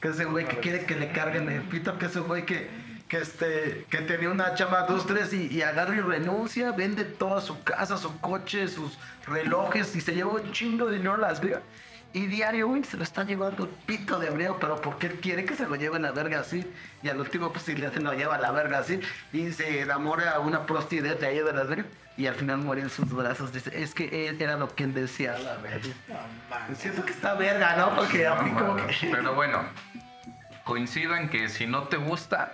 Que es un güey que quiere que le carguen el pito, que es un güey que, que, este, que tenía una chama dos, tres y, y agarra y renuncia, vende toda su casa, su coche, sus relojes y se lleva un chingo de dinero a Las Vegas. Y diario, güey, se lo está llevando el pito de hebreo, pero porque él quiere que se lo lleven a la verga así. Y al último, pues, si le hacen, lo lleva a la verga así. Y se enamora a una prostituta de ahí de Las Vegas. Y al final muere en sus brazos. Dice, es que él era lo que él deseaba, verga. Siento que está verga, ¿no? Porque a mí como que... Pero bueno, coincido en que si no te gusta,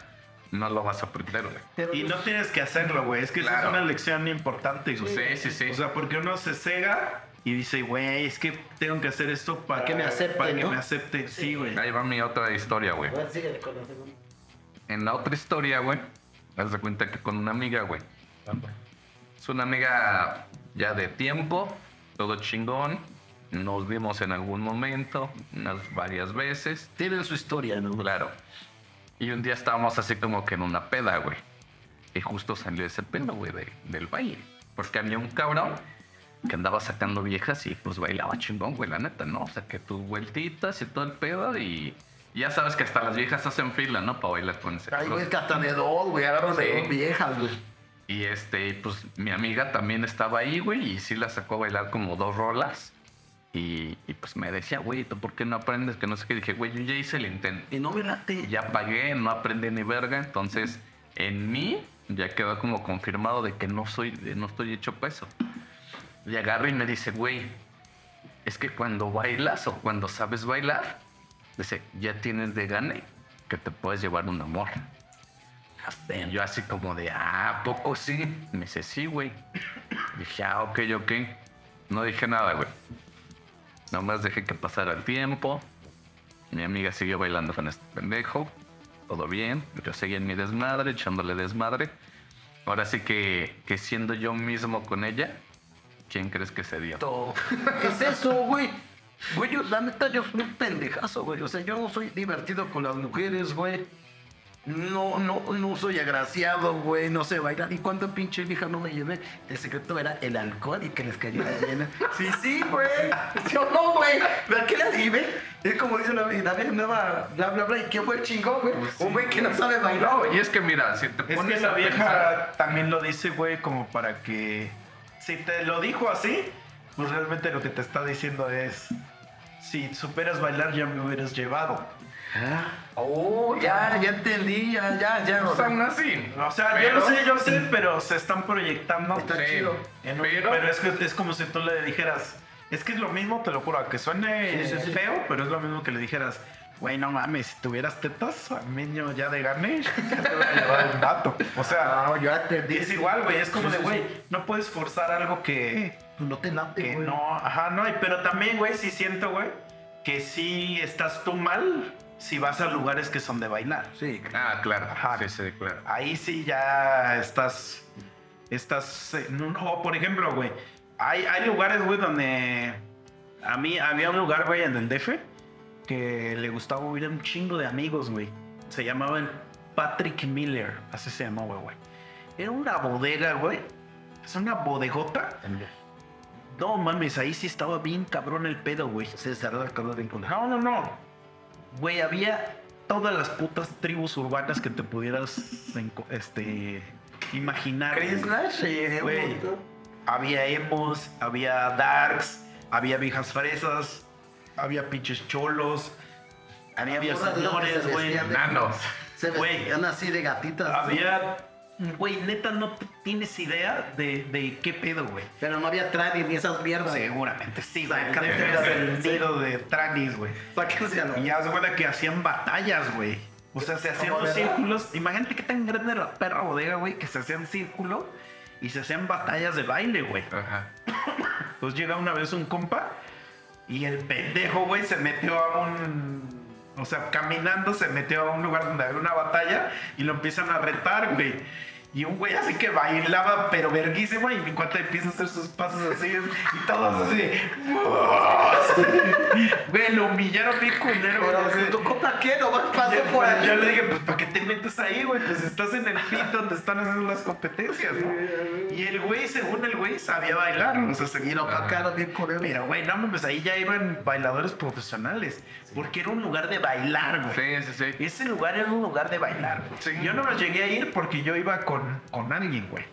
no lo vas a aprender, güey. Y no tienes que hacerlo, güey. Es que esa Claro. es una lección importante, güey. Sí, sí, sí. O sea, porque uno se cega y dice, güey, es que tengo que hacer esto para, que me acepten, para que me acepten. Sí, güey. Ahí va mi otra historia, güey. En la otra historia, güey, haz de cuenta que con una amiga, güey. Es una amiga ya de tiempo, todo chingón. Nos vimos en algún momento, unas varias veces. Tienen su historia, ¿no? Claro. Y un día estábamos así como que en una peda, güey. Y justo salió ese pedo, güey, de- del baile. Porque había un cabrón que andaba sacando viejas y pues bailaba chingón, güey, la neta, ¿no? O sea, que tus vueltitas y todo el pedo y... Ya sabes que hasta las viejas hacen fila, ¿no? Para bailar con ese. Ay, güey, dos, güey, agarran de dos viejas, güey. Y este, pues mi amiga también estaba ahí, güey, y sí la sacó a bailar como dos rolas. Y, y, pues me decía, güey, ¿tú por qué no aprendes? Que no sé qué. Dije, güey, yo ya hice el intento. Y no me late. Ya pagué, no aprendí ni verga. Entonces, en mí ya quedó como confirmado de que no soy, no estoy hecho peso. Y agarra y me dice, güey, es que cuando bailas o cuando sabes bailar, dice, ya tienes de gane que te puedes llevar un amor. Yo así como de, ah, ¿a poco sí? Me dice, sí, güey. Dije, ah, ok, ok. No dije nada, güey. Nomás dejé que pasara el tiempo. Mi amiga siguió bailando con este pendejo. Todo bien. Yo seguía en mi desmadre, echándole desmadre. Ahora sí que, que siendo yo mismo con ella, ¿quién crees que se dio? Todo. [LAUGHS] Es eso, güey. Güey, yo, la neta, yo soy un pendejazo, güey. O sea, yo no soy divertido con las mujeres, güey. No, no, no soy agraciado, güey. No sé bailar. ¿Y cuánto pinche vieja no me llevé? El secreto era el alcohol y que les cayó la llena. [LAUGHS] Sí, sí, güey. [LAUGHS] Yo no, güey. ¿Pero qué le ve? Es como dice la vida, nueva, bla, bla, bla. ¿Y quién fue el chingón, güey? Un güey que no sabe bailar, No, güey. y es que mira, si te Es pones que la vieja pensar- también lo dice, güey, como para que. Si te lo dijo así, pues realmente lo que te está diciendo es. Si superas bailar, ya me hubieras llevado. Oh, ya, ya entendí, ya, ya, ya. Pues aún así. O sea, Pero- yo lo sé, yo sé, pero se están proyectando. Está Sí, chido. en un- pero- pero es, que, es como si tú le dijeras. Es que es lo mismo, te lo juro, que suene Sí, sí, sí. feo, pero es lo mismo que le dijeras. Güey, no mames, si tuvieras tetas, a mí yo ya de gané, [LAUGHS] ya te hubiera llevado un vato. O sea, ya entendí. es igual, güey, es como Sí, de, güey, sí. no puedes forzar algo que, No te late, que güey. no, ajá, no, y- pero también, güey, sí siento, güey, que sí estás tú mal si vas a lugares que son de bailar. Sí, Ah, claro. Ajá. Sí, sí, claro. Ahí sí ya estás, estás, en un- o por ejemplo, güey, hay, hay lugares, güey, donde a mí había un lugar, güey, en el DF que le gustaba huir a un chingo de amigos, güey. Se llamaba el Patrick Miller, así se llamaba, güey. Era una bodega, güey. Es una bodegota. No mames, ahí sí estaba bien cabrón el pedo, güey. Se cerró el calor en culo. No, no, no. Güey, había todas las putas tribus urbanas que te pudieras este, imaginar. Chris Nash, un Güey. Había emos, había darks, había viejas fresas, había pinches cholos, había, Había señores, se güey. vestían de- Nanos. Se Güey. vestían así de gatitas. Había, güey, neta, no tienes idea de, de qué pedo, güey. Pero no había trani ni esas mierdas. Seguramente sí, güey. Del el dedo de tranis, güey. Sáquense a Y haz de cuenta que hacían batallas, güey. O sea, se hacían círculos. Imagínate qué tan grande era la perra bodega, güey, que se hacían círculo y se hacían batallas de baile, güey. Ajá. Entonces llega una vez un compa y el pendejo, güey, se metió a un. O sea, caminando se metió a un lugar donde había una batalla y lo empiezan a retar, güey. Y un güey así que bailaba, pero verguísimo, y en cuanto empieza a hacer sus pasos así, y todos así. Güey, lo humillaron bien culero, güey. ¿tu copa qué? Nomás pasó Yo, por ahí. yo le dije, pues, ¿para qué te metes ahí, güey? Pues estás en el pit donde están haciendo las competencias, ¿no? Y el güey, según el güey, sabía bailar, o sea, se lo bien culero. Pero, güey, no mames, ahí ya iban bailadores profesionales. Porque era un lugar de bailar, güey. Sí, sí, sí. Ese lugar era un lugar de bailar, güey. Yo no me llegué a ir porque yo iba con, con alguien, güey.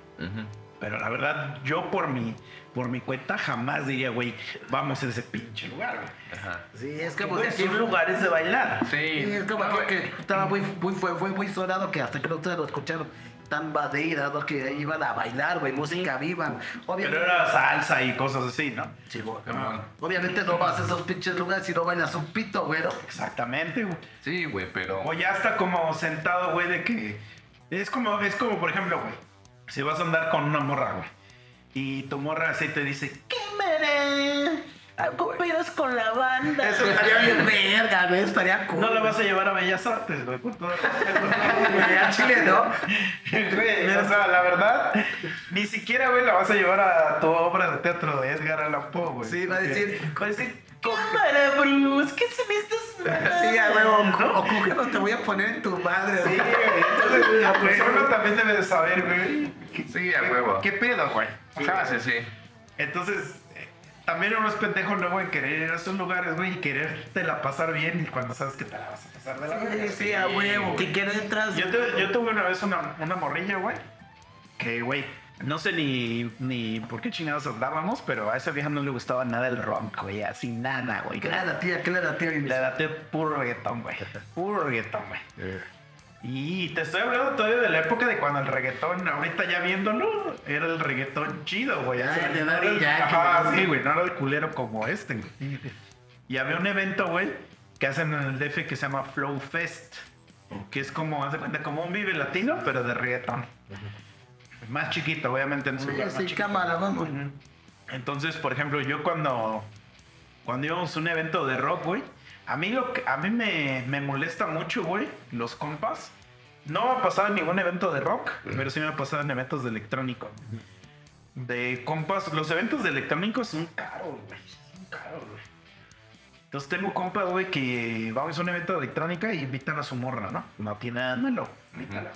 Pero la verdad, yo por mi, por mi cuenta jamás diría, güey, vamos a ese pinche lugar, güey. Ajá. Sí, es que pues, son lugares de bailar. Sí, Sí. es como No, que, que estaba muy, muy, fue, fue muy sonado que hasta que no ustedes lo escucharon tan badeira, ¿no? que iban a bailar, güey, música viva. Pero Obviamente, era salsa y cosas así, ¿no? Sí, güey. Ah. obviamente no vas a esos pinches lugares si no bailas un pito, güey, ¿no? Exactamente, güey. Sí, güey, pero. O ya está como sentado, güey, de que. Es como, es como, por ejemplo, güey. Si vas a andar con una morra, güey. Y tu morra así te dice, ¿qué mere? ¿Cooperas con la banda? Eso estaría bien verga, güey, estaría cool. No la vas a llevar a Bellas Artes, güey, con todo a [LAUGHS] Chile, ¿no? Güey, o sea, la verdad, ni siquiera, güey, la vas a llevar a tu obra de teatro de Edgar Allan Poe, güey. Sí, va a decir, Va a decir, cámara, Bruce, ¿qué se me estás sí, a huevo, que no te voy a poner en tu madre, Sí, güey. entonces, la persona también debe de saber, güey. ¿qué- Sí, a huevo. ¿Qué pedo, güey? Sí, sí, sí. Entonces, eh, también uno es pendejo luego en querer ir a esos lugares, güey, y quererte la pasar bien y cuando sabes que te la vas a pasar de la verga. Sí, sí, a huevo. ¿Qué quieres entras? Yo, tuve- yo tuve una vez una, una morrilla, güey, que, güey, no sé ni, ni por qué chingados andábamos, pero a esa vieja no le gustaba nada el rock, güey, así nada, güey. ¿Qué la tía? ¿Qué era la tía? Le daté puro reggaetón, güey. Puro reggaetón, güey. Y te estoy hablando todavía de la época de cuando el reggaetón, ahorita ya viéndolo, era el reggaetón chido, güey. Ah, de no el- Yankee, Ajá, sí, güey, no era el culero como este, güey. Y había un evento, güey, que hacen en el DF que se llama Flow Fest. Que es como, haz de cuenta, como un vive latino, pero de reggaetón. Más chiquito, obviamente, en su lugar Sí, cámara, vamos. Entonces, por ejemplo, yo cuando, cuando íbamos a un evento de rock, güey, A mí, lo que, a mí me, me molesta mucho, güey, los compas. No me ha pasado en ningún evento de rock, pero sí me ha pasado en eventos de electrónico. De compas, los eventos de electrónico son caros, güey. Son caros, güey. Entonces tengo compas, güey, que vamos a un evento de electrónica y invitan a su morra, ¿no? No tiene nada de malo, invítala.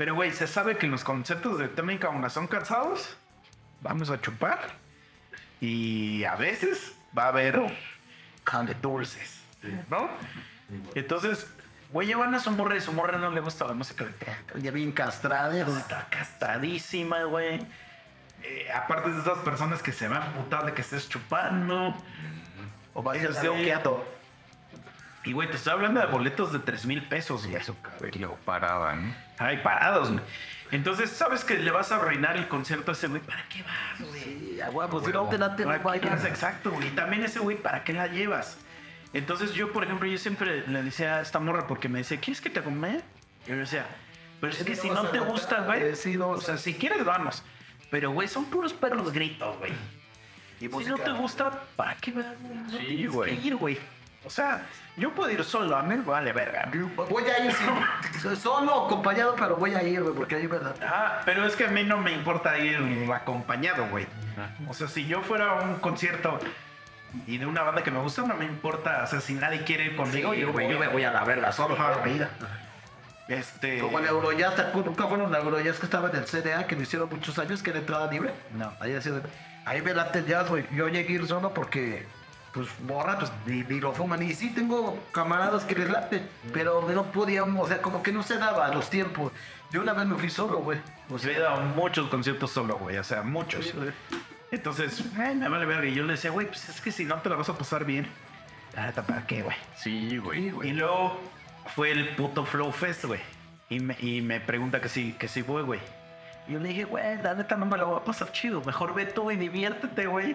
Pero, güey, se sabe que los conceptos de electrónica, aunque son cansados, vamos a chupar. Y a veces va a haber can de dulces, ¿no? Entonces, güey, llevan a su morra y su morra no le gusta la música electrónica. Ya bien castrada. Está castadísima, güey. Eh, aparte de esas personas que se van a putar de que estés chupando. O vayas de un quieto. Y, güey, te estoy hablando de boletos de 3 mil pesos, güey. Güey, lo paraba, ¿no? Ay, parados, güey. Entonces, ¿sabes que le vas a arruinar el concierto a ese güey? ¿Para qué vas, güey? Sí, a huevo, si no te la te ¿Para qué vas? Exacto, güey. Y también ese güey, ¿para qué la llevas? Entonces, yo, por ejemplo, yo siempre le decía a esta morra porque me decía, ¿quieres que te acompañe? Y yo decía, pero es que si no te gusta, güey, o sea, si quieres, vamos. Pero, güey, son puros perros gritos, güey. Y Si no te gusta, ¿para qué vas? No Sí, güey. que ir, güey. O sea, yo puedo ir solo, a mí vale verga. Voy a ir sí. [LAUGHS] solo acompañado, pero voy a ir, güey, porque ahí, ¿verdad? Ah, pero es que a mí no me importa ir acompañado, güey. O sea, si yo fuera a un concierto y de una banda que me gusta, no me importa. O sea, si nadie quiere ir conmigo, yo, güey, yo me voy a la verga solo, para vida. Este. Como en Eurojazz, nunca fueron a Eurojazz que estaba en el CDA, que lo hicieron muchos años, que era entrada libre. No. Ahí decía, ahí me late el jazz, güey. Yo llegué a ir solo porque, pues, morra, pues, ni, ni lo fuman. Y sí tengo camaradas que les late, pero no podíamos, o sea, como que no se daba los tiempos. Yo una vez me fui solo, güey. O he sea, ido a muchos conciertos solo, güey. O sea, muchos. Entonces, ay, me vale verga. Y yo le decía, güey, pues es que si no te la vas a pasar bien. Neta, ¿para qué, güey? Sí, güey. Y luego fue el puto Flow Fest, güey. Y me, y me pregunta que sí, que sí fue, güey. Y yo le dije, güey, la neta no me la voy a pasar chido. Mejor ve tú y diviértete, güey.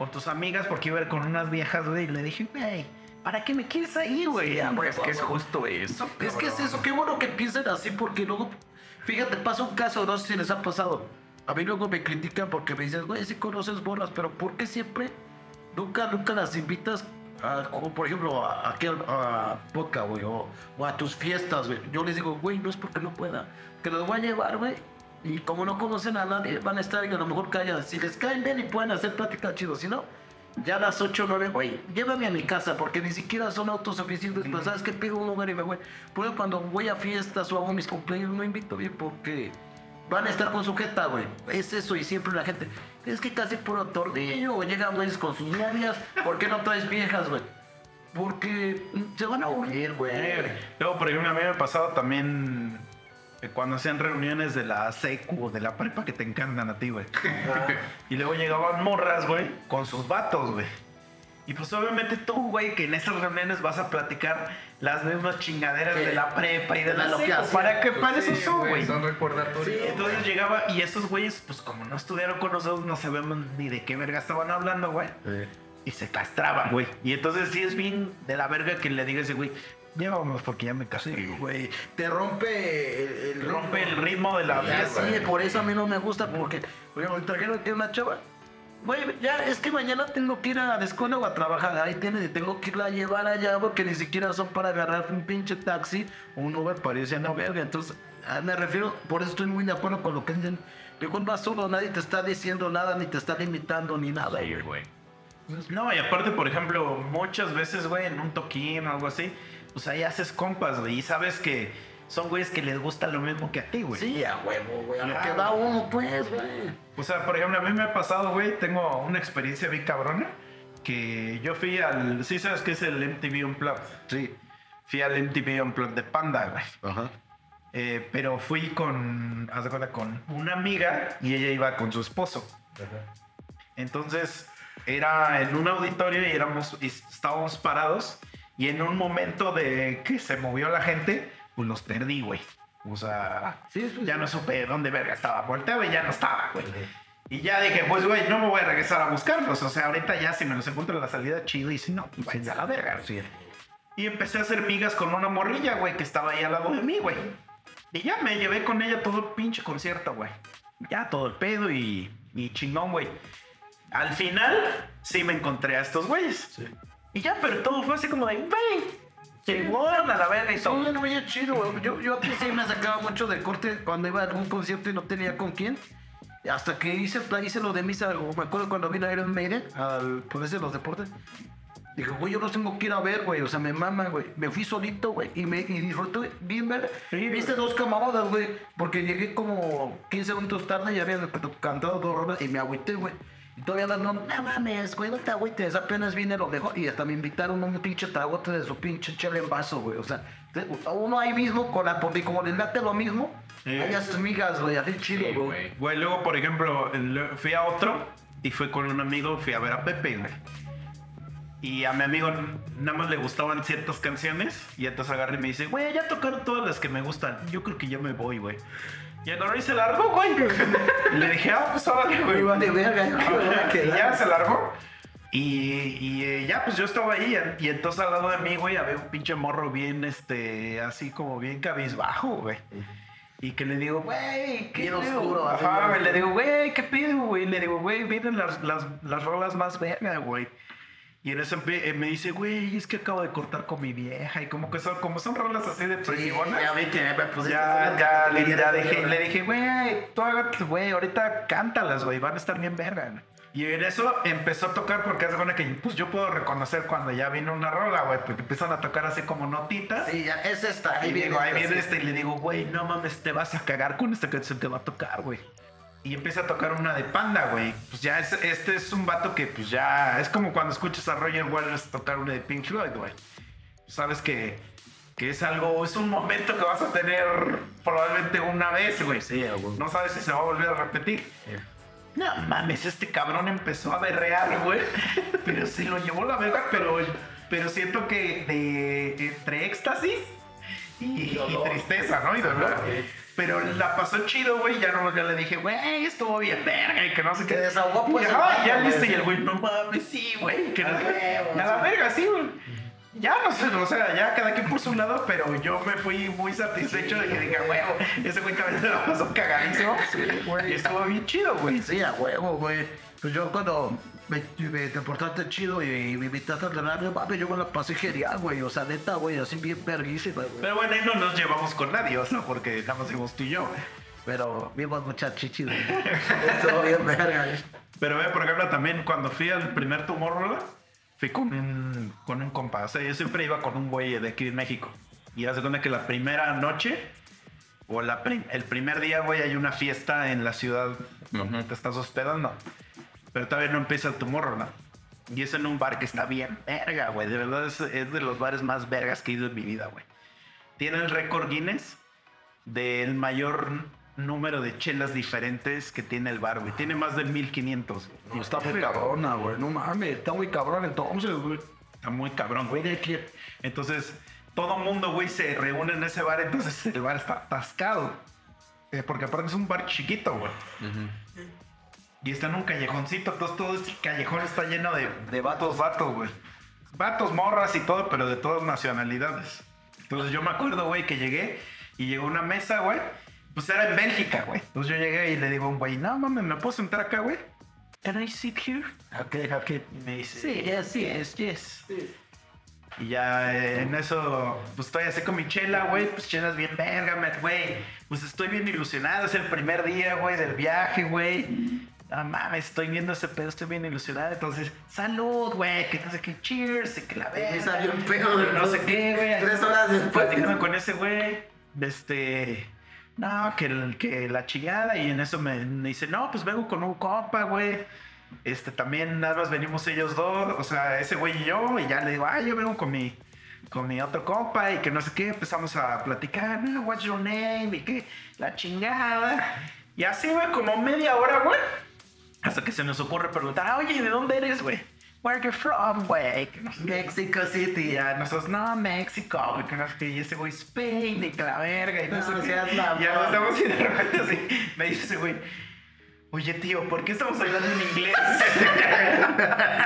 Con tus amigas, porque iba a ir con unas viejas, güey. Y le dije, güey, ¿para qué me quieres ahí, güey? Sí, Pues es que es justo eso. Es que es eso, qué bueno que piensen así, porque luego, fíjate, pasa un caso, no sé si les ha pasado. A mí luego me critican porque me dicen, güey, sí conoces bolas, pero ¿por qué siempre nunca, nunca las invitas a, como por ejemplo, a, a, aquel- a podcast, güey, o, o a tus fiestas, güey? Yo les digo, güey, no es porque no pueda, que los voy a llevar, güey. Y como no conocen a nadie, van a estar y a lo mejor callan. Si les caen bien y pueden hacer plática chido, si no, ya a las 8 o 9, güey, llévame a mi casa porque ni siquiera son autosuficientes. Pues sabes que pido un lugar y me voy. Por eso cuando voy a fiestas o hago mis cumpleaños no invito bien porque van a estar con su jeta, güey. Es eso y siempre la gente, es que casi puro tordillo, güey. Llegan güeyes con sus novias. ¿Por qué no traes viejas, güey? Porque se van a aburrir, güey. Luego, por ejemplo, a mí me ha pasado también cuando hacían reuniones de la secu o de la prepa que te encantan a ti, güey. [LAUGHS] y luego llegaban morras, güey, con sus vatos, güey. Y pues obviamente tú, güey, que en esas reuniones vas a platicar las mismas chingaderas Sí. de la prepa y de la secu. hacían. ¿Para qué? Para eso Sí, son, güey. Son recordatorios. Entonces llegaba y esos güeyes, pues como no estudiaron con nosotros, no sabemos ni de qué verga estaban hablando, güey. Y se castraban, güey. Y entonces sí es bien de la verga que le diga ese güey, llévanos porque ya me casé, güey. Te rompe el, el Rompe el ritmo de la fiesta. sí, por eso a mí no me gusta, porque, por ejemplo, trajeron aquí una chava. Güey, ya, es que mañana tengo que ir a la escuela o a trabajar. Ahí tiene, tengo que irla a llevar allá porque ni siquiera son para agarrar un pinche taxi o un Uber para irse a la verga. Entonces, ah, me refiero, por eso estoy muy de acuerdo con lo que dicen. Mejor vas solo, nadie te está diciendo nada, ni te está limitando, ni nada. Güey. No, y aparte, por ejemplo, muchas veces, güey, en un toquín o algo así, pues ahí haces compas, güey, y sabes que son güeyes que les gusta lo mismo que a ti, güey. Sí, a huevo, güey. A lo Ajá. que va uno, pues, güey. O sea, por ejemplo, a mí me ha pasado, güey, tengo una experiencia bien cabrona, que yo fui al, sí sabes que es el MTV Unplugged. Sí. Fui al MTV Unplugged de Panda, güey. Ajá. Eh, pero fui con, haz de cuenta, con una amiga y ella iba con su esposo. Entonces era en un auditorio y éramos, y estábamos parados y en un momento de que se movió la gente, pues los perdí, güey. O sea, Sí, sí, ya sí. no supe dónde verga estaba. Volteaba y ya no estaba, güey. Y ya dije, pues, güey, no me voy a regresar a buscarlos. O sea, ahorita ya si me los encuentro en la salida, chido. Y si no, pues váyanse a la verga. Y empecé a hacer migas con una morrilla, güey, que estaba ahí al lado de mí, güey. Y ya me llevé con ella todo el pinche concierto, güey. Ya todo el pedo y, y chingón, güey. Al final, sí me encontré a estos güeyes. Y ya, pero todo fue así como de, güey, chingón a la verga y todo. No, chido, güey. Yo, yo aquí sí me sacaba mucho de corte cuando iba a algún concierto y no tenía con quién. Hasta que hice, hice lo de misa, o me acuerdo cuando vino Iron Maiden al ponerse los deportes. Dije, güey, yo los tengo que ir a ver, güey. O sea, me mama, güey. Me fui solito, güey. Y me y disfruté bien ver. Sí, Viste dos camaradas, güey. Porque llegué como 15 minutos tarde y habían cantado dos rolas y me agüité, güey. Y todavía no, no, no mames, güey, no te agüites. Apenas vine, lo dejó. Y hasta me invitaron un pinche tragote de su pinche chela en vaso, güey. O sea, uno ahí mismo, con la, porque como les late lo mismo, Sí. hay las migas, güey. Así chido, Sí, güey. güey. Luego, por ejemplo, fui a otro y fue con un amigo, fui a ver a Pepe, güey. Y a mi amigo nada más le gustaban ciertas canciones y entonces agarré y me dice, güey, ya tocaron todas las que me gustan. Yo creo que ya me voy, güey. Y agarró y se largó, güey. [LAUGHS] Le dije, ah, pues órale, güey. Vale verga, y ya se largó. Y, y, eh, ya, pues yo estaba ahí. Y entonces al lado de mí, güey, había un pinche morro bien, este, así como bien cabizbajo, güey. Y que le digo, güey, ¿qué Bien pedo?" oscuro, Ajá, güey. Le digo, güey, ¿qué pedo, güey? Le digo, güey, vienen las, las, las rolas más verga, güey. Y en eso eh, me dice, güey, es que acabo de cortar con mi vieja. Y como que son, como son rolas así de Sí, presibonas. ya vi que me pusiste Ya, ya, le, ya de dije, verga. le dije, güey, tú hágate, güey, ahorita cántalas, güey, van a estar bien verga. güey". Y en eso empezó a tocar porque hace cuenta que pues yo puedo reconocer cuando ya viene una rola, güey, porque empiezan a tocar así como notitas. Sí, ya, es esta. Ahí digo, ahí viene sí. este y le digo, güey, no mames, te vas a cagar con esta canción, te va a tocar, güey. Y empieza a tocar una de Panda, güey. Pues ya es, este es un vato que pues ya es como cuando escuchas a Roger Waters tocar una de Pink Floyd, güey. Sabes que, que es algo, es un momento que vas a tener probablemente una vez, güey. Sí, güey. No sabes si se va a volver a repetir. No mames, este cabrón empezó a berrear, güey. [LAUGHS] Pero se lo llevó la verga, pero, pero siento que de, entre éxtasis y, y tristeza, ¿no? Y dolor. Pero la pasó chido, güey. Ya no ya le dije, güey, estuvo bien verga y que no sé qué. Te desahogó, pues, Y, ajá, ya listo. Y el güey, no mames, sí, güey. Que A la sí. verga, sí, güey. Ya no sé, o sea, ya cada quien por su lado, pero yo me fui muy satisfecho de que dije, huevo, ese güey también se la pasó cagadísimo. güey. Y estuvo bien chido, güey. Sí, a huevo, güey. Pues yo cuando me, me te portaste chido y me invitaste a entrenar, no mames, yo me la pasé genial, güey. O sea, neta, güey, así bien verguísima, güey. Pero bueno, ahí no nos llevamos con nadie, o sea, porque nada más fuimos tú y yo. Pero vimos muchas chichis, güey. [LAUGHS] Estuvo bien verga, güey. Pero ve, por ejemplo, también cuando fui al primer Tomorrowland, fui con un, con un compa. O sea, yo siempre iba con un güey de aquí de México. Y hace cuenta que la primera noche, o la prim- el primer día, güey, hay una fiesta en la ciudad donde te estás hospedando. Pero todavía no empieza Tomorrowland. Y es en un bar que está bien verga, güey. De verdad es, es de los bares más vergas que he ido en mi vida, güey. Tiene el récord Guinness del mayor número de chelas diferentes que tiene el bar, güey. Tiene más de 1500. güey. Y está muy cabrona, güey. No mames, está muy cabrón entonces, güey. Está muy cabrón, güey. Entonces, todo mundo, güey, se reúne en ese bar. Entonces, el bar está atascado. Eh, porque aparte es un bar chiquito, güey. Y está en un callejoncito. Entonces, todo este callejón está lleno de, de vatos, vatos, güey. Vatos, morras y todo, pero de todas nacionalidades. Entonces, yo me acuerdo, güey, que llegué y llegó una mesa, güey. Pues era en Bélgica, güey. Entonces, yo llegué y le digo a un güey, no mames, ¿me puedo sentar acá, güey? Can I sit here? Ok, ok. Y me dice, sí, yes, yes, yes. Y ya eh, en eso, pues estoy así con mi chela, güey. Pues chelas bien verga, güey. Pues estoy bien ilusionado. Es el primer día, güey, del viaje, güey. No mames, estoy viendo ese pedo, estoy bien ilusionado. Entonces, salud, güey, que no sé qué, cheers, y que la Me verga. salió un pedo No sé qué, güey. Tres horas después. Platicando con ese güey, este. No, que, el- que la chingada. Y en eso me, me dice, no, pues vengo con un compa, güey. Este, también nada más venimos ellos dos, o sea, ese güey y yo. Y ya le digo, ah, yo vengo con mi, con mi otro compa. Y que no sé qué, empezamos a platicar, no, what's your name? Y que la chingada. Y así, güey, como media hora, güey. Hasta que se nos ocurre preguntar, "Ah, oye, ¿de dónde eres, güey? Where you from, güey? Mexico City. Ya nosotros, no, México, güey, que y ese güey, Spain, y que la verga, y no, No seas. Y ya nos estamos y de repente así, me dice ese güey, oye, tío, ¿por qué estamos hablando en inglés?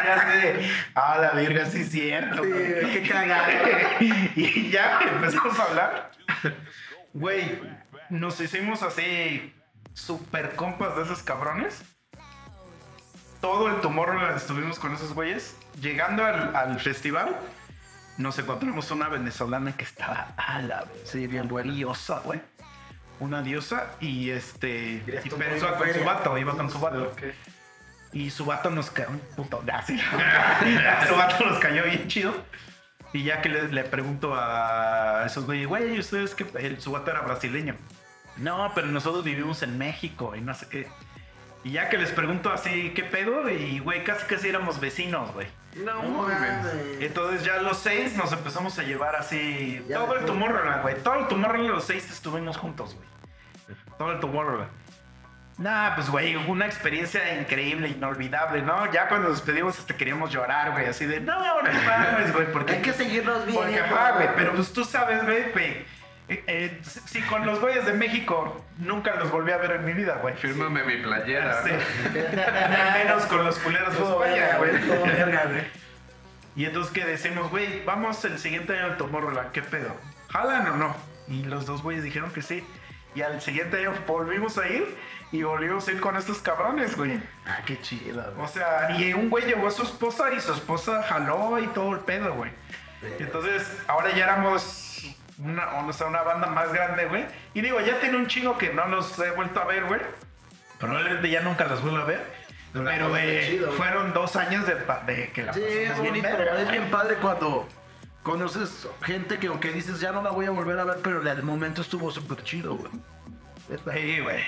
y así de, ah, la verga, sí es cierto. Sí, güey". qué [LAUGHS] y ya empezamos a hablar. Güey, nos hicimos así super compas de esos cabrones. Todo el Tomorrowland estuvimos con esos güeyes. Llegando al, al festival, nos encontramos una venezolana que estaba a la Sí, bien buena. diosa, güey. Una diosa y este. Y pero iba con su vato, iba con su vato. Y su vato nos cayó un puto. Ah, sí. [LAUGHS] su vato nos cayó bien chido. Y ya que le, le pregunto a esos güeyes, güey, ¿ustedes qué? El, su vato era brasileño. No, pero nosotros vivimos en México y no sé qué. Y ya que les pregunto así, ¿qué pedo? Y güey, casi casi éramos vecinos, güey. No mames. Entonces ya los seis nos empezamos a llevar así Ya todo el Tomorrowland, güey. Todo el Tomorrowland los seis estuvimos juntos, güey. Todo el Tomorrowland. Nah, pues güey, una experiencia increíble, inolvidable, ¿no? Ya cuando nos despedimos hasta queríamos llorar, güey, así de, no, no mames, güey, porque... Hay que seguirnos bien. Porque, ajá, güey, pero pues tú sabes, güey, güey, eh, eh, si con los güeyes de México nunca los volví a ver en mi vida, güey. Fírmame mi playera. Sí. Menos con los culeros de España, güey. Todo verga, güey. Y entonces que decimos, güey, vamos el siguiente año al Tomorrowland, ¿qué pedo? ¿Jalan o no? Y los dos güeyes dijeron que sí. Y al siguiente año volvimos a ir y volvimos a ir con estos cabrones, güey. Ah, qué chido, güey. O sea, y un güey llevó a su esposa y su esposa jaló y todo el pedo, güey. Y entonces, ahora ya éramos una, o sea, una banda más grande, güey. Y digo, ya tiene un chingo que no los he vuelto a ver, güey. Probablemente ya nunca los vuelvo a ver. Pero Pero, fue güey, chido, güey. fueron dos años de, de que la Sí, es bien bonito. verga, Es bien padre cuando conoces gente que aunque dices ya no la voy a volver a ver, pero el momento estuvo súper chido, güey. Sí, güey.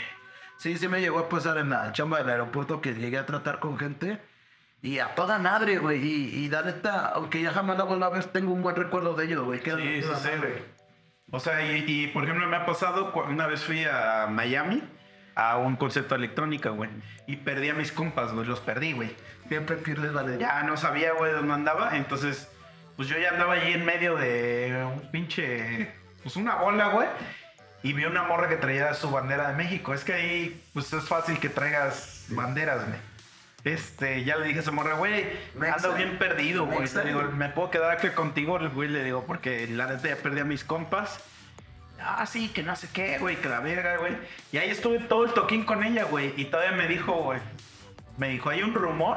Sí, sí me llegó a pasar en la chamba del aeropuerto que llegué a tratar con gente y a toda madre, güey. Y, y la neta, aunque ya jamás la vuelva a ver, tengo un buen recuerdo de ellos, güey. Sí, sí, sí, güey. O sea, y, y, por ejemplo, me ha pasado una vez fui a Miami a un concierto de electrónica, güey. Y perdí a mis compas, güey. Los perdí, güey. Siempre pierdes la de Ya no sabía, güey, dónde andaba. Entonces, pues yo ya andaba ahí en medio de un pinche. Pues una bola, güey. Y vi una morra que traía su bandera de México. Es que ahí, pues es fácil que traigas banderas, güey. Este, ya le dije a esa morra, güey, ando bien perdido, güey. Mexa. Le digo, ¿me puedo quedar aquí contigo, güey? Le digo, porque la neta ya perdí a mis compas. Ah, sí, que no sé qué, güey, que la verga, güey. Y ahí estuve todo el toquín con ella, güey. Y todavía me dijo, güey, me dijo, hay un rumor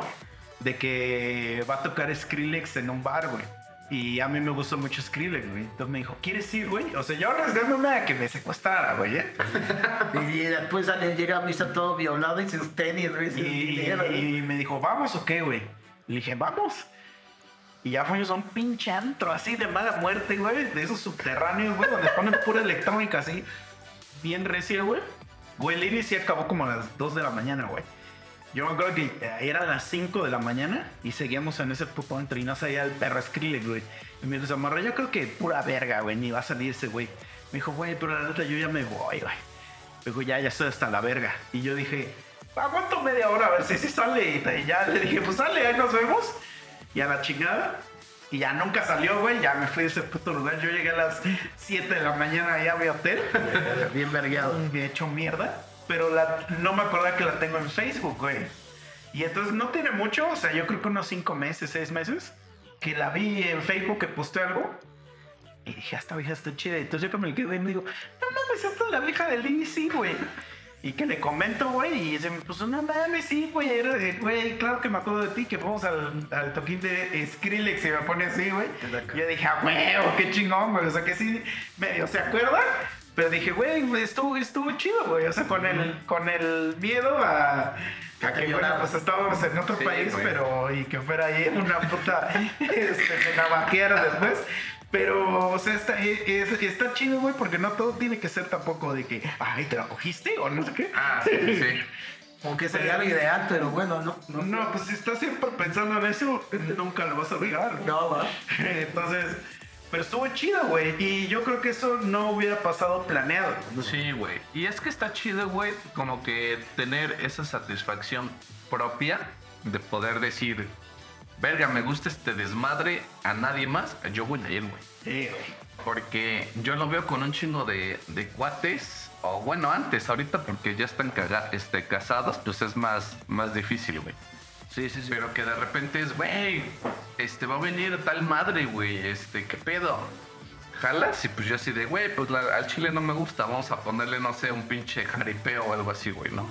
de que va a tocar Skrillex en un bar, güey. Y a mí me gusta mucho Skrillex, güey. Entonces me dijo, ¿quieres ir, güey? O sea, yo arriesgándome a que me secuestrara, güey, ¿eh? [LAUGHS] Y después sale, llega a misa todo violado y sin tenis, güey, Y, me dijo, ¿vamos o qué, güey? Le dije, vamos. Y ya fuimos a un pinche antro así de mala muerte, güey. De esos subterráneos, güey, donde ponen pura electrónica así. Bien recia, güey. Güey, el Iris sí acabó como a las 2 de la mañana, güey. Yo me acuerdo que eh, era las 5 de la mañana y seguíamos en ese puto y no salía el perro Skrillex, güey. Y me dijo, Samarra, yo creo que pura verga, güey, ni va a salir ese güey. Me dijo, güey, pero la neta yo ya me voy, güey. Me dijo, ya, ya estoy hasta la verga. Y yo dije, aguanto media hora a ver si sí sale. Y ya le dije, pues sale, ahí nos vemos. Y a la chingada. Y ya nunca salió, güey. Ya me fui de ese puto lugar. Yo llegué a las 7 de la mañana allá a mi hotel. Bien vergueado. [LAUGHS] Me he hecho mierda. Pero la, no me acordaba que la tengo en Facebook, güey. Y entonces no tiene mucho. O sea, yo creo que unos 5 meses, 6 meses. Que la vi en Facebook que posté algo. Y dije, "Ah, esta vieja está chida. Entonces yo que me quedé y me digo, no mames, esta es la vieja del IBC, güey. Y que le comento, güey, y se me puso, no mames, sí, güey, era de- güey, claro que me acuerdo de ti, que fuimos al, al toquín de Skrillex y me pone así, güey. Yo dije, ah, huevo, qué chingón, güey, o sea, que sí, medio se acuerda, pero dije, güey, estuvo, estuvo chido, güey, o sea, con el, con el miedo a... A que, bueno, pues estábamos en otro Sí, país, güey. pero y que fuera ahí una puta este, navaquera después. Pero, o sea, está, es- está chido, güey, porque no todo tiene que ser tampoco de que, ay, ¿te la cogiste? O no sé qué. Ah, sí, sí. Aunque [LAUGHS] sería lo ideal, pero bueno, no. No, No, pues si estás siempre pensando en eso, nunca lo vas a olvidar. no va. [LAUGHS] Entonces, pero estuvo chido, güey. Y yo creo que eso no hubiera pasado planeado. Sí, güey. Y es que está chido, güey, como que tener esa satisfacción propia de poder decir, verga, me gusta este desmadre a nadie más, yo voy a ir, güey. Sí, güey. Porque yo lo veo con un chingo de, de cuates, o bueno, antes, ahorita porque ya están caga- este, casados, pues es más, más difícil, güey. Sí, sí, sí. Pero que de repente es, güey, este va a venir tal madre, güey, este, ¿qué pedo? ¿Jalas? Y pues yo así de, güey, pues la- al chile no me gusta, vamos a ponerle, no sé, un pinche jaripeo o algo así, güey, ¿no?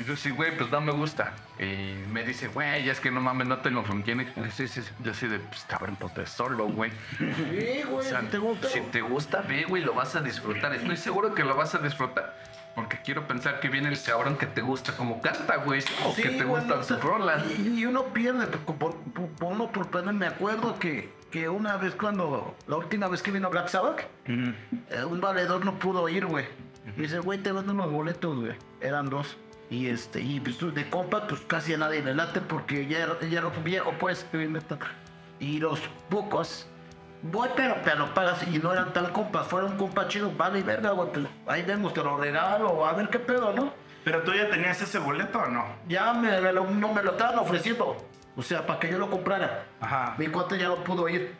Y yo sí, güey, pues no me gusta. Y me dice, güey, es que no mames, no tengo con quién. Sí, sí, sí. Yo así de, pues cabrón, ponte solo, güey. Sí, güey. O sea, ¿te gusta? si te gusta, ve, güey, lo vas a disfrutar. Estoy seguro que lo vas a disfrutar. Porque quiero pensar que viene el cabrón que te gusta como canta, güey. O que te sea, sus rolas. Y, y uno pierde, por, por, por- uno por perder. Me acuerdo que, que una vez cuando, la última vez que vino Black Sabbath, eh, un valedor no pudo ir, güey. Y dice, güey, te vendo unos boletos, güey. Eran dos. Y este, y pues de compa, pues casi a nadie le late porque ya, era- ya era viejo, pues, que viene Y los pocos, voy, pero, pero pagas. Y no eran tal compas, fueron compas chidos, vale, y verga, güey. Pues, ahí vemos, te lo regalo, a ver qué pedo, ¿no? Pero tú ya tenías ese boleto o no? Ya me, me lo, no me lo estaban ofreciendo. O sea, para que yo lo comprara. Ajá. Mi cuate ya no pudo ir.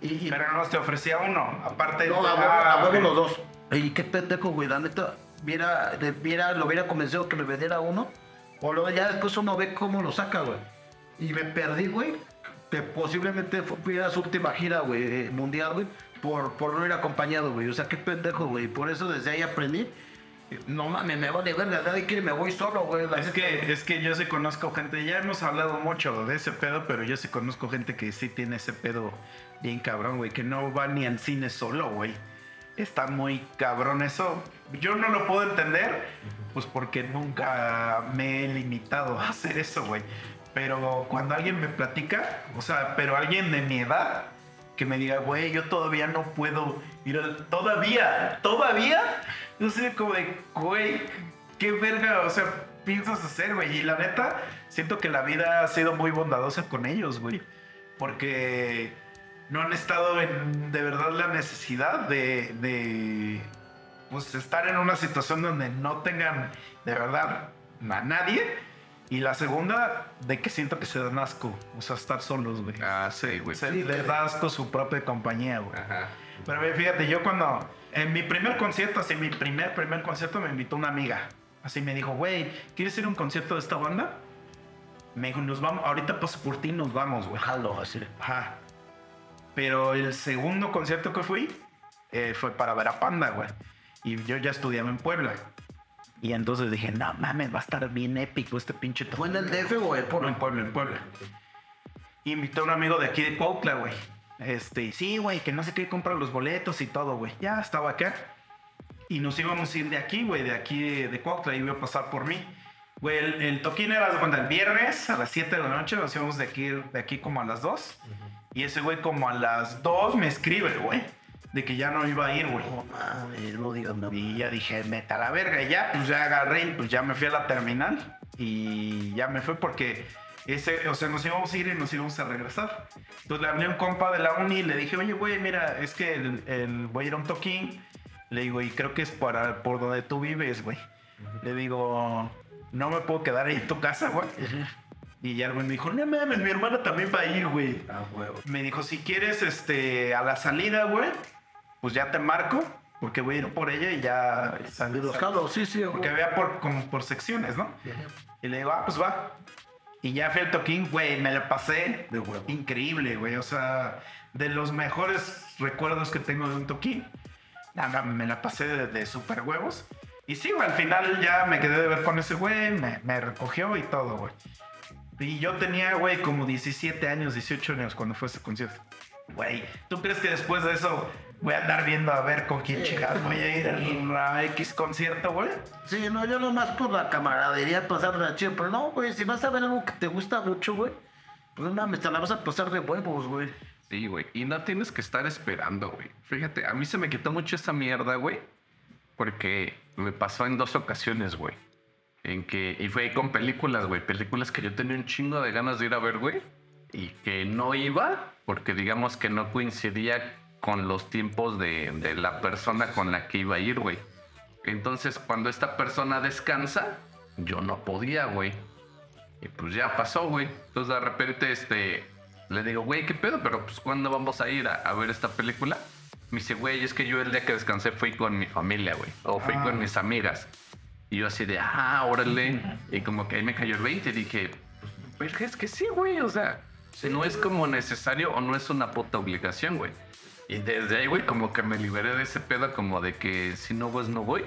Y, Pero no te ofrecía uno, aparte no, de- Ah, a huevo los dos. Y qué pendejo, güey. La neta, viera, de- viera, lo hubiera convencido que me vendiera uno. O luego ya después uno ve cómo lo saca, güey. Y me perdí, güey. Posiblemente fu- fuera su última gira, güey, eh, mundial, güey. Por, por no ir acompañado, güey. O sea, qué pendejo, güey. Por eso desde ahí aprendí. No mames, me vale verga. Nadie quiere, me voy solo, güey. Es que, es que yo sí conozco gente, ya hemos hablado mucho de ese pedo, pero yo sí conozco gente que sí tiene ese pedo bien cabrón, güey, que no va ni al cine solo, güey. Está muy cabrón eso. Yo no lo puedo entender, pues porque nunca me he limitado a hacer eso, güey. Pero cuando alguien me platica, o sea, pero alguien de mi edad, que me diga, güey, yo todavía no puedo ir al... Todavía, todavía. Yo sé como de, güey, qué verga, o sea, piensas hacer, güey. Y la neta, siento que la vida ha sido muy bondadosa con ellos, güey. Porque no han estado en, de verdad, la necesidad de, de, pues, estar en una situación donde no tengan, de verdad, a nadie. Y la segunda, de que siento que se dan asco, o sea, estar solos, güey. Ah, sí, güey. Se les da asco su propia compañía, güey. Ajá. Pero ve, fíjate, yo cuando en mi primer concierto, así mi primer, primer concierto, me invitó una amiga. Así me dijo, güey, ¿quieres ir a un concierto de esta banda? Me dijo, nos vamos, ahorita paso por ti, nos vamos, güey. Jalo, así. Ajá. Pero el segundo concierto que fui eh, fue para ver a Panda, güey. Y yo ya estudiaba en Puebla. Y entonces dije, no mames, va a estar bien épico este pinche ¿Fue en el DF o en Puebla, en Puebla, en Puebla. Invité a un amigo de aquí de Cuautla, güey. Este, sí, güey, que no sé qué comprar los boletos y todo, güey. Ya estaba acá. Y nos íbamos a ir de aquí, güey, de aquí de, de Cuautla, y iba a pasar por mí. Güey, el, el toquín era cuenta, el viernes a las 7 de la noche, nos íbamos de aquí, de aquí como a las 2. Y ese güey como a las 2 me escribe, güey, de que ya no iba a ir, güey. No mames, no digas nada. Y ya dije, meta la verga. Y ya, pues ya agarré y pues ya me fui a la terminal. Y ya me fui porque ese, o sea, nos íbamos a ir y nos íbamos a regresar. Entonces le hablé a un compa de la uni y le dije, oye, güey, mira, es que el, el- voy a ir a un toquín. Le digo, y creo que es para, por donde tú vives, güey. Le digo, no me puedo quedar ahí en tu casa, güey. Y ya el güey me dijo, no mames, mi hermana también va a ir, güey. Ah, huevo. Me dijo, si quieres, este, a la salida, güey, pues ya te marco, porque voy a ir por ella y ya salir. Jalo, sí, sí. Porque había por, como por secciones, ¿no? Y le digo, ah, pues va. Y ya fui al toquín, güey, me la pasé De huevo. increíble, güey. O sea, de los mejores recuerdos que tengo de un toquín. Nada, me la pasé de, de super huevos. Y sí, güey, al final ya me quedé de ver con ese güey, me, me recogió y todo, güey. Y yo tenía, güey, como 17 años, 18 años cuando fue ese concierto. Güey, ¿tú crees que después de eso voy a andar viendo a ver con quién chingados voy a ir a X concierto, güey? Sí, no, yo nomás por la camaradería pasarla chido, pero no, güey, si vas a ver algo que te gusta mucho, güey, pues no mames, te la vas a pasar de huevos, güey. Sí, güey. Y no tienes que estar esperando, güey. Fíjate, a mí se me quitó mucho esa mierda, güey. Porque me pasó en dos ocasiones, güey. En que, y fue con películas, güey. Películas que yo tenía un chingo de ganas de ir a ver, güey. Y que no iba porque digamos que no coincidía con los tiempos de, de la persona con la que iba a ir, güey. Entonces, cuando esta persona descansa, yo no podía, güey. Y pues ya pasó, güey. Entonces de repente, este, le digo, güey, ¿qué pedo? Pero pues, ¿cuándo vamos a ir a, a ver esta película? Me dice, güey, es que yo el día que descansé fui con mi familia, güey. O fui Ah. con mis amigas. Y yo así de, ah, órale. Y como que ahí me cayó el 20 y dije, pues, es que sí, güey. O sea, no es como necesario o no es una puta obligación, güey. Y desde ahí, güey, como que me liberé de ese pedo como de que si no vas, no voy.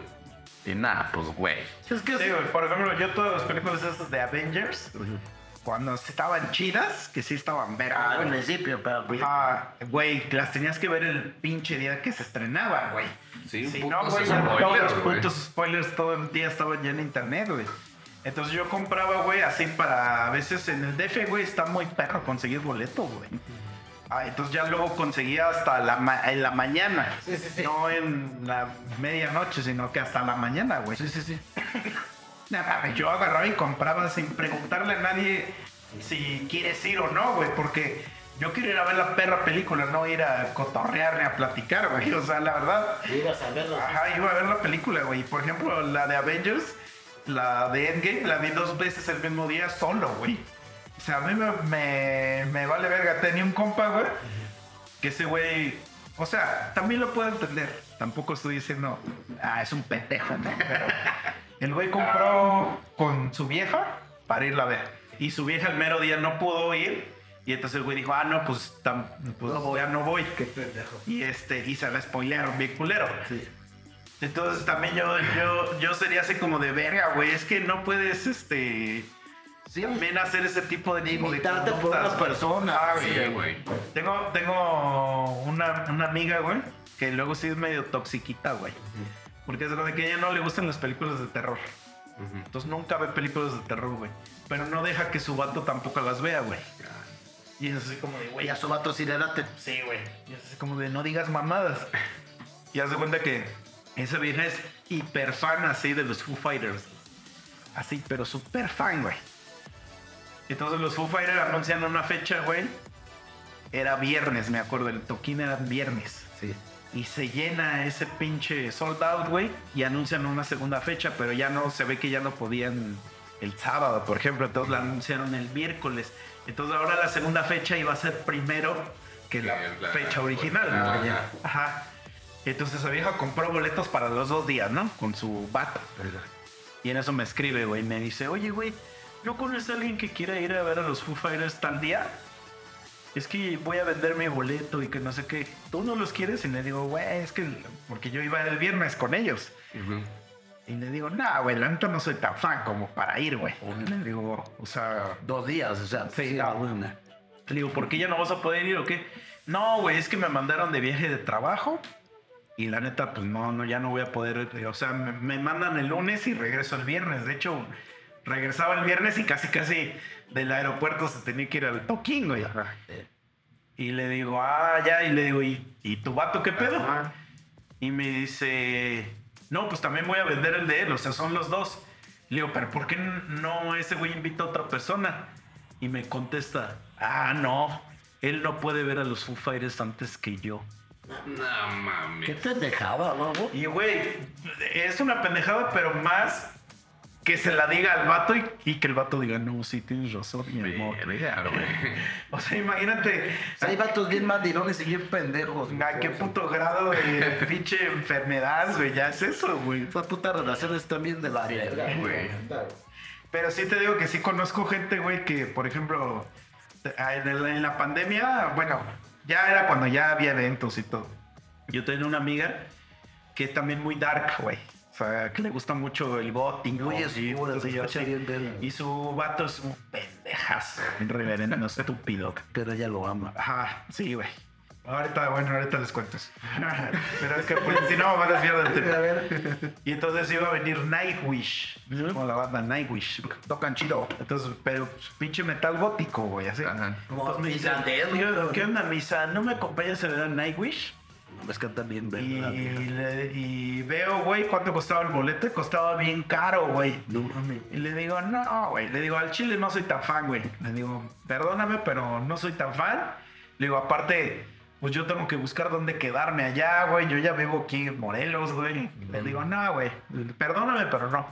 Y nada, pues güey. Es que Sí, güey, por ejemplo, yo todas las películas estas de Avengers, cuando estaban chidas, que sí estaban verga, Ah, al güey. principio, pero Ah, güey, las tenías que ver el pinche día que se estrenaban, güey. Sí, Si no, güey, spoilers, todos los güey. putos spoilers todo el día estaban ya en internet, güey. Entonces yo compraba, güey, así para a veces en el DF, güey, está muy perro conseguir boleto, güey. Ah, entonces ya luego conseguía hasta la ma- en la mañana. Sí, sí, sí. No en la medianoche, sino que hasta la mañana, güey. Sí, sí, sí. [LAUGHS] Nada, yo agarraba y compraba sin preguntarle a nadie si quieres ir o no, güey, porque yo quiero ir a ver la perra película, no ir a cotorrear ni a platicar, güey. [LAUGHS] O sea, la verdad, Ibas a verlo. ajá, iba a ver la película, güey. Por ejemplo, la de Avengers, la de Endgame, la vi dos veces el mismo día solo, güey. O sea, a mí me, me, me vale verga. Tenía un compa, güey, que ese güey, o sea, también lo puedo entender. Tampoco estoy diciendo, ah, es un pendejo, ¿no? Pero el güey compró con su vieja para irla a ver. Y su vieja el mero día no pudo ir. Y entonces el güey dijo, ah, no, pues, tam- pues ya no voy. Qué pendejo. Y este, y se la spoilearon bien culero. Sí. Entonces también yo, yo, yo sería así como de verga, güey. Es que no puedes, este, Sí, también hacer ese tipo de tipo de Limitarte por una persona. Ah, Sí, güey. Tengo, tengo una, una amiga, güey, que luego sí es medio toxiquita, güey. Porque es de que a ella no le gustan las películas de terror. Entonces nunca ve películas de terror, güey. Pero no deja que su vato tampoco las vea, güey. Y es así como de, güey, a su vato sí le date. Sí, güey. Y es así como de no digas mamadas. Y haz de cuenta que esa vieja es hiper fan así de los Foo Fighters. Así, pero súper fan, güey. Entonces los Foo Fighters anuncian una fecha, güey. Era viernes, me acuerdo. El toquín era viernes. Sí. Y se llena ese pinche sold out, güey. Y anuncian una segunda fecha, pero ya no, se ve que ya no podían el sábado, por ejemplo. Entonces la anunciaron el miércoles. Entonces ahora la segunda fecha iba a ser primero que la la- fecha original. Ajá. güey. Ajá. Entonces esa vieja compró boletos para los dos días, ¿no? Con su vato. Y en eso me escribe, güey. Me dice, oye, güey, ¿no conoces a alguien que quiera ir a ver a los Foo Fighters tal día? Es que voy a vender mi boleto y que no sé qué. ¿Tú no los quieres? Y le digo, güey, es que... Porque yo iba el viernes con ellos. Ujú. Y le digo, no, güey, la neta no soy tan fan como para ir, güey. Le digo, o sea... Dos días, o sea. Sí, no. bueno. Le digo, ¿por qué ya no vas a poder ir o qué? No, güey, es que me mandaron de viaje de trabajo. Y la neta, pues no, no, ya no voy a poder. O sea, me, me mandan el lunes y regreso el viernes. De hecho, regresaba el viernes y casi, casi del aeropuerto se tenía que ir al toquín, güey. Y le digo, ah, ya. Y le digo, ¿y, ¿y tu vato qué pedo? Ajá. Y me dice, no, pues también voy a vender el de él, o sea, son los dos. Le digo, pero ¿por qué no ese güey invita a otra persona? Y me contesta, ah, no, él no puede ver a los Foo Fighters antes que yo. No mames. ¿Qué te dejaba, no? Y güey, es una pendejada, pero más que se la diga al vato y, y que el vato diga, no, sí tienes razón, mi amor. Verga. [LAUGHS] O sea, imagínate, Hay vatos bien mandilones y bien pendejos. a qué puto grado de [LAUGHS] pinche enfermedad, güey, ya es eso, güey. Esas putas relaciones también de la verga, güey. Pero sí te digo que sí conozco gente, güey, que por ejemplo, en, el- en la pandemia, bueno, ya era cuando ya había eventos y todo. Yo tenía una amiga que es también muy dark, güey. O sea, que le gusta mucho el gótico. Muy eso, escucha sí. Y su vato es un pendejazo, un reverendo estúpido. Pero ella lo ama. Ajá, sí, güey. Ahorita, bueno, ahorita les cuento. eso. [LAUGHS] Pero es que pues, si no, me va a desviar del tema. ver. Y entonces iba a venir Nightwish. Como la banda Nightwish. Tocan chido. Entonces, pero pues, pinche metal gótico, güey, así. Ajá. Entonces me dice, islandés, "¿Qué- ¿no? ¿qué onda, misa? ¿No me acompañas a ver a Nightwish? Es que también Y, verga. le- y veo, güey, cuánto costaba el boleto. y Costaba bien caro, güey. No mames. Y le digo, no, güey. Le digo, al chile no soy tan fan, güey. Le digo, perdóname, pero no soy tan fan. Le digo, aparte, pues yo tengo que buscar dónde quedarme allá, güey. Yo ya vivo aquí en Morelos, güey. Le digo, no, güey. Perdóname, pero no.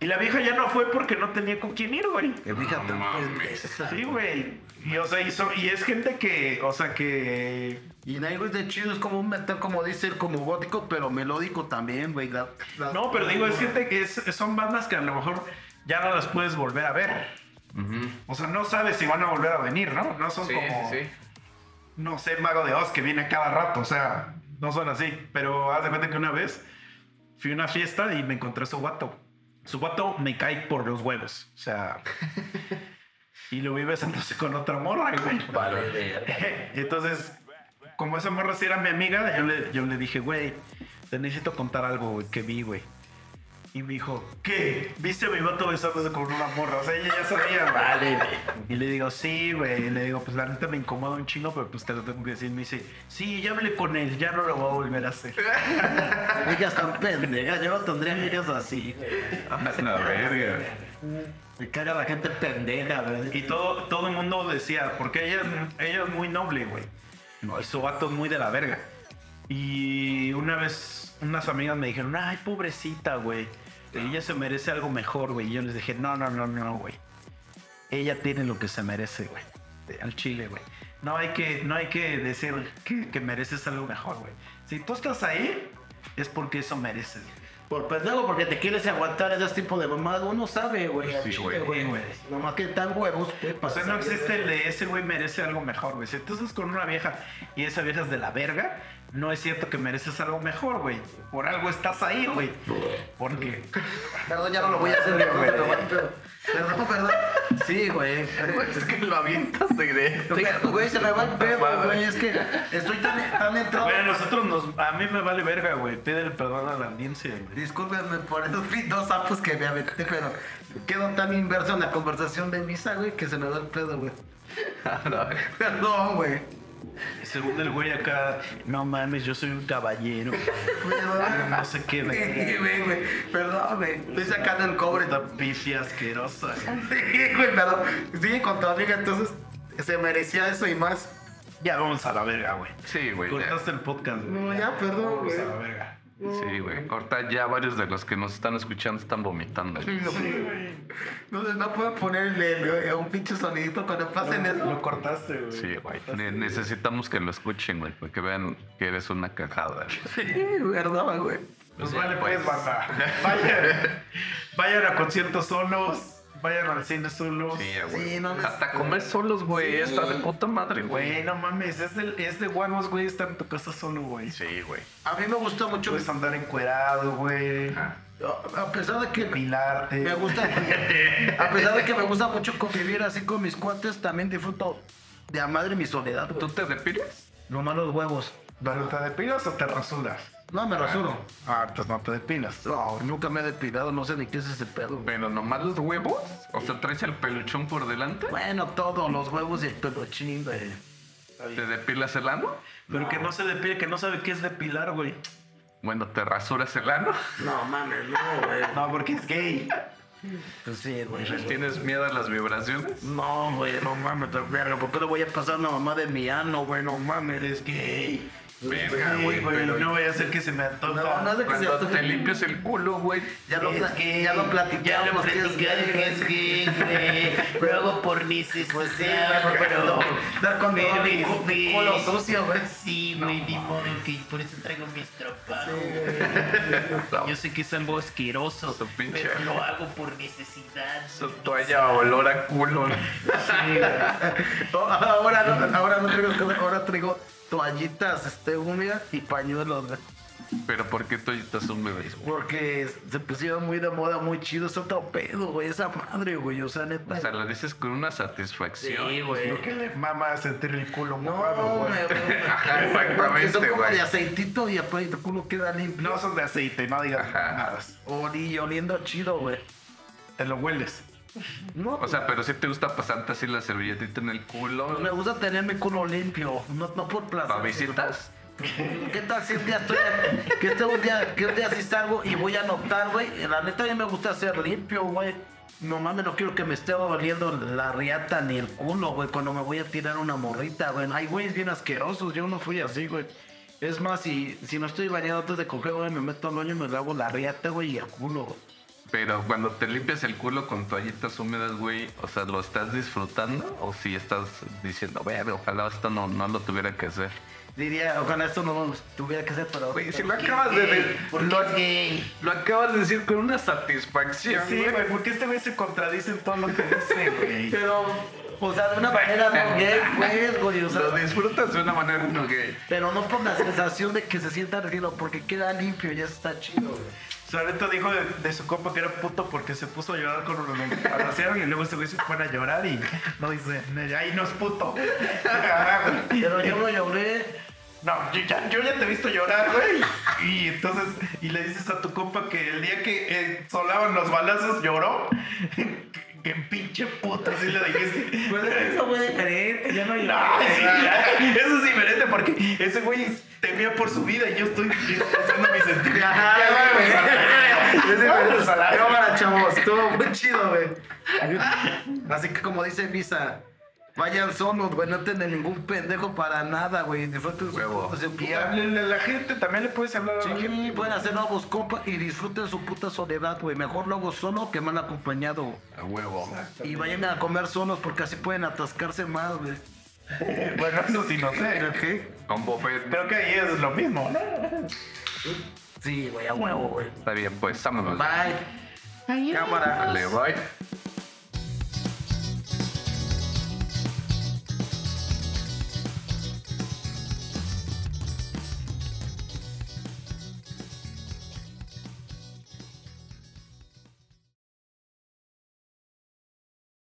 Y la vieja ya no fue porque no tenía con quién ir, güey. Que mames. pendeja. Sí, güey. Y, o sea, y, so- y es gente que, o sea, que... Y Nightwish de chido es como un metal, como dice él, como gótico, pero melódico también, güey. No, pero digo, es gente que es- son bandas que a lo mejor ya no las puedes volver a ver. Ujú. O sea, no sabes si van a volver a venir, ¿no? No son Sí, como... sí, sí. no sé, Mago de Oz que viene cada rato, o sea, no son así. Pero haz de cuenta que una vez fui a una fiesta y me encontré a su guato. Su guato me cae por los huevos. O sea. [LAUGHS] y lo vi besándose con otra morra, güey. [LAUGHS] Y Entonces, como esa morra sí era mi amiga, yo le, yo le dije, güey, te necesito contar algo, güey, que vi, güey. Y me dijo, ¿qué? ¿Viste a mi vato besándose con una morra? O sea, ella ya sabía, güey. Vale, Y le digo, sí, güey. Y le digo, pues la neta me incomoda un chingo, pero pues te lo tengo que decir. Me dice, sí, ya hablé con él, ya no lo voy a volver a hacer. [LAUGHS] Ellas tan pendejas, yo no tendría amigas así. La verga. Me caga la gente pendeja, ¿verdad? Y todo, todo el mundo decía, porque ella, ella es muy noble, güey. No, su vato es muy de la verga. Y una vez unas amigas me dijeron, ay, pobrecita, güey. Ella se merece algo mejor, güey. Y yo les dije, no, no, no, no, güey. Ella tiene lo que se merece, güey. Al chile, güey. No hay que, no hay que decir que, que mereces algo mejor, güey. Si tú estás ahí, es porque eso mereces. Por pendejo, porque te quieres aguantar ese tipo de mamadas, uno sabe, güey. Sí, güey. Nomás que tan huevos, ¿qué O sea, no existe el de ese güey merece algo mejor, güey. Si tú estás con una vieja y esa vieja es de la verga, no es cierto que mereces algo mejor, güey. Por algo estás ahí, güey. Porque. Perdón, ya no lo voy a hacer, güey. Perdón, perdón. Sí, güey. Es que lo avientas de directo. Güey, se me va el pedo, güey. Es que estoy tan, tan entrado. Güey, a nosotros nos. A mí me vale verga, güey. Pídele perdón a la audiencia, güey. Discúlpenme por esos [LAUGHS] dos sapos que me aventé, pero quedo tan inverso en la conversación de misa, güey, que se me va el pedo, güey. [LAUGHS] Perdón, güey. Según el güey acá, no mames, yo soy un caballero. [LAUGHS] No sé qué, güey. Perdón, güey. Estoy sacando el cobre. Esta pifia asquerosa. Sí, güey, pero sigue con amiga, entonces se merecía eso y más. Ya vamos a la verga, güey. Sí, güey. Cortaste el podcast, güey. No, ya, perdón, Vamos güey. a la verga. Sí, güey. Ahorita ya varios de los que nos están escuchando están vomitando. güey. Entonces no pueden ponerle un pinche sonidito cuando pasen eso. Lo cortaste, güey. Sí, güey. Ne- necesitamos que lo escuchen, güey, para que vean que eres una cagada. Sí, perdón, güey. Pues Sí, vale, pues, pues. banda. [LAUGHS] Vayan, vayan a conciertos solos. Vayan al cine solos. Sí, güey. Sí, no, no. Hasta comer solos, güey. Está de puta madre, Güey, güey. no mames, es de, es de guanos, güey, estar en tu casa solo, güey. Sí, güey. A mí me gusta mucho. Puedes andar encuerado, güey. Ajá. A pesar de que Pilarte. me gusta. [LAUGHS] A pesar de que me gusta mucho convivir así con mis cuates, también disfruto de a madre mi soledad. güey. ¿Tú te depilas? Nomás los huevos. ¿Pero te depilas o te rasuras? No, me rasuro. Ah, entonces no te depilas. No, nunca me he depilado, no sé ni qué es ese pedo. Pero nomás los huevos. O sea, traes el peluchón por delante. Bueno, todos los huevos y el peluchín, güey. ¿Te depilas el ano? Pero que no se depile, que no sabe qué es depilar, güey. Bueno, ¿te rasuras el ano? No mames, no, güey. [LAUGHS] No, porque es gay. Pues sí, güey. ¿Tienes miedo a las vibraciones? No, güey, no mames, te verga. ¿Por qué le voy a pasar a una mamá de mi ano, güey? No mames. Es gay. Verga, güey. pero- no voy a hacer que se me antoja. No, no es de que Cuando se te limpias el culo, güey. Ya lo, gay. ya lo platicamos. que que es gay, güey. Luego por si pues sí, pero dar con mi, mi, cu- mi culo sucio, güey. Sí, güey, ni modo que por eso traigo mis tropas. Yo sé que es algo asqueroso, pero lo hago por necesidad. Su toalla olor a culo. [LAUGHS] Ahora no, ahora no traigo, ahora traigo toallitas este, húmedas y pañuelos, güey. Pero ¿por qué toallitas húmedas, güey? Porque se pusieron muy de moda, muy chido. Es otro pedo, güey. Esa madre, güey. O sea, neta. O sea, lo dices con una satisfacción. sí, güey. ¿Por qué le mama sentir el culo No, mojado, güey. güey? Ajá, Porque son exactamente, como de aceitito y después tu culo queda limpio. No son de aceite, no digas Ajá. nada. Oli- oliendo chido, güey. Te lo hueles. No, O sea, pero si te gusta pasarte así la servilletita en el culo. me gusta tener mi culo limpio. No, no por placer. ¿Para visitas? ¿Qué tal si un día estoy, que este un día, que un día sí salgo y voy a notar, güey? La neta a mí me gusta ser limpio, güey. No mames, no quiero que me esté oliendo la riata ni el culo, güey, cuando me voy a tirar una morrita, güey. Hay güeyes bien asquerosos, yo no fui así, güey. Es más, si, si no estoy bañado antes de coger, güey, me meto al baño y me hago la riata, güey, y el culo, güey. Pero cuando te limpias el culo con toallitas húmedas, güey, o sea, ¿lo estás disfrutando? ¿O si estás diciendo, ver, ojalá esto no, no lo tuviera que hacer? Diría, ojalá esto no tuviera que ser, pero... Güey, si lo acabas de decir, lo, lo acabas de decir con una satisfacción, Sí, güey. porque este güey se contradice en todo lo que dice, güey. Pero O sea, de una manera no gay, pues, güey. O sea, Lo disfrutas de una manera no gay. pero no por la sensación de que se sienta rico, porque queda limpio y ya está chido, güey. Sabeto dijo de, de su compa que era puto porque se puso a llorar con lo abrazaron y luego ese güey se pone a llorar y no dice, ahí no es puto. [LAUGHS] Pero yo no lloré. No, yo ya, yo ya te he visto llorar, güey. Y entonces, y le dices a tu compa que el día que eh, solaban los balazos lloró. Que pinche puto, así le dijiste. Pues eso fue diferente, ya no lloré. No, sí, ya, eso es diferente porque ese güey temía por su vida y yo estoy haciendo mi sentido. Ajá, güey. Es diferente, salario. Cámara, chavos, estuvo muy chido, güey. Así que como dice Visa, vayan solos, güey, no tienen ningún pendejo para nada, güey. Disfruten su Huevo. puta- Y háblenle a la gente, también le puedes hablar a la gente. Sí, pueden hacer nuevos compas y disfruten su puta soledad, güey. Mejor luego solo que mal acompañado. A huevo. Y vayan a comer solos porque así pueden atascarse más, güey. [LAUGHS] Bueno, eso sí no sé. [LAUGHS] ¿Qué? Con buffet. Creo que ahí es lo mismo, ¿no? Sí, güey, a huevo, güey. Está bien, pues vámonos. Bye. Cámara. Dale, bye.